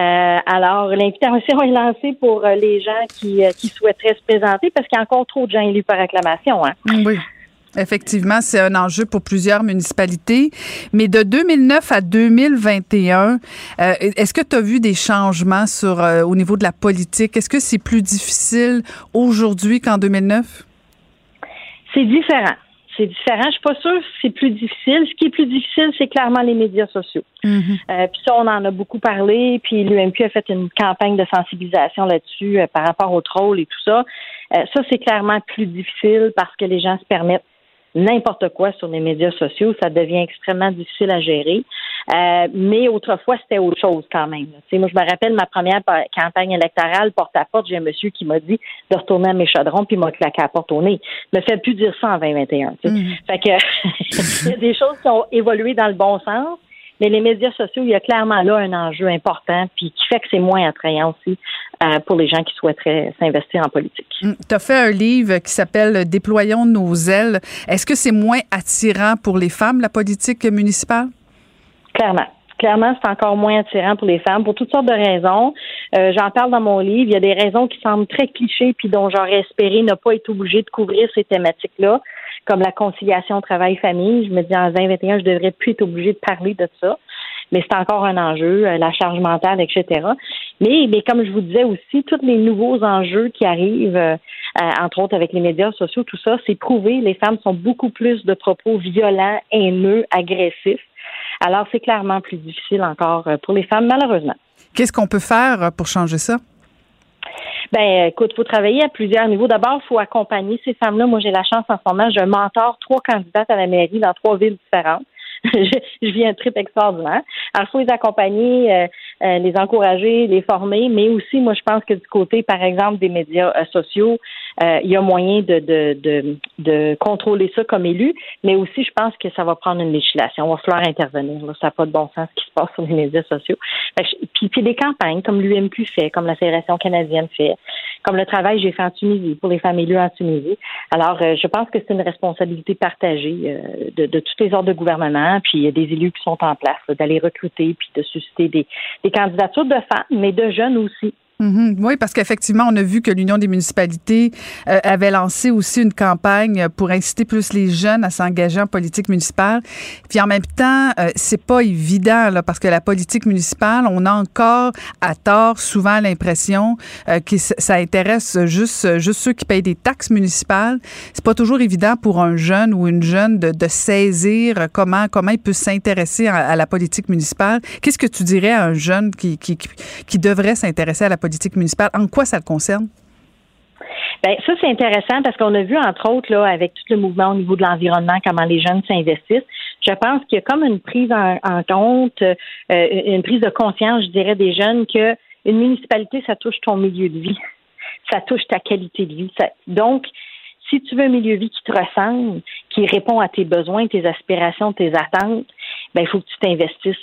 Euh, alors, l'invitation est lancée pour euh, les gens qui, euh, qui souhaiteraient se présenter parce qu'il y a encore trop de gens élus par acclamation. Hein? Oui. Effectivement, c'est un enjeu pour plusieurs municipalités. Mais de 2009 à 2021, euh, est-ce que tu as vu des changements sur, euh, au niveau de la politique? Est-ce que c'est plus difficile aujourd'hui qu'en 2009? C'est différent. C'est différent. Je suis pas sûre que c'est plus difficile. Ce qui est plus difficile, c'est clairement les médias sociaux. Mhm. Euh, puis ça, on en a beaucoup parlé. Puis l'UMQ a fait une campagne de sensibilisation là-dessus par rapport au troll et tout ça. Ça, c'est clairement plus difficile parce que les gens se permettent n'importe quoi sur les médias sociaux. Ça devient extrêmement difficile à gérer. Euh, mais autrefois, c'était autre chose quand même. Moi, je me rappelle ma première pa- campagne électorale, porte à porte, j'ai un monsieur qui m'a dit de retourner à mes chaudrons puis m'a claqué à la porte au nez. Me fait plus dire ça en 2021. tu sais. Fait que il y a des choses qui ont évolué dans le bon sens. Mais les médias sociaux, il y a clairement là un enjeu important, puis qui fait que c'est moins attrayant aussi euh, pour les gens qui souhaiteraient s'investir en politique. Tu as fait un livre qui s'appelle Déployons nos ailes. Est-ce que c'est moins attirant pour les femmes, la politique municipale? Clairement. Clairement, c'est encore moins attirant pour les femmes pour toutes sortes de raisons. Euh, J'en parle dans mon livre. Il y a des raisons qui semblent très clichés puis dont j'aurais espéré ne pas être obligée de couvrir ces thématiques-là, comme la conciliation travail-famille. Je me dis en 2021, je devrais plus être obligée de parler de ça. Mais c'est encore un enjeu, euh, la charge mentale, etc. Mais, mais comme je vous disais aussi, tous les nouveaux enjeux qui arrivent, euh, euh, entre autres avec les médias sociaux, tout ça, c'est prouvé. Les femmes sont beaucoup plus de propos violents, haineux, agressifs. Alors, c'est clairement plus difficile encore euh, pour les femmes, malheureusement. Qu'est-ce qu'on peut faire pour changer ça? Ben, écoute, faut travailler à plusieurs niveaux. D'abord, faut accompagner ces femmes-là. Moi, j'ai la chance en ce moment, je mentor trois candidates à la mairie dans trois villes différentes. je, je vis un trip extraordinaire. Alors, il faut les accompagner, euh, euh, les encourager, les former, mais aussi, moi, je pense que du côté, par exemple, des médias euh, sociaux, euh, il y a moyen de, de, de, de contrôler ça comme élu, mais aussi, je pense que ça va prendre une législation. On va falloir intervenir. Là. Ça n'a pas de bon sens ce qui se passe sur les médias sociaux. Je- puis, puis des campagnes comme l'UMQ fait, comme la Fédération canadienne fait, comme le travail que j'ai fait en Tunisie pour les femmes élues en Tunisie. Alors, euh, je pense que c'est une responsabilité partagée de, de tous les ordres de gouvernement, puis il y a des élus qui sont en place, d'aller recruter puis de susciter des, des candidatures de femmes, mais de jeunes aussi. Mhm. Oui, parce qu'effectivement, on a vu que l'Union des municipalités euh, avait lancé aussi une campagne pour inciter plus les jeunes à s'engager en politique municipale. Puis en même temps, euh, c'est pas évident là, parce que la politique municipale, on a encore à tort souvent l'impression euh, que ça intéresse juste juste ceux qui payent des taxes municipales. C'est pas toujours évident pour un jeune ou une jeune de, saisir comment comment il peut s'intéresser à, la politique municipale. Qu'est-ce que tu dirais à un jeune qui, qui devrait s'intéresser à la politique municipale? En quoi ça le concerne? Ben, ça, c'est intéressant parce qu'on a vu, entre autres, là, avec tout le mouvement au niveau de l'environnement, comment les jeunes s'investissent. Je pense qu'il y a comme une prise en, compte, euh, une prise de conscience, je dirais, des jeunes que une municipalité, ça touche ton milieu de vie. Ça touche ta qualité de vie. Donc, si tu veux un milieu de vie qui te ressemble, qui répond à tes besoins, tes aspirations, tes attentes, ben il faut que tu t'investisses.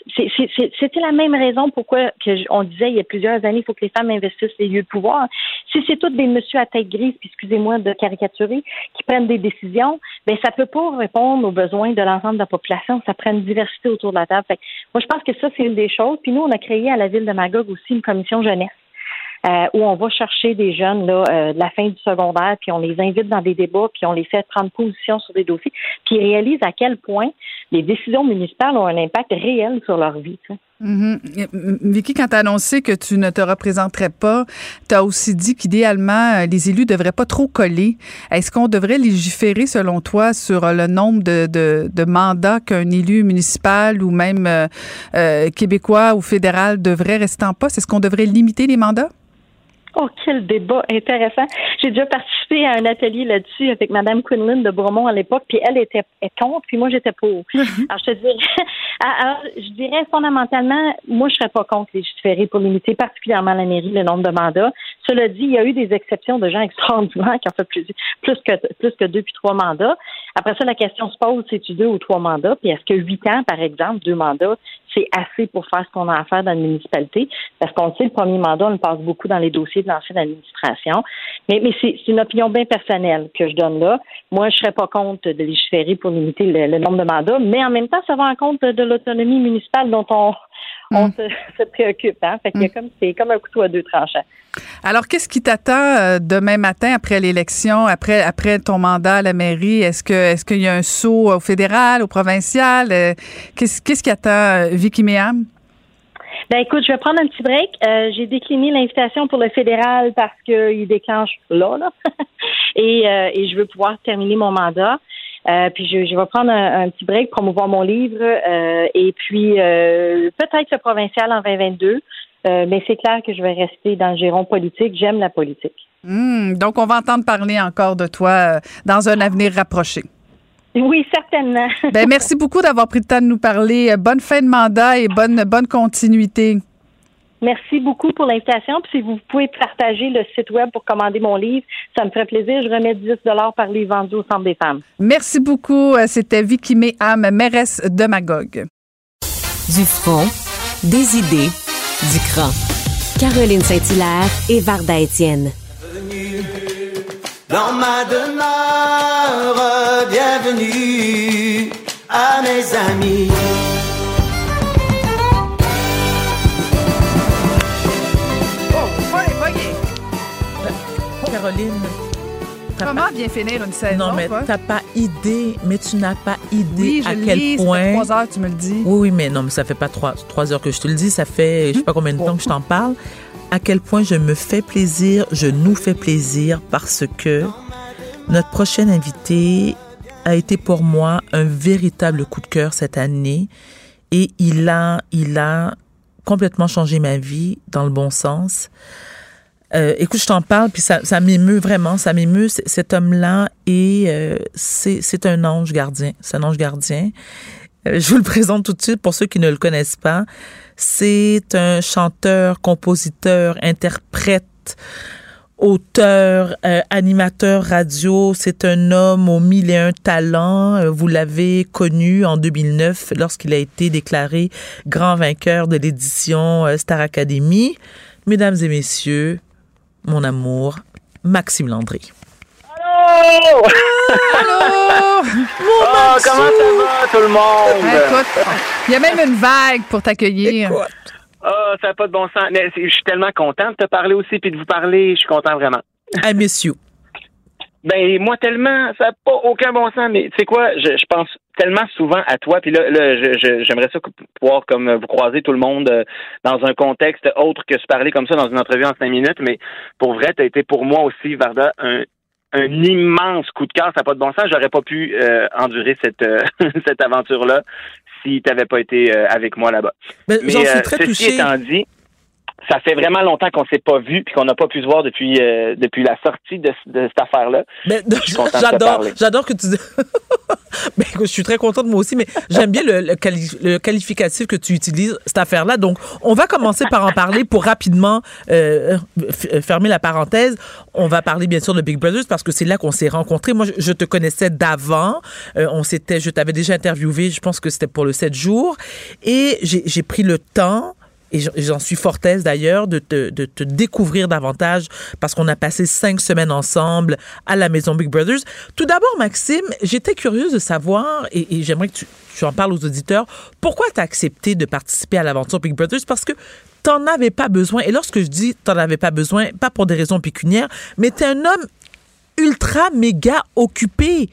C'était la même raison pourquoi que on disait il y a plusieurs années, il faut que les femmes investissent les lieux de pouvoir. Si c'est toutes des messieurs à tête grise, puis excusez-moi de caricaturer, qui prennent des décisions, ben ça peut pas répondre aux besoins de l'ensemble de la population. Ça prend une diversité autour de la table. Fait que moi, je pense que ça, c'est une des choses. Puis nous, on a créé à la ville de Magog aussi une commission jeunesse. Euh, où on va chercher des jeunes là, euh, de la fin du secondaire, puis on les invite dans des débats, puis on les fait prendre position sur des dossiers, puis ils réalisent à quel point les décisions municipales ont un impact réel sur leur vie. tu sais. Mhm. M- Vicky, quand tu as annoncé que tu ne te représenterais pas, tu as aussi dit qu'idéalement, euh, les élus devraient pas trop coller. Est-ce qu'on devrait légiférer, selon toi, sur euh, le nombre de, de, de mandats qu'un élu municipal ou même euh, euh, québécois ou fédéral devrait rester en poste? Est-ce qu'on devrait limiter les mandats? Oh, quel débat intéressant. J'ai déjà participé à un atelier là-dessus avec Mme Quinlan de Bromont à l'époque, puis elle était contre, puis moi j'étais pour. Alors, je te dirais, alors, je dirais fondamentalement, moi je serais pas contre légiférer pour limiter particulièrement la mairie le nombre de mandats. Cela dit, il y a eu des exceptions de gens extraordinaires qui ont fait plus, plus que plus que deux puis trois mandats. Après ça, la question se pose, c'est-tu deux ou trois mandats? Puis est-ce que huit ans, par exemple, deux mandats, c'est assez pour faire ce qu'on a à faire dans la municipalité? Parce qu'on sait, le premier mandat, on le passe beaucoup dans les dossiers de l'ancienne administration. Mais, mais c'est une opinion bien personnelle que je donne là. Moi, je serais pas contre de légiférer pour limiter le, le nombre de mandats, mais en même temps, ça va en compte de l'autonomie municipale dont on on Mm. se, se préoccupe. Hein? Fait a comme, c'est comme un couteau à deux tranchants. Alors, qu'est-ce qui t'attend euh, demain matin après l'élection, après, après ton mandat à la mairie? Est-ce que est-ce qu'il y a un saut au fédéral, au provincial? Euh, qu'est-ce, qu'est-ce qui attend euh, Vicky Méham? Ben écoute, je vais prendre un petit break. Euh, j'ai décliné l'invitation pour le fédéral parce qu'il déclenche là, là. et, euh, et je veux pouvoir terminer mon mandat. Euh, puis je, je vais prendre un, un petit break, promouvoir mon livre euh, et puis euh, peut-être le provincial en 2022. Euh, mais c'est clair que je vais rester dans le giron politique. J'aime la politique. Hmm, donc, on va entendre parler encore de toi dans un avenir rapproché. Oui, certainement. Ben, merci beaucoup d'avoir pris le temps de nous parler. Bonne fin de mandat et bonne, bonne continuité. Merci beaucoup pour l'invitation. Puis si vous pouvez partager le site web pour commander mon livre, ça me ferait plaisir. Je remets 10 par livre vendu au Centre des femmes. Merci beaucoup. Euh, C'était Vicky Méham, mairesse de Magog. Du front, des idées, du cran. Caroline Saint-Hilaire et Varda Étienne. Dans ma demeure, bienvenue à mes amis. Caroline. Comment pas- bien finir une saison? Non, mais t'as pas idée, mais tu n'as pas idée Oui, je à quel lis, ça fait point. trois heures, tu me le dis. Oui, oui, mais non, mais ça fait pas trois, trois heures que je te le dis, ça fait je sais pas combien de temps que je t'en parle. À quel point je me fais plaisir, je nous fais plaisir parce que notre prochaine invité a été pour moi un véritable coup de cœur cette année et il a, il a complètement changé ma vie dans le bon sens. Euh, écoute, je t'en parle, puis ça, ça m'émeut vraiment, ça m'émeut. Cet homme-là, et euh, c'est un ange gardien. C'est un ange gardien. Euh, je vous le présente tout de suite pour ceux qui ne le connaissent pas. C'est un chanteur, compositeur, interprète, auteur, euh, animateur radio. C'est un homme aux mille et un talents. Euh, Vous l'avez connu en 2009 lorsqu'il a été déclaré grand vainqueur de l'édition Star Academy. Mesdames et messieurs, mon amour, Maxime Landry. Allô! Allô! Oh, comment ça va, tout le monde? Écoute, il y a même une vague pour t'accueillir. Oh, ça n'a pas de bon sens. Mais je suis tellement content de te parler aussi puis de vous parler. Je suis content vraiment. I miss you. Ben, moi, tellement, ça n'a pas aucun bon sens. Mais tu sais quoi, je, je pense tellement souvent à toi. Puis là, là je- je- j'aimerais ça pouvoir comme vous croiser tout le monde euh, dans un contexte autre que se parler comme ça dans une entrevue en cinq minutes. Mais pour vrai, tu as été pour moi aussi, Varda, un, un immense coup de cœur. Ça n'a pas de bon sens. J'aurais pas pu euh, endurer cette, euh, cette aventure-là si tu n'avais pas été euh, avec moi là-bas. Ben, j'en suis euh, très étant dit, ça fait vraiment longtemps qu'on s'est pas vu puis qu'on n'a pas pu se voir depuis euh, depuis la sortie de, de cette affaire-là. J'adore, j'adore que tu. ben, écoute, je suis très contente moi aussi, mais j'aime bien le, le quali- le qualificatif que tu utilises cette affaire-là. Donc, on va commencer par en parler pour rapidement euh, f- fermer la parenthèse. On va parler bien sûr de Big Brothers parce que c'est là qu'on s'est rencontrés. Moi, je, je te connaissais d'avant. Euh, on s'était, je t'avais déjà interviewé. Je pense que c'était pour le 7 jours, et j'ai pris le temps et j'en- suis fort aise d'ailleurs de te, de te découvrir davantage parce qu'on a passé cinq semaines ensemble à la maison Big Brothers. Tout d'abord, Maxime, j'étais curieuse de savoir, et, et j'aimerais que tu, tu en parles aux auditeurs, pourquoi tu as accepté de participer à l'aventure Big Brothers? Parce que t'en avais pas besoin. Et lorsque je dis t'en avais pas besoin, pas pour des raisons pécuniaires, mais t'es un homme ultra méga occupé.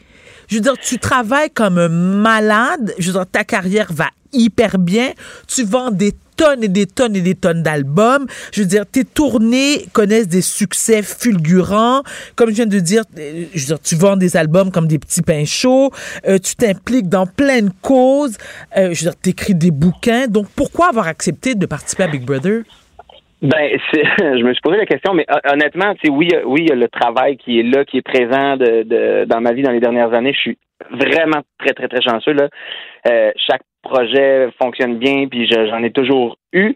Je veux dire, tu travailles comme un malade. Je veux dire, ta carrière va hyper bien. Tu vends des tonnes et des tonnes et des tonnes d'albums. Je veux dire, tes tournées connaissent des succès fulgurants. Comme je viens de dire, euh, je veux dire, tu vends des albums comme des petits pains chauds. Euh, tu t'impliques dans plein de causes. Euh, je veux dire, t'écris des bouquins. Donc, pourquoi avoir accepté de participer à Big Brother? Ben, je me suis posé la question, mais hon- honnêtement, oui, a- oui, il y a le travail qui est là, qui est présent de, de- dans ma vie dans les dernières années. Je suis vraiment très, très, très chanceux. Là. Euh, chaque projet fonctionne bien, puis je- j'en ai toujours eu.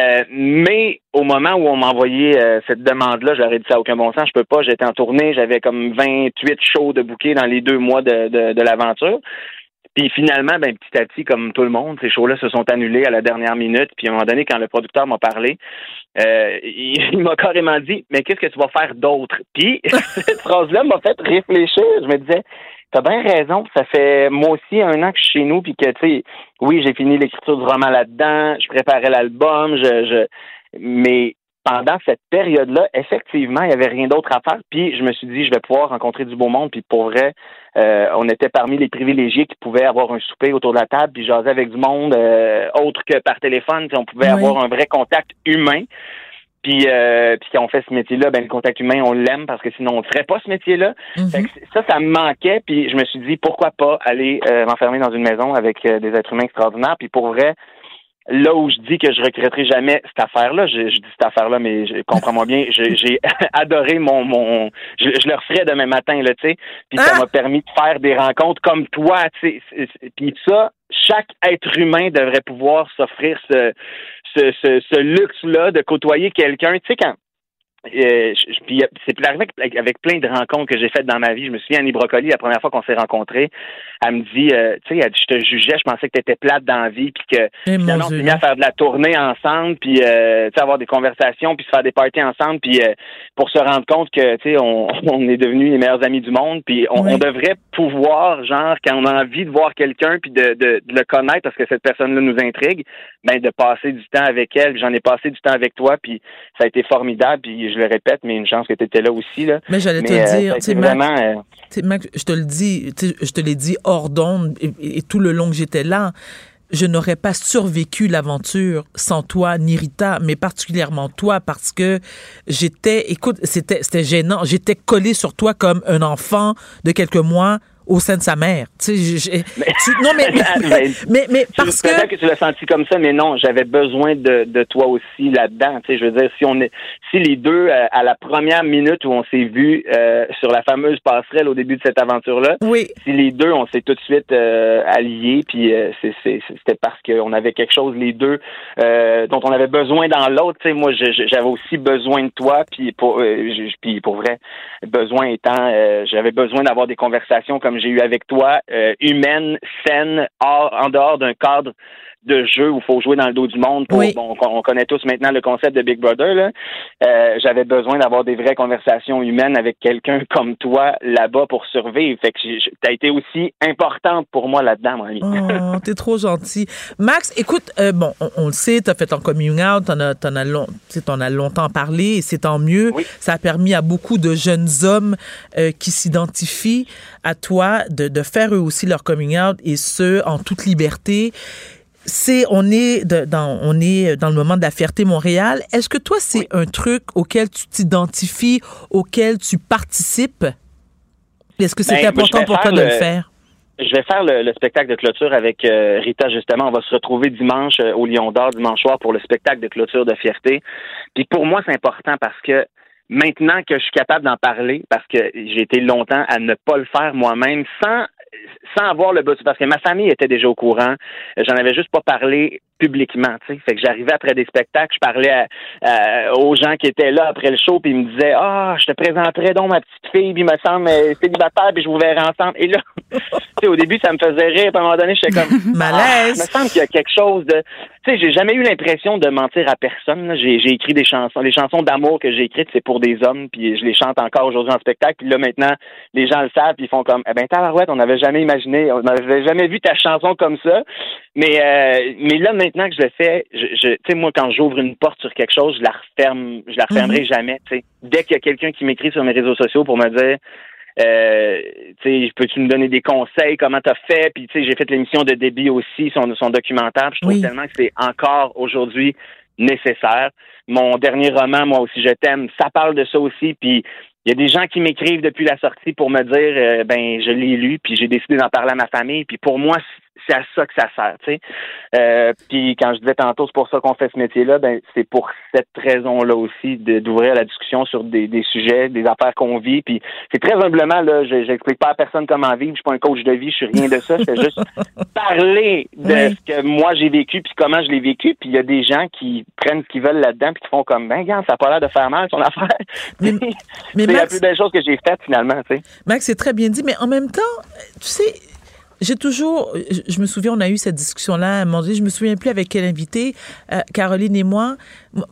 Euh, mais au moment où on m'a envoyé euh, cette demande-là, j'aurais dit ça à aucun bon sens. Je peux pas. J'étais en tournée, j'avais comme 28 shows de bouquets dans les deux mois de, de, de l'aventure. Puis finalement, ben petit à petit, comme tout le monde, ces shows-là se sont annulés à la dernière minute. Puis à un moment donné, quand le producteur m'a parlé, euh, il, m'a carrément dit Mais qu'est-ce que tu vas faire d'autre? Puis cette phrase-là m'a fait réfléchir. Je me disais T'as bien raison. Ça fait moi aussi un an que je suis chez nous, puis que tu sais, oui, j'ai fini l'écriture du roman là-dedans, je préparais l'album, je, je mais pendant cette période-là, effectivement, il n'y avait rien d'autre à faire. Puis je me suis dit, je vais pouvoir rencontrer du beau monde. Puis pour vrai, euh, on était parmi les privilégiés qui pouvaient avoir un souper autour de la table, puis jaser avec du monde euh, autre que par téléphone. Puis on pouvait avoir un vrai contact humain. Puis, euh, puis quand on fait ce métier-là, ben le contact humain, on l'aime parce que sinon on ne ferait pas ce métier-là. Que ça, ça me manquait. Puis je me suis dit pourquoi pas aller euh, m'enfermer dans une maison avec des êtres humains extraordinaires. Puis pour vrai, là où je dis que je regretterai jamais cette affaire-là, je, je dis cette affaire-là, mais je, comprends-moi bien, j'ai adoré mon mon, je, je le referais demain matin là, tu sais. Puis ça m'a permis de faire des rencontres comme toi, tu sais. Puis ça, chaque être humain devrait pouvoir s'offrir ce ce, ce, ce luxe-là de côtoyer quelqu'un, tu sais quand euh, puis euh, c'est arrivé avec, avec plein de rencontres que j'ai faites dans ma vie. Je me souviens, Annie Brocoli, la première fois qu'on s'est rencontrés, elle me dit, euh, tu sais, elle dit, je te jugeais, je pensais que tu étais plate dans la vie, puis que Eh, finalement, on s'est mis à faire de la tournée ensemble, puis euh, tu avoir des conversations, puis se faire des parties ensemble, puis pour se rendre compte que, tu sais, on, on est devenus les meilleurs amis du monde, puis on, on devrait pouvoir, genre, quand on a envie de voir quelqu'un, puis de, de, de le connaître, parce que cette personne-là nous intrigue, ben de passer du temps avec elle. J'en ai passé du temps avec toi, puis ça a été formidable, puis je le répète, mais une chance que tu étais là aussi, là. Mais j'allais te euh, le dire, tu sais, Mac, vraiment... euh, Mac, je te le dis, je te l'ai dit hors d'onde et, et tout le long que j'étais là, je n'aurais pas survécu l'aventure sans toi ni Rita, mais particulièrement toi parce que j'étais, écoute, c'était, c'était gênant, j'étais collée sur toi comme un enfant de quelques mois au sein de sa mère. Tu sais, tu- non mais mais, mais, mais parce que que tu l'as senti comme ça, mais non, j'avais besoin de, de toi aussi là-dedans. Tu sais, je veux dire, si on est, si les deux, euh, à la première minute où on s'est vu euh, sur la fameuse passerelle au début de cette aventure-là, si les deux, on s'est tout de suite euh, alliés, puis c'était parce qu'on avait quelque chose, les deux, dont on avait besoin dans l'autre. Tu sais, moi, j'avais aussi besoin de toi, puis pour, puis pour vrai, besoin étant, j'avais besoin d'avoir des conversations comme j'ai eu avec toi, euh, humaines, saines, hors, en dehors d'un cadre de jeu où il faut jouer dans le dos du monde. Pour, bon, on, on connaît tous maintenant le concept de Big Brother. là. Euh, J'avais besoin d'avoir des vraies conversations humaines avec quelqu'un comme toi là-bas pour survivre. Fait que tu as été aussi importante pour moi là-dedans, mon ami. Oh, t'es trop gentil. Max, écoute, euh, bon, on, on le sait, t'as fait ton coming out, t'en as, t'en as, long- t'en as longtemps parlé, et c'est tant mieux. Ça a permis à beaucoup de jeunes hommes euh, qui s'identifient à toi de, de faire eux aussi leur coming out, et ce, en toute liberté. C'est, on est de- dans, on est dans le moment de la fierté Montréal. Est-ce que toi, c'est un truc auquel tu t'identifies, auquel tu participes? Est-ce que c'est Ben, important pour toi de le le- faire? Je vais faire le, le spectacle de clôture avec euh, Rita justement. On va se retrouver dimanche euh, au Lion d'Or dimanche soir pour le spectacle de clôture de fierté. Puis pour moi, c'est important parce que maintenant que je suis capable d'en parler, parce que j'ai été longtemps à ne pas le faire moi-même, sans sans avoir le besoin, parce que ma famille était déjà au courant, j'en avais juste pas parlé publiquement, tu sais. Fait que j'arrivais après des spectacles, je parlais à- à- aux gens qui étaient là après le show, puis ils me disaient, ah, je te présenterai donc ma petite fille, puis il me semble euh, célibataire, puis je vous verrai ensemble. Et là, tu sais, au début, ça me faisait rire, puis à un moment donné, j'étais comme, Malaise. Ah, il me semble qu'il y a quelque chose de, tu sais, j'ai jamais eu l'impression de mentir à personne. j'ai écrit des chansons, les chansons d'amour que j'ai écrites, c'est pour des hommes, puis je les chante encore aujourd'hui en spectacle. Puis là, maintenant, les gens le savent, puis ils font comme, eh ben, tabarouette, on n'avait jamais imaginé, on n'avait jamais vu ta chanson comme ça. Mais, euh, mais là, maintenant que je le fais, je, je- tu sais, moi, quand j'ouvre une porte sur quelque chose, je la referme, je la refermerai Mhm. jamais, tu sais. Dès qu'il y a quelqu'un qui m'écrit sur mes réseaux sociaux pour me dire, euh, tu sais, peux-tu me donner des conseils, comment t'as fait? Puis, tu sais, j'ai fait l'émission de Déby aussi, son, son documentaire. puis Je trouve Oui. tellement que c'est encore aujourd'hui nécessaire. Mon dernier roman, Moi aussi je t'aime, ça parle de ça aussi. Puis, il y a des gens qui m'écrivent depuis la sortie pour me dire, euh, ben, je l'ai lu, puis j'ai décidé d'en parler à ma famille. Puis pour moi, c'est à ça que ça sert, tu sais. Euh, puis quand je disais tantôt, c'est pour ça qu'on fait ce métier-là, ben, c'est pour cette raison-là aussi d'ouvrir la discussion sur des, des sujets, des affaires qu'on vit. Puis c'est très humblement, là, je j'explique pas à personne comment vivre, je suis pas un coach de vie, je suis rien de ça, je fais juste parler de Oui. ce que moi j'ai vécu puis comment je l'ai vécu. Puis il y a des gens qui prennent ce qu'ils veulent là-dedans puis qui font comme, ben, regarde, ça a pas l'air de faire mal son affaire. mais c'est la plus belle chose que j'ai faite finalement, tu sais. Max, c'est très bien dit, mais en même temps, tu sais, j'ai toujours, je, me souviens, on a eu cette discussion-là à un moment donné, je me souviens plus avec quel invité, euh, Caroline et moi.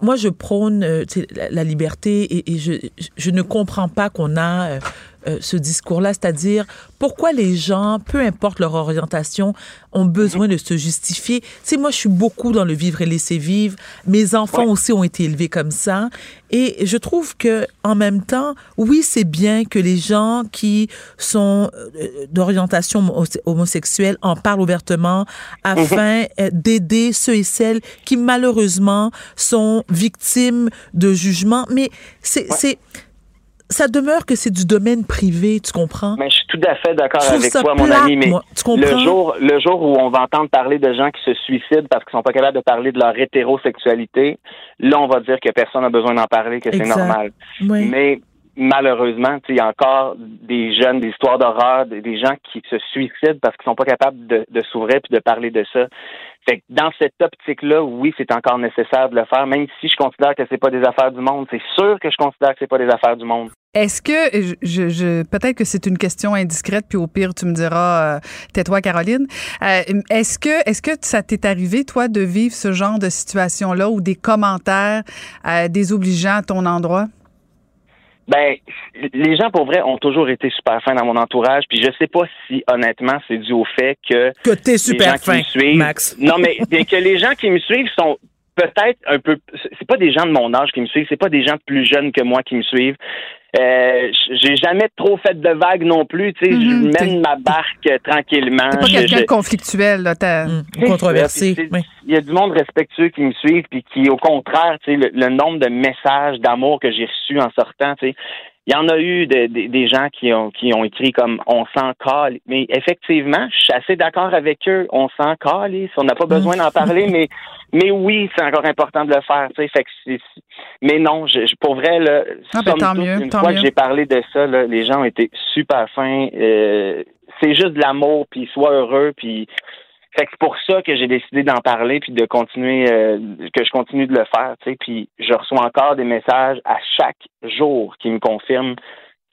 Moi, je prône euh, la, la liberté et, et je, je ne comprends pas qu'on a euh, ce discours-là, c'est-à-dire pourquoi les gens, peu importe leur orientation, ont besoin de se justifier. Tu sais, moi, je suis beaucoup dans le vivre et laisser vivre. Mes enfants aussi ont été élevés comme ça. Et je trouve que, en même temps, oui, c'est bien que les gens qui sont euh, d'orientation homo- homosexuelle en parlent ouvertement afin euh, d'aider ceux et celles qui, malheureusement, sont victimes de jugements. Mais c'est, c'est, ça demeure que c'est du domaine privé, tu comprends? Mais je suis tout à fait d'accord avec toi, mon ami. Mais moi. Tu comprends? le jour, le jour où on va entendre parler de gens qui se suicident parce qu'ils sont pas capables de parler de leur hétérosexualité, là, on va dire que personne n'a besoin d'en parler, que c'est normal. Oui. Mais malheureusement, il y a encore des jeunes, des histoires d'horreur, des, des gens qui se suicident parce qu'ils sont pas capables de, de s'ouvrir puis de parler de ça. Fait que dans cette optique-là, oui, c'est encore nécessaire de le faire, même si je considère que c'est pas des affaires du monde. C'est sûr que je considère que c'est pas des affaires du monde. Est-ce que je, je, peut-être que c'est une question indiscrète puis au pire tu me diras euh, tais-toi Caroline. Euh, est-ce que est-ce que ça t'est arrivé toi de vivre ce genre de situation là ou des commentaires euh, désobligeants à ton endroit? Ben, les gens pour vrai ont toujours été super fins dans mon entourage, puis je sais pas si honnêtement c'est dû au fait que Que t'es les super qui fin, me suivent, Max. non mais bien que les gens qui me suivent sont peut-être un peu, c'est pas des gens de mon âge qui me suivent, c'est pas des gens plus jeunes que moi qui me suivent. Euh, j'ai jamais trop fait de vagues non plus, tu sais, je t'es- mène ma barque euh, tranquillement. T'es pas quelqu'un je- de conflictuel là, t'as- c'est Controversé, Il y a du monde respectueux qui me suivent, puis qui, au contraire, tu sais, le, le nombre de messages d'amour que j'ai reçus en sortant, tu sais, il y en a eu de- de- des gens qui ont, qui ont écrit comme on s'en cale. Mais effectivement, je suis assez d'accord avec eux. On s'en cale, on n'a pas besoin d'en parler, mais mais oui, c'est encore important de le faire. Tu sais, fait que mais non, je, je- pour vrai, là, Ah, ben, tant mieux, une tant fois mieux. que j'ai parlé de ça, là, les gens ont été super fins. Euh, c'est juste de l'amour, puis sois heureux, puis fait que c'est pour ça que j'ai décidé d'en parler puis de continuer euh, que je continue de le faire, tu sais, puis je reçois encore des messages à chaque jour qui me confirment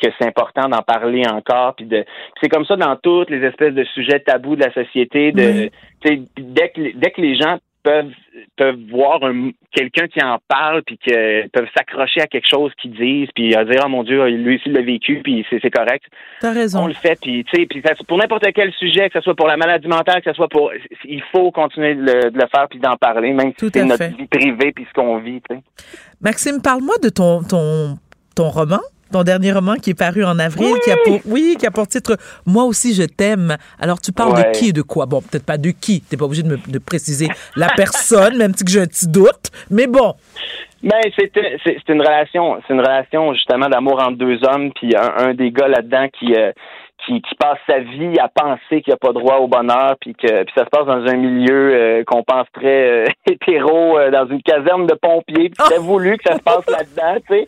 que c'est important d'en parler encore puis de c'est comme ça dans toutes les espèces de sujets tabous de la société de Oui. dès que dès que les gens peuvent peuvent voir un- quelqu'un qui en parle puis que peuvent s'accrocher à quelque chose qu'ils disent puis euh, dire oh mon dieu lui aussi il l'a vécu puis c'est c'est correct T'as raison. on le fait, puis tu sais, puis pour n'importe quel sujet, que ce soit pour la maladie mentale, que ce soit pour, il faut continuer de le, de le faire puis d'en parler, même si c'est à notre vie privée puis ce qu'on vit. tu sais. Maxime, parle-moi de ton, ton, ton roman, ton dernier roman qui est paru en avril, qui a pour, oui, qui a pour titre Moi aussi je t'aime. Alors tu parles Ouais. de qui et de quoi? Bon, peut-être pas de qui. T'es pas obligé de me de préciser la personne, même si j'ai un petit doute. Mais bon, Ben c'est une relation, c'est une relation justement d'amour entre deux hommes, puis un, un des gars là-dedans qui euh, qui, qui passe sa vie à penser qu'il n'a pas droit au bonheur, puis que puis ça se passe dans un milieu euh, qu'on pense très euh, hétéro, dans une caserne de pompiers, puis c'est voulu que ça se passe là-dedans, tu sais.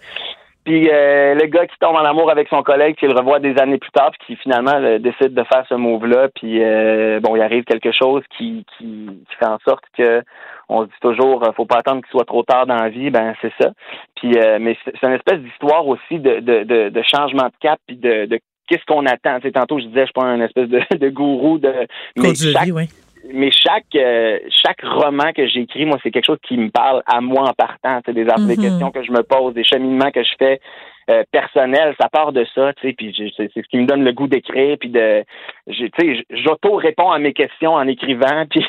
Puis euh, le gars qui tombe en amour avec son collègue, qui le revoit des années plus tard, puis qui finalement euh, décide de faire ce move-là, puis euh, bon, il arrive quelque chose qui, qui, qui fait en sorte que on se dit toujours, euh, faut pas attendre qu'il soit trop tard dans la vie, ben c'est ça. Puis euh, mais c'est une espèce d'histoire aussi de, de, de, de changement de cap, puis de, de qu'est-ce qu'on attend. Tu sais, tantôt je disais, je suis pas un espèce de, de gourou de, mais chaque vie. Mais chaque euh, chaque roman que j'écris, moi, c'est quelque chose qui me parle à moi en partant. Sais, des, des Mhm. questions que je me pose, des cheminements que je fais euh, personnels, ça part de ça, tu sais. Puis j'ai- c'est ce qui me donne le goût d'écrire, puis de, tu sais, j'auto réponds à mes questions en écrivant, puis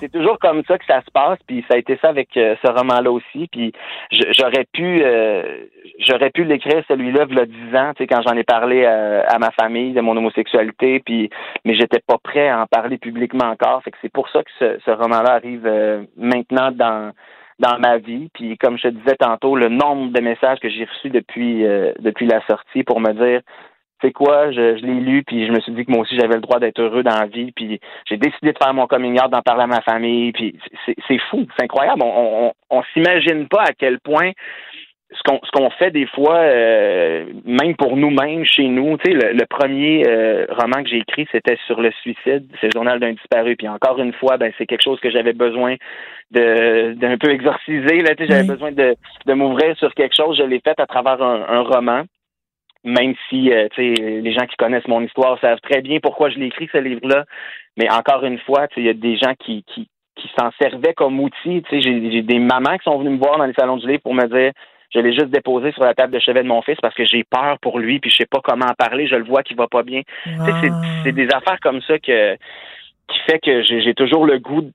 c'est toujours comme ça que ça se passe, puis ça a été ça avec euh, ce roman-là aussi. Puis j'aurais pu euh, j'aurais pu l'écrire celui-là il y a 10 ans, tu sais, quand j'en ai parlé à ma famille de mon homosexualité, puis mais j'étais pas prêt à en parler publiquement encore. Fait que c'est pour ça que ce, ce roman-là arrive euh, maintenant dans dans ma vie. Puis comme je te disais tantôt, le nombre de messages que j'ai reçus depuis euh, depuis la sortie pour me dire c'est quoi, je, je l'ai lu, puis je me suis dit que moi aussi j'avais le droit d'être heureux dans la vie, puis j'ai décidé de faire mon coming out, d'en parler à ma famille, puis c'est fou, c'est incroyable. On, on, on s'imagine pas à quel point ce qu'on ce qu'on fait des fois, euh, même pour nous-mêmes chez nous. Tu sais, le, le premier euh, roman que j'ai écrit, c'était sur le suicide, c'est le journal d'un disparu. Puis encore une fois, ben c'est quelque chose que j'avais besoin de d'un peu exorciser. Là, tu sais, j'avais Oui. besoin de de m'ouvrir sur quelque chose. Je l'ai fait à travers un, un roman. même si euh, tu sais, les gens qui connaissent mon histoire savent très bien pourquoi je l'ai écrit ce livre-là. Mais encore une fois, tu sais, il y a des gens qui, qui, qui s'en servaient comme outil. Tu sais, j'ai j'ai des mamans qui sont venues me voir dans les salons du livre pour me dire je l'ai juste déposé sur la table de chevet de mon fils parce que j'ai peur pour lui, puis je sais pas comment en parler, je le vois qu'il va pas bien. Tu sais, c'est- des affaires comme ça que qui fait que j'ai toujours le goût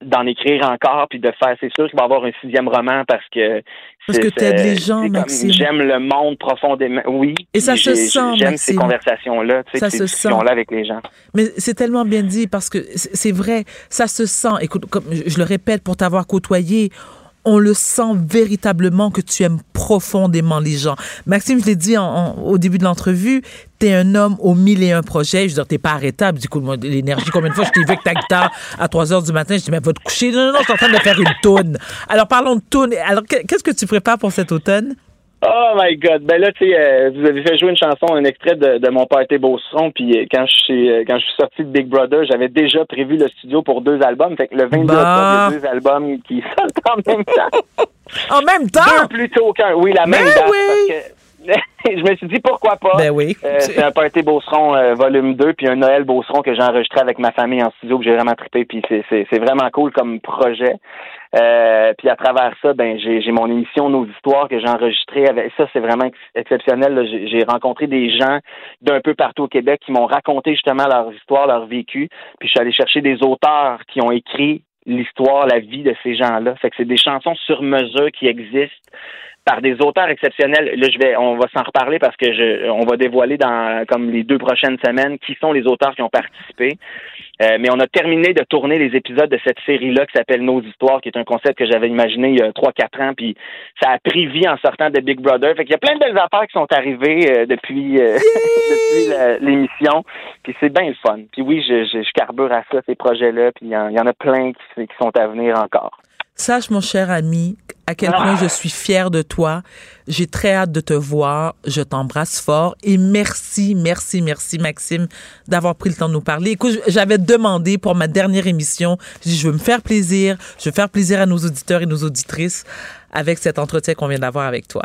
d'en écrire encore puis de faire c'est sûr qu'il va y avoir un sixième roman parce que Parce que t'aides les gens, Maxime. j'aime le monde profondément oui Et ça se sent, j'aime ces conversations là tu sais Ça ces se discussions sent. là avec les gens Mais c'est tellement bien dit parce que c'est vrai, ça se sent. Écoute, comme je le répète pour t'avoir côtoyé, on le sent véritablement que tu aimes profondément les gens. Maxime, je l'ai dit en- en- au début de l'entrevue, t'es un homme aux mille et un projets. Je veux dire, t'es pas arrêtable. Du coup, l'énergie, combien de fois je t'ai vu avec ta guitare à 3 heures du matin, je dis, mais va te coucher. Non, non, non, je suis en train de faire une toune. Alors, parlons de toune. Alors, que- qu'est-ce que tu prépares pour cet automne? Oh my God! Ben là, tu sais, euh, vous avez fait jouer une chanson, un extrait de, de mon party Beauceron, puis euh, quand je suis euh, quand je suis sorti de Big Brother, j'avais déjà prévu le studio pour deux albums. Fait que le 22 Bah. octobre, il y a deux albums qui sortent en même temps. En même temps? Deux plutôt qu'un. Oui, la même Ben date. oui. Parce que je me suis dit pourquoi pas? Ben oui. Euh, c'est un party Beauceron euh, volume 2 puis un Noël Beauceron que j'ai enregistré avec ma famille en studio que j'ai vraiment trippé puis c'est, c'est, c'est vraiment cool comme projet. Euh, puis à travers ça, ben j'ai, j'ai mon émission Nos histoires que j'ai enregistrée avec ça c'est vraiment ex- exceptionnel. là. J'ai, j'ai rencontré des gens d'un peu partout au Québec qui m'ont raconté justement leurs histoires, leur vécu. Puis je suis allé chercher des auteurs qui ont écrit l'histoire, la vie de ces gens-là. Fait que c'est des chansons sur mesure qui existent par des auteurs exceptionnels. Là, je vais, on va s'en reparler parce que je, on va dévoiler dans comme les deux prochaines semaines qui sont les auteurs qui ont participé. Euh, mais on a terminé de tourner les épisodes de cette série-là qui s'appelle Nos histoires, qui est un concept que j'avais imaginé il y a trois, quatre ans, puis ça a pris vie en sortant de Big Brother. Fait qu'il y a plein de belles affaires qui sont arrivées euh, depuis, euh, depuis l'émission, puis c'est bien le fun. Puis oui, je, je, je carbure à ça, ces projets-là, puis il y, en- a plein qui sont à venir encore. Sache, mon cher ami, à quel point je suis fière de toi. J'ai très hâte de te voir. Je t'embrasse fort. Et merci, merci, merci, Maxime, d'avoir pris le temps de nous parler. Écoute, j'avais demandé pour ma dernière émission, je dis, je veux me faire plaisir. Je veux faire plaisir à nos auditeurs et nos auditrices avec cet entretien qu'on vient d'avoir avec toi.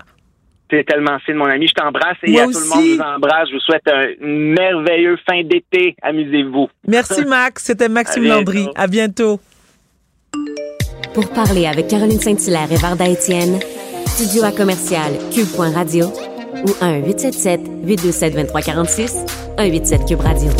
C'est tellement fin, mon ami. Je t'embrasse et Moi à tout le monde, je vous embrasse. Je vous souhaite un merveilleux fin d'été. Amusez-vous. Merci, Max. C'était Maxime À. Landry. À bientôt. Pour parler avec Caroline Saint-Hilaire et Varda Étienne, studio à commercial cube.radio ou 1-877-827-2346, 187 Cube Radio.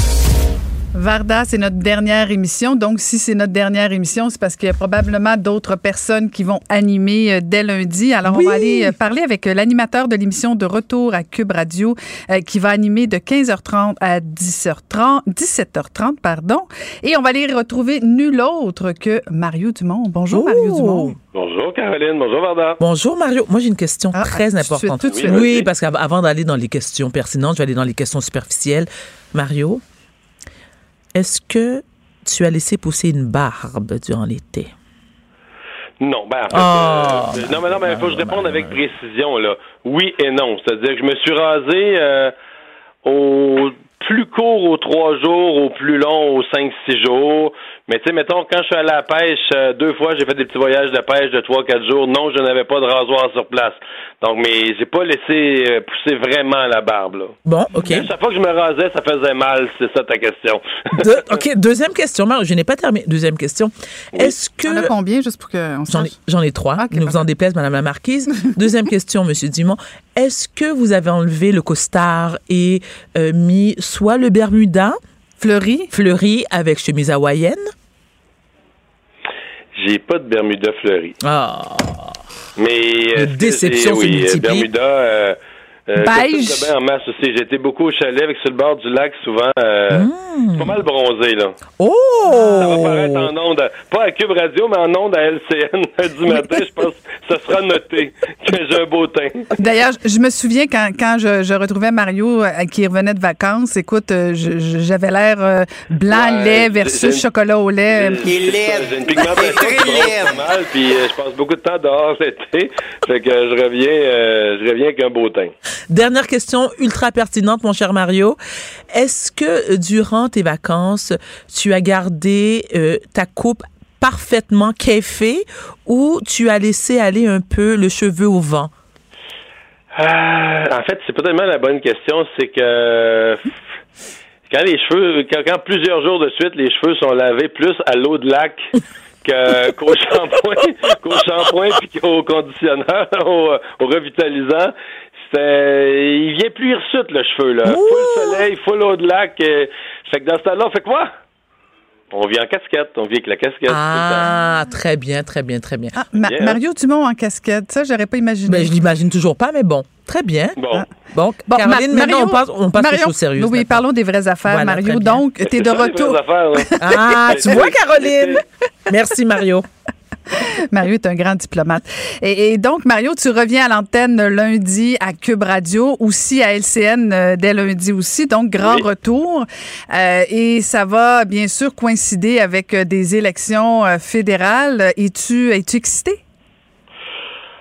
Varda, c'est notre dernière émission. Donc, si c'est notre dernière émission, c'est parce qu'il y a probablement d'autres personnes qui vont animer euh, dès lundi. Alors, on va aller euh, parler avec euh, l'animateur de l'émission de retour à Cube Radio euh, qui va animer de 15h30 à 10h30, 17h30, pardon. Et on va aller retrouver nul autre que Mario Dumont. Bonjour, Mario Dumont. Bonjour Caroline, bonjour Varda. Bonjour Mario. Moi j'ai une question très tout de importante. suite, tout de suite. Oui, parce qu'avant d'aller dans les questions pertinentes, je vais aller dans les questions superficielles. Mario, est-ce que tu as laissé pousser une barbe durant l'été? Non, ben en fait, Ah. euh, non mais non mais il faut que je réponde avec précision là. Oui et non, c'est-à-dire que je me suis rasé euh, au plus court aux trois jours, au plus long aux cinq six jours. Mais tu sais, mettons quand je suis allé à la pêche euh, deux fois, j'ai fait des petits voyages de pêche de trois quatre jours. Non, je n'avais pas de rasoir sur place. Donc, mais j'ai pas laissé euh, pousser vraiment la barbe là. Bon, OK. Chaque fois que je me rasais, ça faisait mal. C'est ça ta question. De- OK, deuxième question. Je n'ai pas terminé. Deuxième question. Est-ce que... On a combien, juste pour qu'on J'en ai, j'en ai trois. ne vous en déplaise, Madame la Marquise. Deuxième question, Monsieur Dumont. Est-ce que vous avez enlevé le costard et euh, mis soit le Bermuda fleuri, fleuri avec chemise hawaïenne? J'ai pas de Bermuda fleuri. Ah. Mais euh, déception oui, multiplie. Bermuda. Euh, euh, Beige? en masse aussi. J'ai été beaucoup au chalet avec sur le bord du lac souvent. Euh, c'est pas mal bronzé là. Oh! Ça va paraître en onde, pas à Cube Radio, mais en onde à LCN du matin. Je pense que ça sera noté que j'ai un beau teint. D'ailleurs, je me souviens quand, quand je, je retrouvais Mario euh, qui revenait de vacances, écoute, euh, j'avais l'air euh, blanc, Ouais, lait j'ai- versus j'ai- chocolat au lait. J'ai j'ai une pigmentation qui bronze pas mal, puis euh, je passe beaucoup de temps dehors l'été. Fait que je reviens, euh, je reviens avec un beau teint. Dernière question ultra pertinente, mon cher Mario. Est-ce que euh, durant tes vacances, tu as gardé euh, ta coupe parfaitement café ou tu as laissé aller un peu le cheveu au vent? Euh, en fait, c'est pas tellement la bonne question, c'est que quand les cheveux, quand, quand plusieurs jours de suite, les cheveux sont lavés plus à l'eau de lac qu'au shampoing, qu'au shampoing puis qu'au conditionneur, au, au revitalisant, il vient plus hirsute, le cheveu, là. Full soleil, full eau de lac. euh, fait que dans ce temps-là, on fait quoi? On vient en casquette, on vient avec la casquette. Ah, très bien, très bien, très bien. Ma- Bien. Mario Dumont en casquette, ça, j'aurais pas imaginé. Ben, je l'imagine toujours pas, mais bon, très bien. Bon. Bon, Bon, Caroline, Ma- maintenant, on passe, on passe aux Mario, choses sérieuses. Oui, parlons des vraies affaires, Voilà, Mario. Donc, tu es de les retour. vraies affaires, là. Ah, tu vois, Caroline? Merci, Mario. Mario est un grand diplomate. Et, et donc, Mario, tu reviens à l'antenne lundi à Cube Radio, aussi à LCN euh, dès lundi aussi. Donc, grand Oui. retour. Euh, et ça va, bien sûr, coïncider avec euh, des élections fédérales. Es-tu es-tu excité?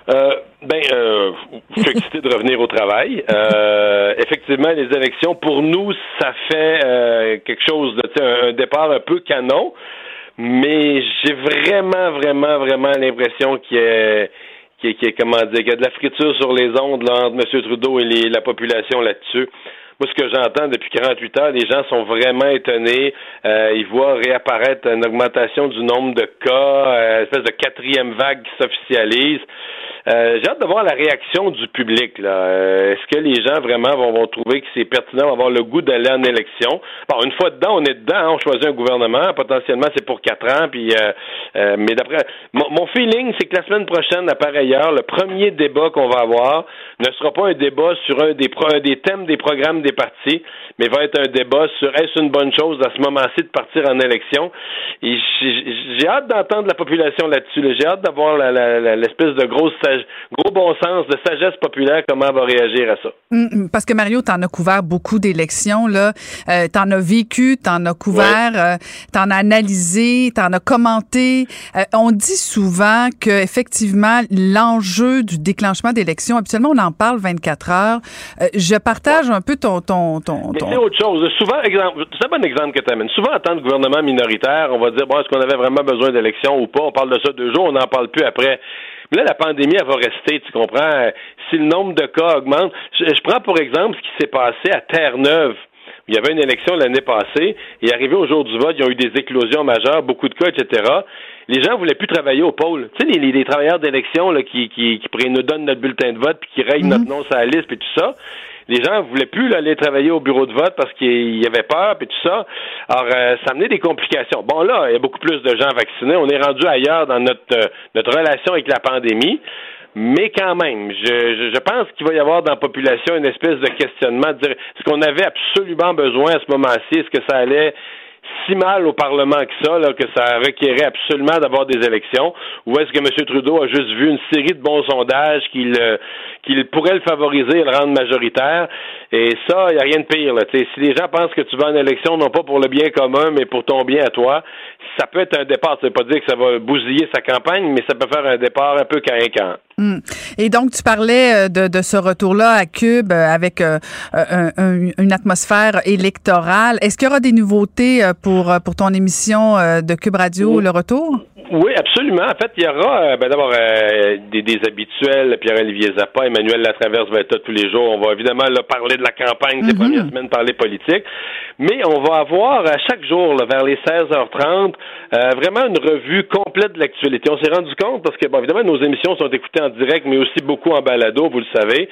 Euh, ben, euh, je suis excité de revenir au travail. Euh, effectivement, les élections, pour nous, ça fait quelque chose de, un départ un peu canon, mais j'ai vraiment, vraiment, vraiment l'impression qu'il y a, y a, comment dire, qu'il y a de la friture sur les ondes là, entre M. Trudeau et les- la population là-dessus. Moi, ce que j'entends depuis 48 heures, les gens sont vraiment étonnés. Euh, ils voient réapparaître une augmentation du nombre de cas, euh, une espèce de quatrième vague qui s'officialise. Euh, j'ai hâte de voir la réaction du public. Là. Euh, Est-ce que les gens vraiment vont, trouver que c'est pertinent, vont avoir le goût d'aller en élection? Bon, une fois dedans, on est dedans, hein, on choisit un gouvernement, potentiellement c'est pour quatre ans, puis euh, euh, mais d'après mon, feeling, c'est que la semaine prochaine, à pareille heure, le premier débat qu'on va avoir ne sera pas un débat sur un des, pro- un des thèmes des programmes des partis, mais va être un débat sur est-ce une bonne chose à ce moment-ci de partir en élection. Et j'ai hâte d'entendre la population là-dessus. là. J'ai hâte d'avoir l'espèce de grosse sage- gros bon sens, de sagesse populaire, comment elle va réagir à ça. Hum, hum, Parce que Mario, t'en as couvert beaucoup d'élections, là. Euh, t'en as vécu, t'en as couvert, euh, t'en as analysé, t'en as commenté. Euh, on dit souvent que effectivement l'enjeu du déclenchement d'élections, habituellement on en parle 24 heures. Euh, je partage un peu ton ton ton. Ton- c'est autre chose. Souvent, exemple, c'est un bon exemple que tu amènes. Souvent, en tant que gouvernement minoritaire, on va dire, bon, est-ce qu'on avait vraiment besoin d'élections ou pas? On parle de ça deux jours, on n'en parle plus après. Mais là, la pandémie, elle va rester, tu comprends? Si le nombre de cas augmente, je, je prends pour exemple ce qui s'est passé à Terre-Neuve. Il y avait une élection l'année passée, et arrivé au jour du vote, ils ont eu des éclosions majeures, beaucoup de cas, etc. Les gens voulaient plus travailler au pôle. Tu sais, les, les- les travailleurs d'élection qui, qui, qui nous donnent notre bulletin de vote, puis qui règlent notre nom sur la liste, puis tout ça. Les gens voulaient plus là, aller travailler au bureau de vote parce qu'il y avait peur, puis tout ça. Alors, euh, ça amenait des complications. Bon, là, il y a beaucoup plus de gens vaccinés. On est rendu ailleurs dans notre, euh, notre relation avec la pandémie. Mais quand même, je, je, je pense qu'il va y avoir dans la population une espèce de questionnement, de dire est-ce qu'on avait absolument besoin à ce moment-ci, est-ce que ça allait si mal au Parlement que ça, là, que ça requérait absolument d'avoir des élections, ou est-ce que M. Trudeau a juste vu une série de bons sondages qu'il euh, pourrait le favoriser et le rendre majoritaire? Et ça, il n'y a rien de pire. Si les gens pensent que tu vas en élection, non pas pour le bien commun, mais pour ton bien à toi, ça peut être un départ. Ça veut pas dire que ça va bousiller sa campagne, mais ça peut faire un départ un peu caïnquant. Hum. Et donc, tu parlais euh, de, de ce retour-là à Cube euh, avec euh, un- un- une atmosphère électorale. Est-ce qu'il y aura des nouveautés euh, pour, euh, pour ton émission euh, de Cube Radio, le retour? Oui, absolument. En fait, il y aura euh, ben, d'abord euh, des, des habituels, Pierre-Olivier Zappa, Emmanuel Latraverse va être là tous les jours. On va évidemment là, parler de la campagne des premières semaines, parler politique. Mais on va avoir à chaque jour, là, vers les 16h30, euh, vraiment une revue complète de l'actualité. On s'est rendu compte, parce que, bon, évidemment, nos émissions sont écoutées en direct, mais aussi beaucoup en balado, vous le savez,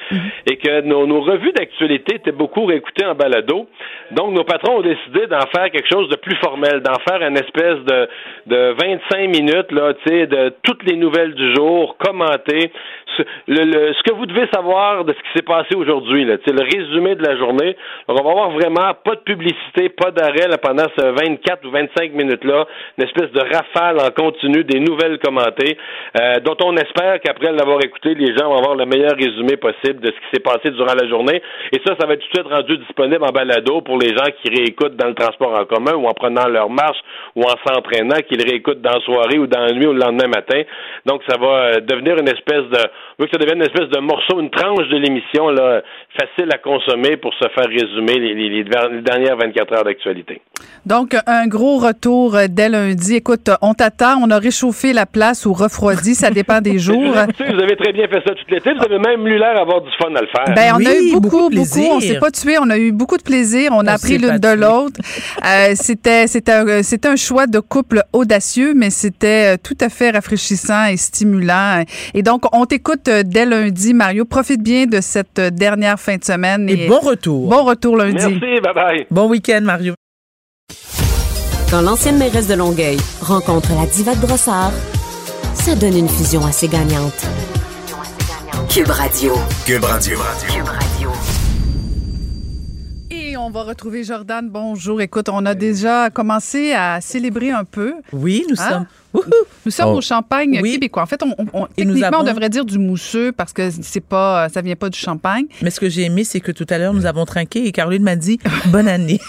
et que nos, nos revues d'actualité étaient beaucoup réécoutées en balado. Donc, nos patrons ont décidé d'en faire quelque chose de plus formel, d'en faire une espèce de, de 25 minutes, là, tu sais, de toutes les nouvelles du jour, commenter ce, le- le- ce que vous devez savoir de ce qui s'est passé aujourd'hui, là, tu sais, le résumé de la journée. Donc, on va avoir vraiment pas de publicité, pas d'arrêt pendant ce 24 ou 25 minutes-là, une espèce de rafale en continu des nouvelles commentées, euh, dont on espère qu'après l'avoir écouté, les gens vont avoir le meilleur résumé possible de ce qui s'est passé durant la journée. Et ça, ça va être tout de suite rendu disponible en balado pour les gens qui réécoutent dans le transport en commun ou en prenant leur marche ou en s'entraînant, qui le réécoutent dans la soirée ou dans la nuit ou le lendemain matin. Donc, ça va euh, devenir une espèce de, veut que ça devienne une espèce de morceau, une tranche de l'émission, là, facile à consommer pour se faire résumer les, les- dernières 24 heures d'actualité. Donc, un gros retour euh, dès lundi. Écoute, on t'attend. On a réchauffé la place ou refroidi. Ça dépend des jours. vous vous avez très bien fait ça tout l'été. Vous avez même eu l'air d'avoir du fun à le faire. Ben, on a eu beaucoup, beaucoup de beaucoup. On s'est pas tué. On a eu beaucoup de plaisir. On, a On appris l'une de l'autre. Euh, c'était, c'était, un, c'était un choix de couple audacieux, mais c'était euh, tout à fait rafraîchissant et stimulant. Et donc, on t'écoute euh, dès lundi, Mario. Profite bien de cette euh, dernière fin de semaine. Et bon retour. Bon retour lundi. Merci, bye bye. Bon week-end, Mario. Quand l'ancienne mairesse de Longueuil rencontre la diva de Brossard, ça donne une fusion assez gagnante. Cube Radio. Cube Radio. Cube Radio. On va retrouver Jordan. Bonjour. Écoute, on a déjà commencé à célébrer un peu. Oui, nous Hein? sommes. Nous sommes On- au champagne Oui. québécois. En fait, on, techniquement, on devrait dire du mousseux parce que c'est pas, ça vient pas du champagne. Mais ce que j'ai aimé, c'est que tout à l'heure, nous avons trinqué et Caroline m'a dit bonne année.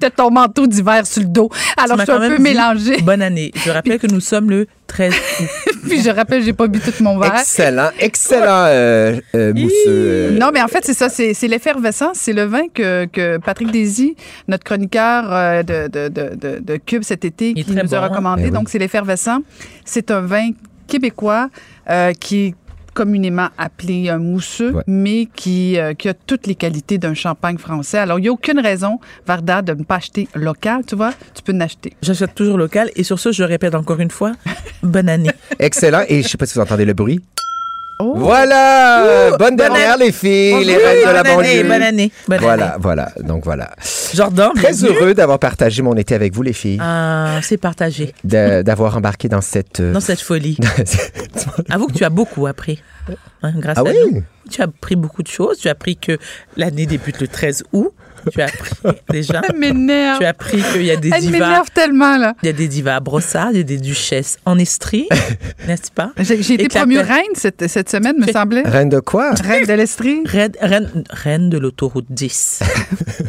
T'as ton manteau d'hiver sur le dos. Alors, Tu je suis un peu mélangée. Bonne année. Je rappelle que nous sommes le 13 août. Puis je rappelle, j'ai pas bu tout mon verre. Excellent, excellent euh, euh, mousseux. euh. Non, mais en fait, c'est ça, c'est l'effervescence. C'est le vin que, que Patrick Désy, notre chroniqueur euh, de, de, de, de, de Cube cet été, qui nous a bon, hein? recommandé. Oui. Donc, c'est l'effervescent. C'est un vin québécois euh, qui est communément appelé un mousseux, Ouais. mais qui, euh, qui a toutes les qualités d'un champagne français. Alors, il n'y a aucune raison, Varda, de ne pas acheter local, tu vois. Tu peux l'acheter. J'achète toujours local et sur ce, je répète encore une fois bonne année. Excellent. Et je sais pas si vous entendez le bruit. Oh. Voilà! Ouh, bonne dernière, année. les filles, les reines de la bonne année, bonne année, bonne voilà, année. voilà. Donc voilà. Jordan, Très bienvenue. heureux d'avoir partagé mon été avec vous, les filles. Ah, c'est partagé D'avoir embarqué dans cette. euh, dans cette folie. Avoue que tu as beaucoup appris. hein, grâce Ah à oui? nous. Tu as appris beaucoup de choses. Tu as appris que l'année débute le 13 août. Tu as appris déjà. Elle m'énerve. Tu as appris qu'il y a des Elle divas. m'énerve tellement, là. Il y a des divas à brossard, il y a des duchesses en estrie, n'est-ce pas? J'ai été promue reine cette, cette semaine, me semblait. Reine de quoi? Reine de l'Estrie. Reine, reine, reine de l'autoroute 10.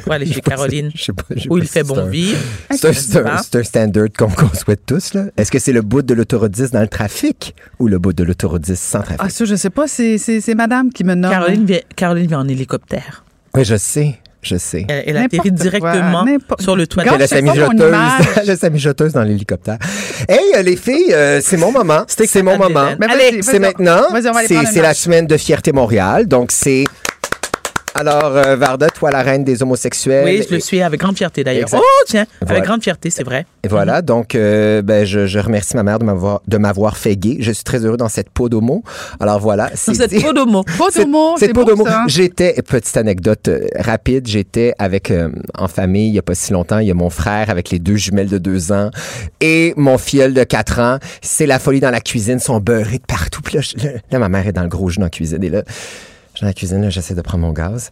Pour aller chez Caroline, Je sais pas. je sais où il fait c'est bon un- vivre. C'est un, standard qu'on souhaite tous. là. Est-ce que c'est le bout de l'autoroute 10 dans le trafic ou le bout de l'autoroute 10 sans trafic? Ah, ça, je sais pas, c'est c'est- c'est madame qui me nomme. Caroline vient, Caroline vient en hélicoptère. Oui, je sais. Je sais. Elle, elle atterrit directement sur le toit. Elle c'est sa mijoteuse, elle laisse sa mijoteuse dans l'hélicoptère. Hey, euh, les filles, euh, c'est mon moment. C'est mon moment. Ben, C'est maintenant. C'est la semaine de Fierté Montréal. Donc, c'est. Alors, euh, Varda, toi, la reine des homosexuels. Oui, je le suis avec grande fierté d'ailleurs. Exact. Oh, tiens, Voilà. avec grande fierté, c'est vrai. Et voilà, donc euh, ben, je, je remercie ma mère de m'avoir de m'avoir fait gay. Je suis très heureux dans cette peau d'homo. Alors voilà, c'est Cette peau d'homo. Mots, cette c'est peau d'homo. ça. J'étais, petite anecdote euh, rapide, j'étais avec, euh, en famille, il y a pas si longtemps, il y a mon frère avec les deux jumelles de deux ans et mon filleul de quatre ans. C'est la folie dans la cuisine, ils sont beurrés de partout. Puis là, je- là, là, ma mère est dans le gros jeu dans la cuisine. Et là, je suis dans la cuisine, là, j'essaie de prendre mon gaz.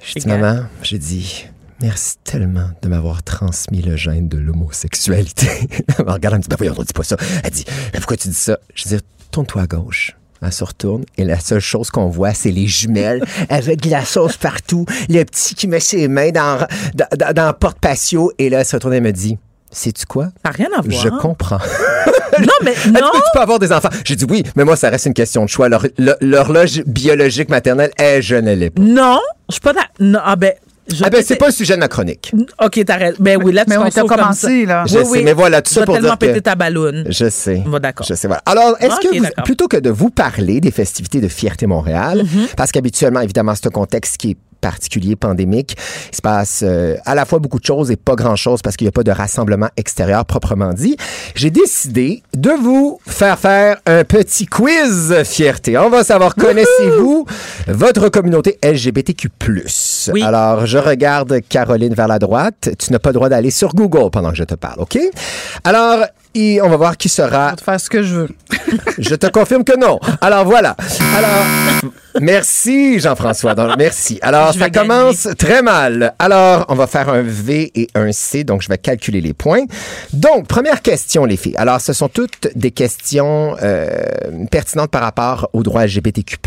Je dis, maman, j'ai dit, merci tellement de m'avoir transmis le gène de l'homosexualité. elle me regarde, elle me dit, ben voyons, on dit pas ça. Elle dit, ben pourquoi tu dis ça? Je dis, tourne-toi à gauche. Elle se retourne et la seule chose qu'on voit, c'est les jumelles avec de la sauce partout. Le petit qui met ses mains dans, dans, dans, dans le porte-patio et là, elle se retourne et me dit, sais-tu quoi? Ça rien à voir. Je comprends. Non, mais Elle dit, non. tu peux avoir des enfants? J'ai dit oui, mais moi, ça reste une question de choix. L'hor- L'horloge biologique maternelle est je ne l'ai pas. Non, je suis pas. Non, ah ben. je- Ah ben, c'est pas le sujet de ma chronique. OK, t'arrêtes. Ben oui, là, tu Mais on t'a commencé, ça. là. Je Oui, sais, oui. mais voilà, tout Tu ça vas pour tellement dire que- péter ta ballonne. Je sais. Bon, d'accord. Je sais, voilà. Alors, est-ce que vous, plutôt que de vous parler des festivités de Fierté Montréal, Mhm. parce qu'habituellement, évidemment, c'est un contexte qui est particulier, pandémique. Il se passe euh, à la fois beaucoup de choses et pas grand-chose parce qu'il n'y a pas de rassemblement extérieur proprement dit. J'ai décidé de vous faire faire un petit quiz fierté. On va savoir, connaissez-vous votre communauté LGBTQ+. Oui. Alors, je regarde Caroline vers la droite. Tu n'as pas le droit d'aller sur Google pendant que je te parle, OK? Alors, et on va voir qui sera Je vais te faire ce que je veux. je te confirme que non. Alors voilà. Alors, merci Jean-François. Merci. Alors, Je ça gagner. commence très mal. Alors, on va faire un V et un C, donc je vais calculer les points. Donc, première question, les filles. Alors, ce sont toutes des questions euh, pertinentes par rapport au droit LGBTQ+.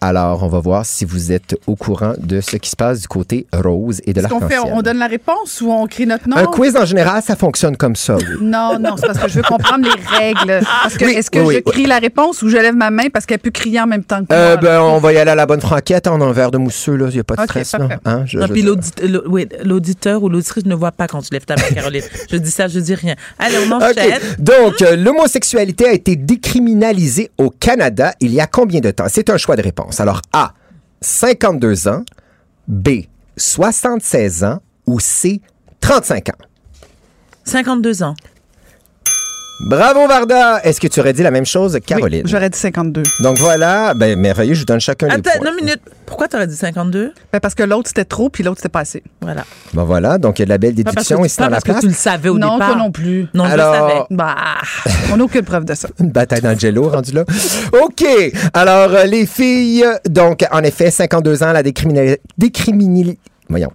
Alors, on va voir si vous êtes au courant de ce qui se passe du côté rose et de l'arc-en-ciel. on donne la réponse ou on crie notre nom? Un quiz, en général, ça fonctionne comme ça. oui. Non, non, c'est parce que je veux comprendre les règles. Parce que Oui, est-ce que oui, je oui. crie la réponse ou je lève ma main parce qu'elle peut crier en même temps que Euh, moi? ben, on va y aller à la bonne franquette. On a un verre de mousseux, là. Il n'y a pas de stress, là. parfait. Hein? Je- Non, je- puis l'auditeur ou l'auditrice ne voit pas quand tu lèves ta main, Caroline. je dis ça, je dis rien. Allez, on enchaîne. Donc, euh, l'homosexualité a été décriminalisée au Canada il y a combien de temps? C'est un choix de réponse. Alors, A, 52 ans, B, 76 ans ou C, 35 ans? 52 ans. Bravo, Varda! Est-ce que tu aurais dit la même chose, Caroline? Oui, j'aurais dit 52. Donc voilà, ben, merveilleux, je vous donne chacun les Attends, points. une minute. Pourquoi t'aurais dit 52? Ben, parce que l'autre, c'était trop, puis l'autre, c'était pas assez. Voilà. Ben voilà, donc il y a de la belle que, déduction ici dans la parce que place. tu le savais au non, départ. toi non plus. Non, Alors- je le savais. Bah, on n'a aucune preuve de ça. Une bataille d'Angelo rendu là. OK. Alors, euh, les filles, donc, en effet, 52 ans, la décriminali... décriminali... Voyons.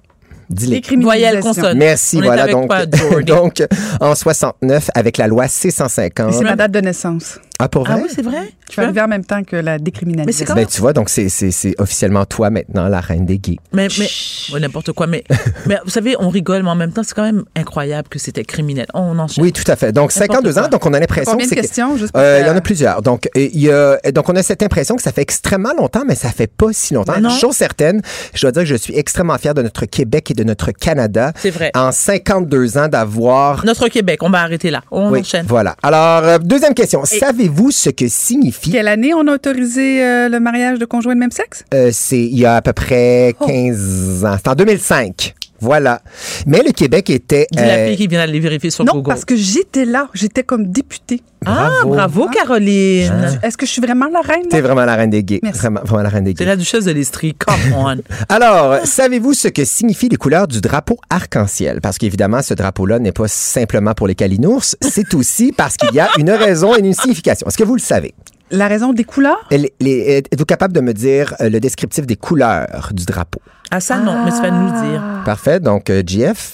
Dis-les. Voyelle consonne. Merci, On est voilà. avec Donc, donc, en 69, avec la loi C-150. C'est ma date de naissance. Ah, pour vrai? Ah oui, c'est vrai? Je suis arrivée en même temps que la décriminalisation. Ben, tu vois, donc, c'est- c'est c'est officiellement toi maintenant, la reine des gays. Mais, mais, ouais, n'importe quoi. Mais, mais vous savez, on rigole, mais en même temps, c'est quand même incroyable que c'était criminel. On enchaîne. Oui, tout à fait. Donc, N'importe 52 ans, donc on a l'impression Combien que de c'est... que- questions, juste pour Euh, Il y en a plusieurs. Donc, il y a, donc, on a cette impression que ça fait extrêmement longtemps, mais ça fait pas si longtemps. Non. Chose certaine, je dois dire que je suis extrêmement fier de notre Québec et de notre Canada. C'est vrai. En 52 ans d'avoir... Notre Québec, on va arrêter là. On Oui, enchaîne. voilà. Alors, euh, deuxième question. Savez-vous ce que signifie... Quelle année on a autorisé euh, le mariage de conjoints de même sexe? Euh, c'est il y a à peu près Oh. 15 ans. C'est en 2005. Voilà. Mais le Québec était... Dis la euh, fille qui vient d'aller vérifier sur Non, Google. parce que j'étais là. J'étais comme députée. Ah, bravo, Caroline. Est-ce que je suis vraiment la reine? T'es vraiment la reine des gays. Merci. Vraiment, vraiment la reine des gays. la duchesse de l'Estrie. Come on. Alors, savez-vous ce que signifient les couleurs du drapeau arc-en-ciel? Parce qu'évidemment, ce drapeau-là n'est pas simplement pour les calinours, c'est aussi parce qu'il y a une raison et une signification. Est-ce que vous le savez? La raison des couleurs? Êtes-vous capable de me dire euh, le descriptif des couleurs du drapeau? Ah, ça, non, mais tu vas nous le dire. Parfait. Donc, euh, GF.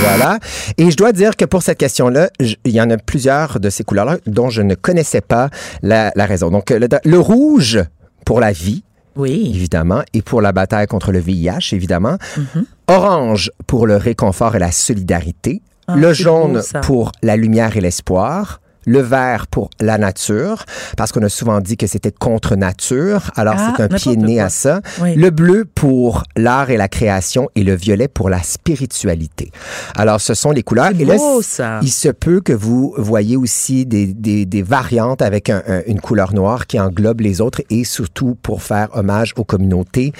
Voilà. Et je dois dire que pour cette question-là, il y en a plusieurs de ces couleurs-là dont je ne connaissais pas la, la raison. Donc, euh, le, le rouge pour la vie, Oui. évidemment, et pour la bataille contre le VIH, évidemment. Mhm. Orange pour le réconfort et la solidarité. Ah, le jaune beau, pour la lumière et l'espoir. Le vert pour la nature, parce qu'on a souvent dit que c'était contre nature. Alors, Ah, c'est un pied né quoi. à ça. Oui. Le bleu pour l'art et la création et le violet pour la spiritualité. Alors, ce sont les couleurs. C'est Et là, beau, ça. il se peut que vous voyez aussi des, des, des variantes avec un- un- une couleur noire qui englobe les autres et surtout pour faire hommage aux communautés,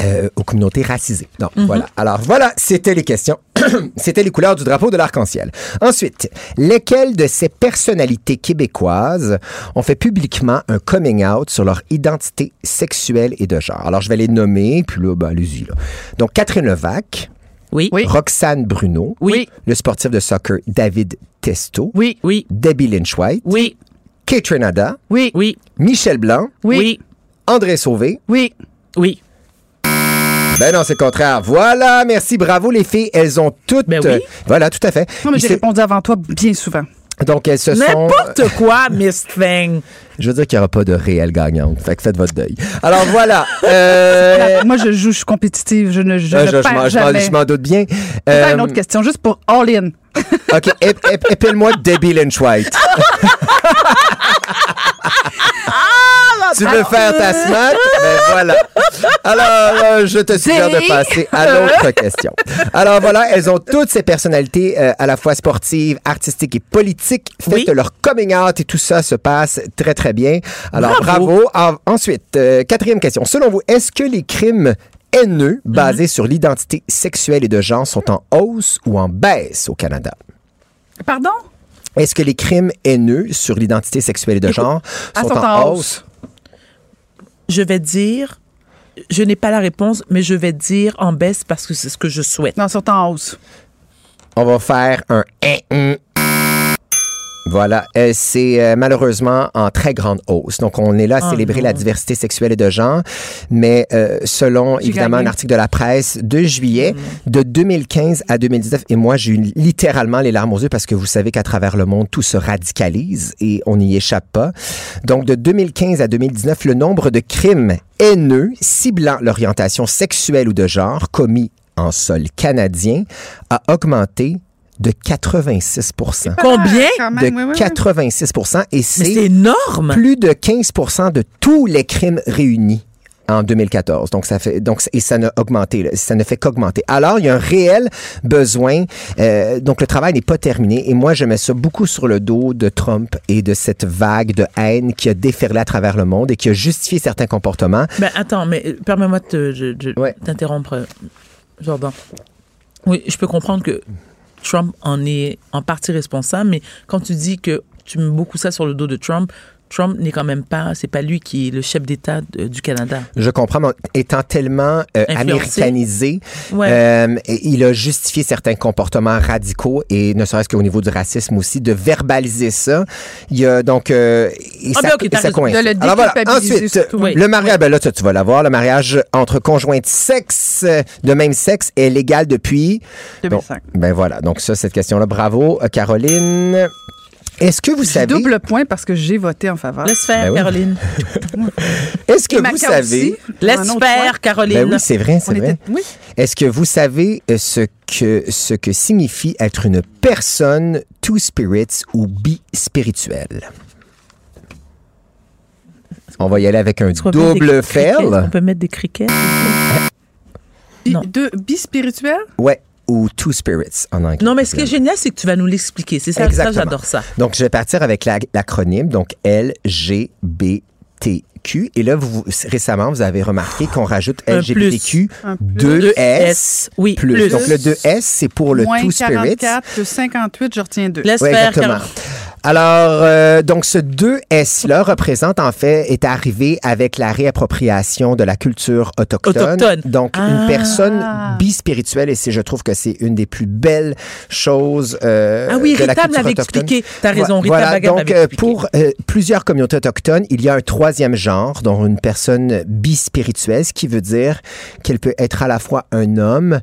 euh, aux communautés racisées. Donc, Mhm. voilà. Alors, voilà, c'était les questions. c'était les couleurs du drapeau de l'arc-en-ciel. Ensuite, lesquelles de ces personnalités québécoises ont fait publiquement un coming out sur leur identité sexuelle et de genre? Alors, je vais les nommer, puis là, ben, allez-y. là. Donc, Catherine Levac, Oui. Oui. Roxane Bruno, Oui. le sportif de soccer David Testo, Oui. Oui. Debbie Lynch-White, Oui. Kate Renada, Oui. Oui. Michel Blanc, Oui. Oui. André Sauvé. Oui. Oui. Ben non, c'est le contraire. Voilà, merci, bravo les filles. Elles ont toutes... Ben oui. euh, voilà, tout à fait. Non, mais j'ai répondu avant toi bien souvent. Donc, elles se sont... N'importe quoi, Miss Thing. Je veux dire qu'il n'y aura pas de réelle gagnante. Fait que faites votre deuil. Alors, voilà. Euh, Moi, je joue, je suis compétitive. Je ne, je euh, ne je, perds jamais. je m'en doute bien. Attends, une Euh, autre question, juste pour all in. OK, ép- ép- épelle-moi Debbie Lynch-White. Tu veux faire ta smack? Ben voilà. Alors, euh, je te suggère de passer à l'autre question. Alors voilà, elles ont toutes ces personnalités euh, à la fois sportives, artistiques et politiques. Faites Oui. leur coming out et tout ça se passe très, très bien. Alors, Bravo. bravo. En- ensuite, euh, quatrième question. Selon vous, est-ce que les crimes haineux basés Mhm. sur l'identité sexuelle et de genre sont en hausse ou en baisse au Canada? Pardon? Est-ce que les crimes haineux sur l'identité sexuelle et de genre Ah, sont, sont en, en hausse? Je vais dire, je n'ai pas la réponse, mais je vais dire en baisse parce que c'est ce que je souhaite. Non, sont en hausse. On va faire un. Voilà, Euh, c'est euh, malheureusement en très grande hausse. Donc, on est là à Oh célébrer non. la diversité sexuelle et de genre, mais euh, selon évidemment gagné. un article de la presse de juillet, de 2015 à 2019, et moi j'ai eu littéralement les larmes aux yeux parce que vous savez qu'à travers le monde, tout se radicalise et on n'y échappe pas. Donc, de 2015 à 2019, le nombre de crimes haineux ciblant l'orientation sexuelle ou de genre commis en sol canadien a augmenté de 86% Combien? Quand de même, oui, oui, oui. 86% et c'est c'est énorme. plus de 15% de tous les crimes réunis en 2014. Donc ça fait donc et ça n'a augmenté, là. ça ne fait qu'augmenter. Alors il y a un réel besoin. euh, donc le travail n'est pas terminé et moi je mets ça beaucoup sur le dos de Trump et de cette vague de haine qui a déferlé à travers le monde et qui a justifié certains comportements. Ben attends, mais euh, permets-moi de te- je- je- Ouais. t'interrompre, euh, Jordan. Oui, je peux comprendre que Trump en est en partie responsable, mais quand tu dis que tu mets beaucoup ça sur le dos de Trump, Trump n'est quand même pas, c'est pas lui qui est le chef d'État du Canada. Je comprends, mais étant tellement euh, américanisé, Ouais. euh, il a justifié certains comportements radicaux et ne serait-ce qu'au niveau du racisme aussi, de verbaliser ça. Il y a donc euh, et Ah ça, ben ok, et t'as ça raison. coince. De le Alors voilà, ensuite, surtout. Oui. le mariage, ben là, tu vas l'avoir, le mariage entre conjoints de sexe, de même sexe est légal depuis 2005. Donc, ben voilà, donc ça, cette question-là, bravo, euh, Caroline. Est-ce que vous savez, double point parce que j'ai voté en faveur. Laisse faire, Ben oui. Caroline. est-ce que Et vous savez, aussi. Laisse faire. Caroline. ben oui, c'est vrai, c'est vrai. était- Oui. Est-ce que vous savez euh, ce que, ce que signifie être une personne two spirits ou bi-spirituelle? On va y aller avec un double criquets? On fail. peut mettre des criquets. Bi- Non. Deux bispirituels? Ouais, ou two spirits en anglais. Non, mais ce qui est génial, c'est que tu vas nous l'expliquer. C'est ça, ça j'adore ça. Donc, je vais partir avec la- l'acronyme, donc LGBTQ. Et là, vous, récemment, vous avez remarqué qu'on rajoute LGBTQ Un plus. 2S. Oui, plus. plus. Donc, le 2S, c'est pour le Moins two spirits. 44 plus 58, je retiens deux. Laisse Oui, faire, exactement. Caroline. Alors, euh, donc, ce 2S-là représente, en fait, est arrivé avec la réappropriation de la culture autochtone. Autochtone. Donc, Ah. une personne bispirituelle, et c'est, je trouve que c'est une des plus belles choses euh, Ah oui, de la culture l'avait autochtone. expliqué. T'as raison, Rita Voilà, donc, euh, pour euh, plusieurs communautés autochtones, il y a un troisième genre, dont une personne bispirituelle, ce qui veut dire qu'elle peut être à la fois un homme,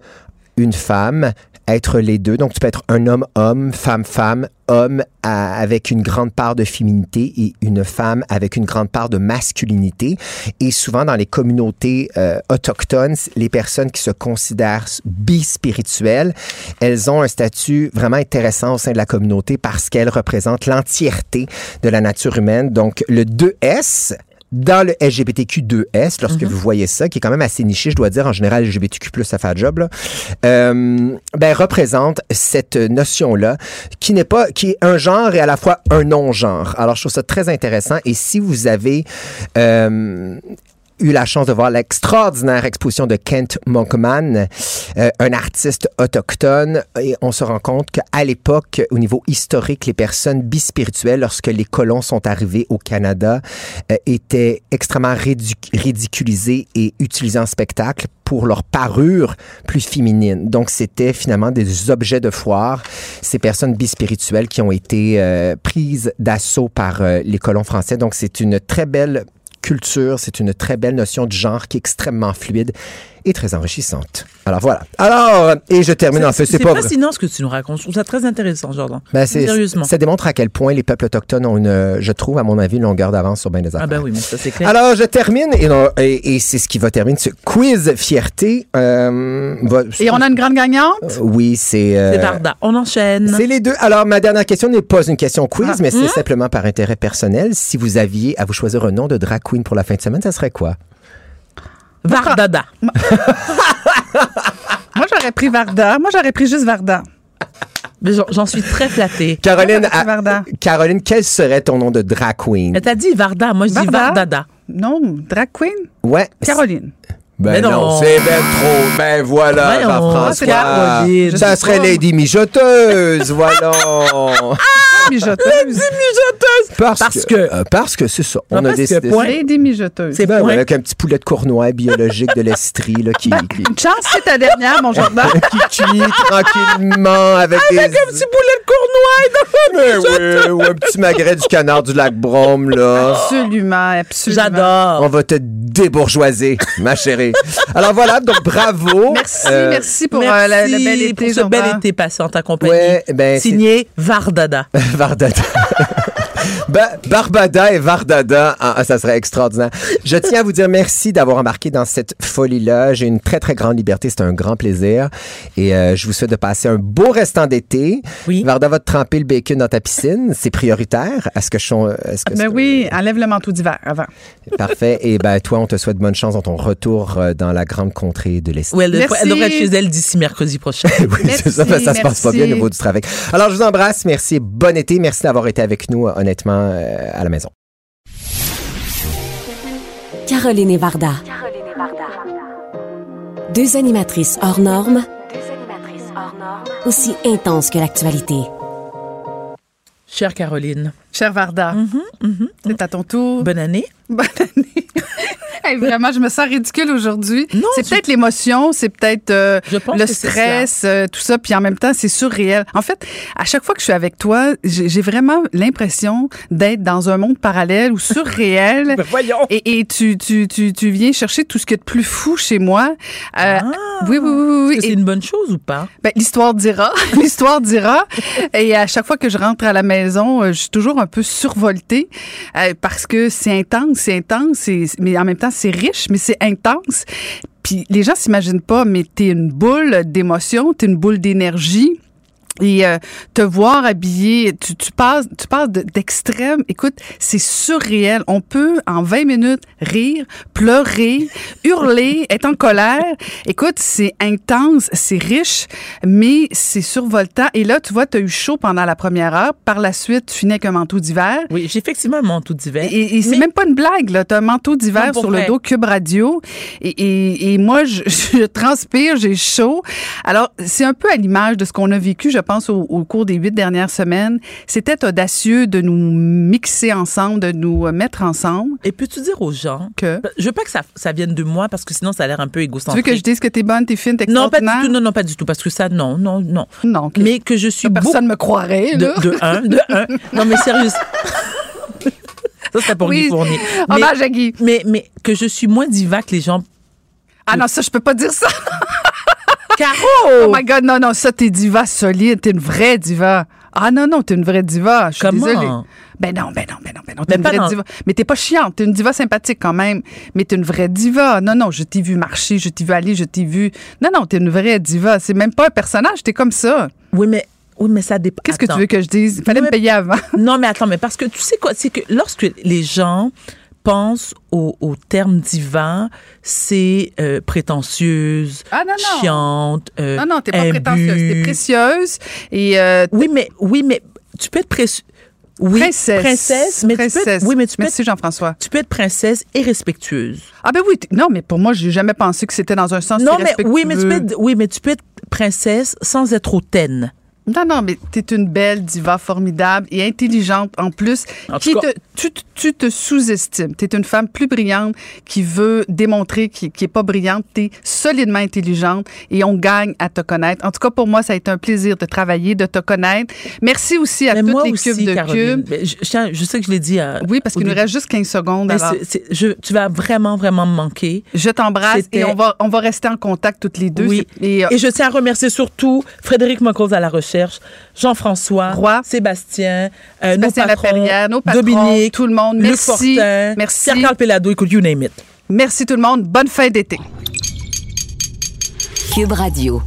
une femme, être les deux. Donc, tu peux être un homme-homme, femme-femme, homme avec une grande part de féminité et une femme avec une grande part de masculinité. Et souvent, dans les communautés euh, autochtones, les personnes qui se considèrent bispirituelles, elles ont un statut vraiment intéressant au sein de la communauté parce qu'elles représentent l'entièreté de la nature humaine. Donc, le 2S, dans le LGBTQ2S, lorsque vous voyez ça, qui est quand même assez niché, je dois dire, en général, LGBTQ+, ça fait un job, là, euh, ben, représente cette notion-là, qui n'est pas, qui est un genre et à la fois un non-genre. Alors, je trouve ça très intéressant. Et si vous avez, euh, eu la chance de voir l'extraordinaire exposition de Kent Monkman, euh, un artiste autochtone, et on se rend compte qu'à l'époque, au niveau historique, les personnes bispirituelles, lorsque les colons sont arrivés au Canada, euh, étaient extrêmement ridic- ridiculisées et utilisées en spectacle pour leur parure plus féminine. Donc, c'était finalement des objets de foire, ces personnes bispirituelles qui ont été euh, prises d'assaut par les colons français. Donc, c'est une très belle culture, c'est une très belle notion de genre qui est extrêmement fluide et très enrichissante. Alors voilà. Alors, et je termine en fait, c'est C'est pas vrai. fascinant ce que tu nous racontes. Je trouve ça très intéressant, Jordan. Ben, c'est- Sérieusement. ça démontre à quel point les peuples autochtones ont une, je trouve, à mon avis, une longueur d'avance sur bien des affaires. Ah ben oui, mais ça c'est clair. Alors, je termine, et, non- et, et c'est ce qui va terminer ce quiz fierté. Euh, va- Et on a une grande gagnante? Euh, oui, c'est... euh, c'est Varda. On enchaîne. c'est les deux. Alors, ma dernière question n'est pas une question quiz, Ah. mais c'est Hmm? simplement par intérêt personnel. Si vous aviez à vous choisir un nom de drag queen pour la fin de semaine, ça serait quoi? Vardada. Moi, j'aurais pris Varda. Moi, j'aurais pris juste Varda. Mais j'en- suis très flattée. Caroline, à- Varda. Caroline, quel serait ton nom de drag queen? Elle t'a dit Varda. Moi, je dis Varda? Vardada. Non, drag queen? Ouais. Caroline. Ben Mais non, non. c'est ben trop. Ben voilà, c'est Jean-François. Ça serait. Lady Mijoteuse, voilà. Mijoteuse. mijoteuse. Parce, Parce que, que- euh, parce que c'est ça. Non, On a parce que décidé. point. Et des mijoteuses. C'est Ben, point. avec un petit poulet de cournois biologique de l'Estrie là, qui, qui, Une chance, c'est ta dernière, mon Jordan. qui cuit tranquillement avec, des... Avec un petit boulet de cournois dans Ben oui, ou un petit magret du canard du lac Brome, là. Absolument, absolument. On J'adore. va te débourgeoiser, ma chérie. Alors voilà, donc bravo. Merci, Euh, merci pour Merci euh, la- le bel été, pour ce bel été passé en ta compagnie. Ouais, ben, Signé Vardada. Vardada. Ba- Barbada et Vardada, ah, ah, ça serait extraordinaire. Je tiens à vous dire merci d'avoir embarqué dans cette folie-là. J'ai une très, très grande liberté. C'est un grand plaisir. Et euh, je vous souhaite de passer un beau restant d'été. Oui. Varda va te tremper le bacon dans ta piscine. C'est prioritaire. Est-ce que je suis... Est-ce que Ben oui, enlève le manteau d'hiver avant. Parfait. Et ben toi, on te souhaite bonne chance dans ton retour euh, dans la grande contrée de l'Est. Oui, elle, devrait- Merci. elle devrait être chez elle d'ici mercredi prochain. Oui, c'est ça, Merci, ça se passe pas bien au niveau du travail. Alors, je vous embrasse. Merci. Bon été. Merci d'avoir été avec nous, euh, honnêtement, euh, à la maison. Caroline et Varda. Deux animatrices hors normes, aussi intenses que l'actualité. Chère Caroline, Cher Varda, c'est à ton tour. bonne année. Bonne année. Hey, vraiment, je me sens ridicule aujourd'hui. C'est peut-être l'émotion, c'est peut-être euh, le stress, euh, tout ça, puis en même temps, c'est surréel. En fait, à chaque fois que je suis avec toi, j'ai vraiment l'impression d'être dans un monde parallèle ou surréel. Ben voyons. Et, et tu, tu, tu, tu viens chercher tout ce qu'il y a de plus fou chez moi. Euh, oui, oui, oui, oui. oui. C'est une bonne chose ou pas? ben, l'histoire dira. l'histoire dira. Et à chaque fois que je rentre à la maison, je suis toujours un peu survoltée parce que c'est intense, c'est intense, mais en même temps, c'est riche, mais c'est intense. Puis les gens s'imaginent pas, mais t'es une boule d'émotion, t'es une boule d'énergie. Et euh, te voir habillé, tu, tu passes, tu passes de- d'extrême. Écoute, c'est surréel. On peut en 20 minutes rire, pleurer, hurler, être en colère. Écoute, c'est intense, c'est riche, mais c'est survoltant. Et là, tu vois, tu as eu chaud pendant la première heure. Par la suite, tu finis avec un manteau d'hiver. Oui, j'ai effectivement un manteau d'hiver. Et, et c'est Mais- même pas une blague, là. T'as un manteau d'hiver sur vrai. le dos Cube Radio. Et, et, et moi, je, je transpire, j'ai chaud. Alors, c'est un peu à l'image de ce qu'on a vécu, je pense, au, au cours des huit dernières semaines. C'était audacieux de nous mixer ensemble, de nous euh, mettre ensemble. Et peux-tu dire aux gens Que? Je veux pas que ça, ça vienne de moi parce que sinon ça a l'air un peu Tu égocentrique. veux que je dise que t'es bonne, t'es fine, t'es Non, pas du tout. Non, non, pas du tout. Parce que ça, non, non, non. Non. Mais que je suis. Personne me croirait, là. De, de un, de un. Non, mais sérieux. Ça, c'était pour Oui. Guy Fournier. Mais, Hommage à Guy. mais, mais que je suis moins diva que les gens. Ah non, ça, je peux pas dire ça. Caro! Oh my God, non, non, ça, t'es diva solide. T'es une vraie diva. Ah non, non, t'es une vraie diva. Je suis Comment? désolée. Ben non, ben non, ben non, ben non. T'es Mais une vraie dans- diva. Mais t'es pas chiante. T'es une diva sympathique quand même. Mais t'es une vraie diva. Non, non, je t'ai vu marcher, je t'ai vu aller, je t'ai vu. Non, non, t'es une vraie diva. C'est même pas un personnage. T'es comme ça. Oui, mais, oui, mais ça dépend. Qu'est-ce que tu veux que je dise? Il fallait Oui, me payer avant. Non, mais attends, mais parce que tu sais quoi, c'est que lorsque les gens pensent au, au terme diva, c'est euh, prétentieuse, Ah, non, non. chiante, euh, Non, non, t'es pas imbue. prétentieuse. T'es précieuse. Et euh, Oui, mais oui, mais tu peux être précieuse. Oui, princesse. princesse, mais tu peux Princesse. être, oui, mais tu peux, Merci, être, Jean-François. tu peux être princesse et respectueuse. Ah ben oui, non, mais pour moi, j'ai jamais pensé que c'était dans un sens Non, mais oui, mais tu peux être, oui, mais tu peux être princesse sans être hautaine. Non, non, mais t'es une belle diva formidable et intelligente en plus. En qui tout cas- te, tu, te- tu te sous-estimes. T'es une femme plus brillante qui veut démontrer qui, qui est pas brillante. T'es solidement intelligente et on gagne à te connaître. En tout cas, pour moi, ça a été un plaisir de travailler, de te connaître. Merci aussi à Mais toutes les aussi, cubes de Caroline. cubes. Je, sais que je l'ai dit. à- Oui, parce qu'il nous reste juste 15 secondes. Mais alors. c'est- c'est- je- tu vas vraiment, vraiment me manquer. Je t'embrasse et on va, on va rester en contact toutes les deux. Oui. Et, euh, Et je tiens à remercier surtout Frédéric Mocose à la recherche, Jean-François, Roy. Sébastien, euh, nos patrons, Laperrière, nos patrons, Dominique, tout le monde. Luc Merci. Fortin, Merci. Pierre-Carl Pelado, écoute, you name it. Merci tout le monde. Bonne fin d'été. Cube Radio.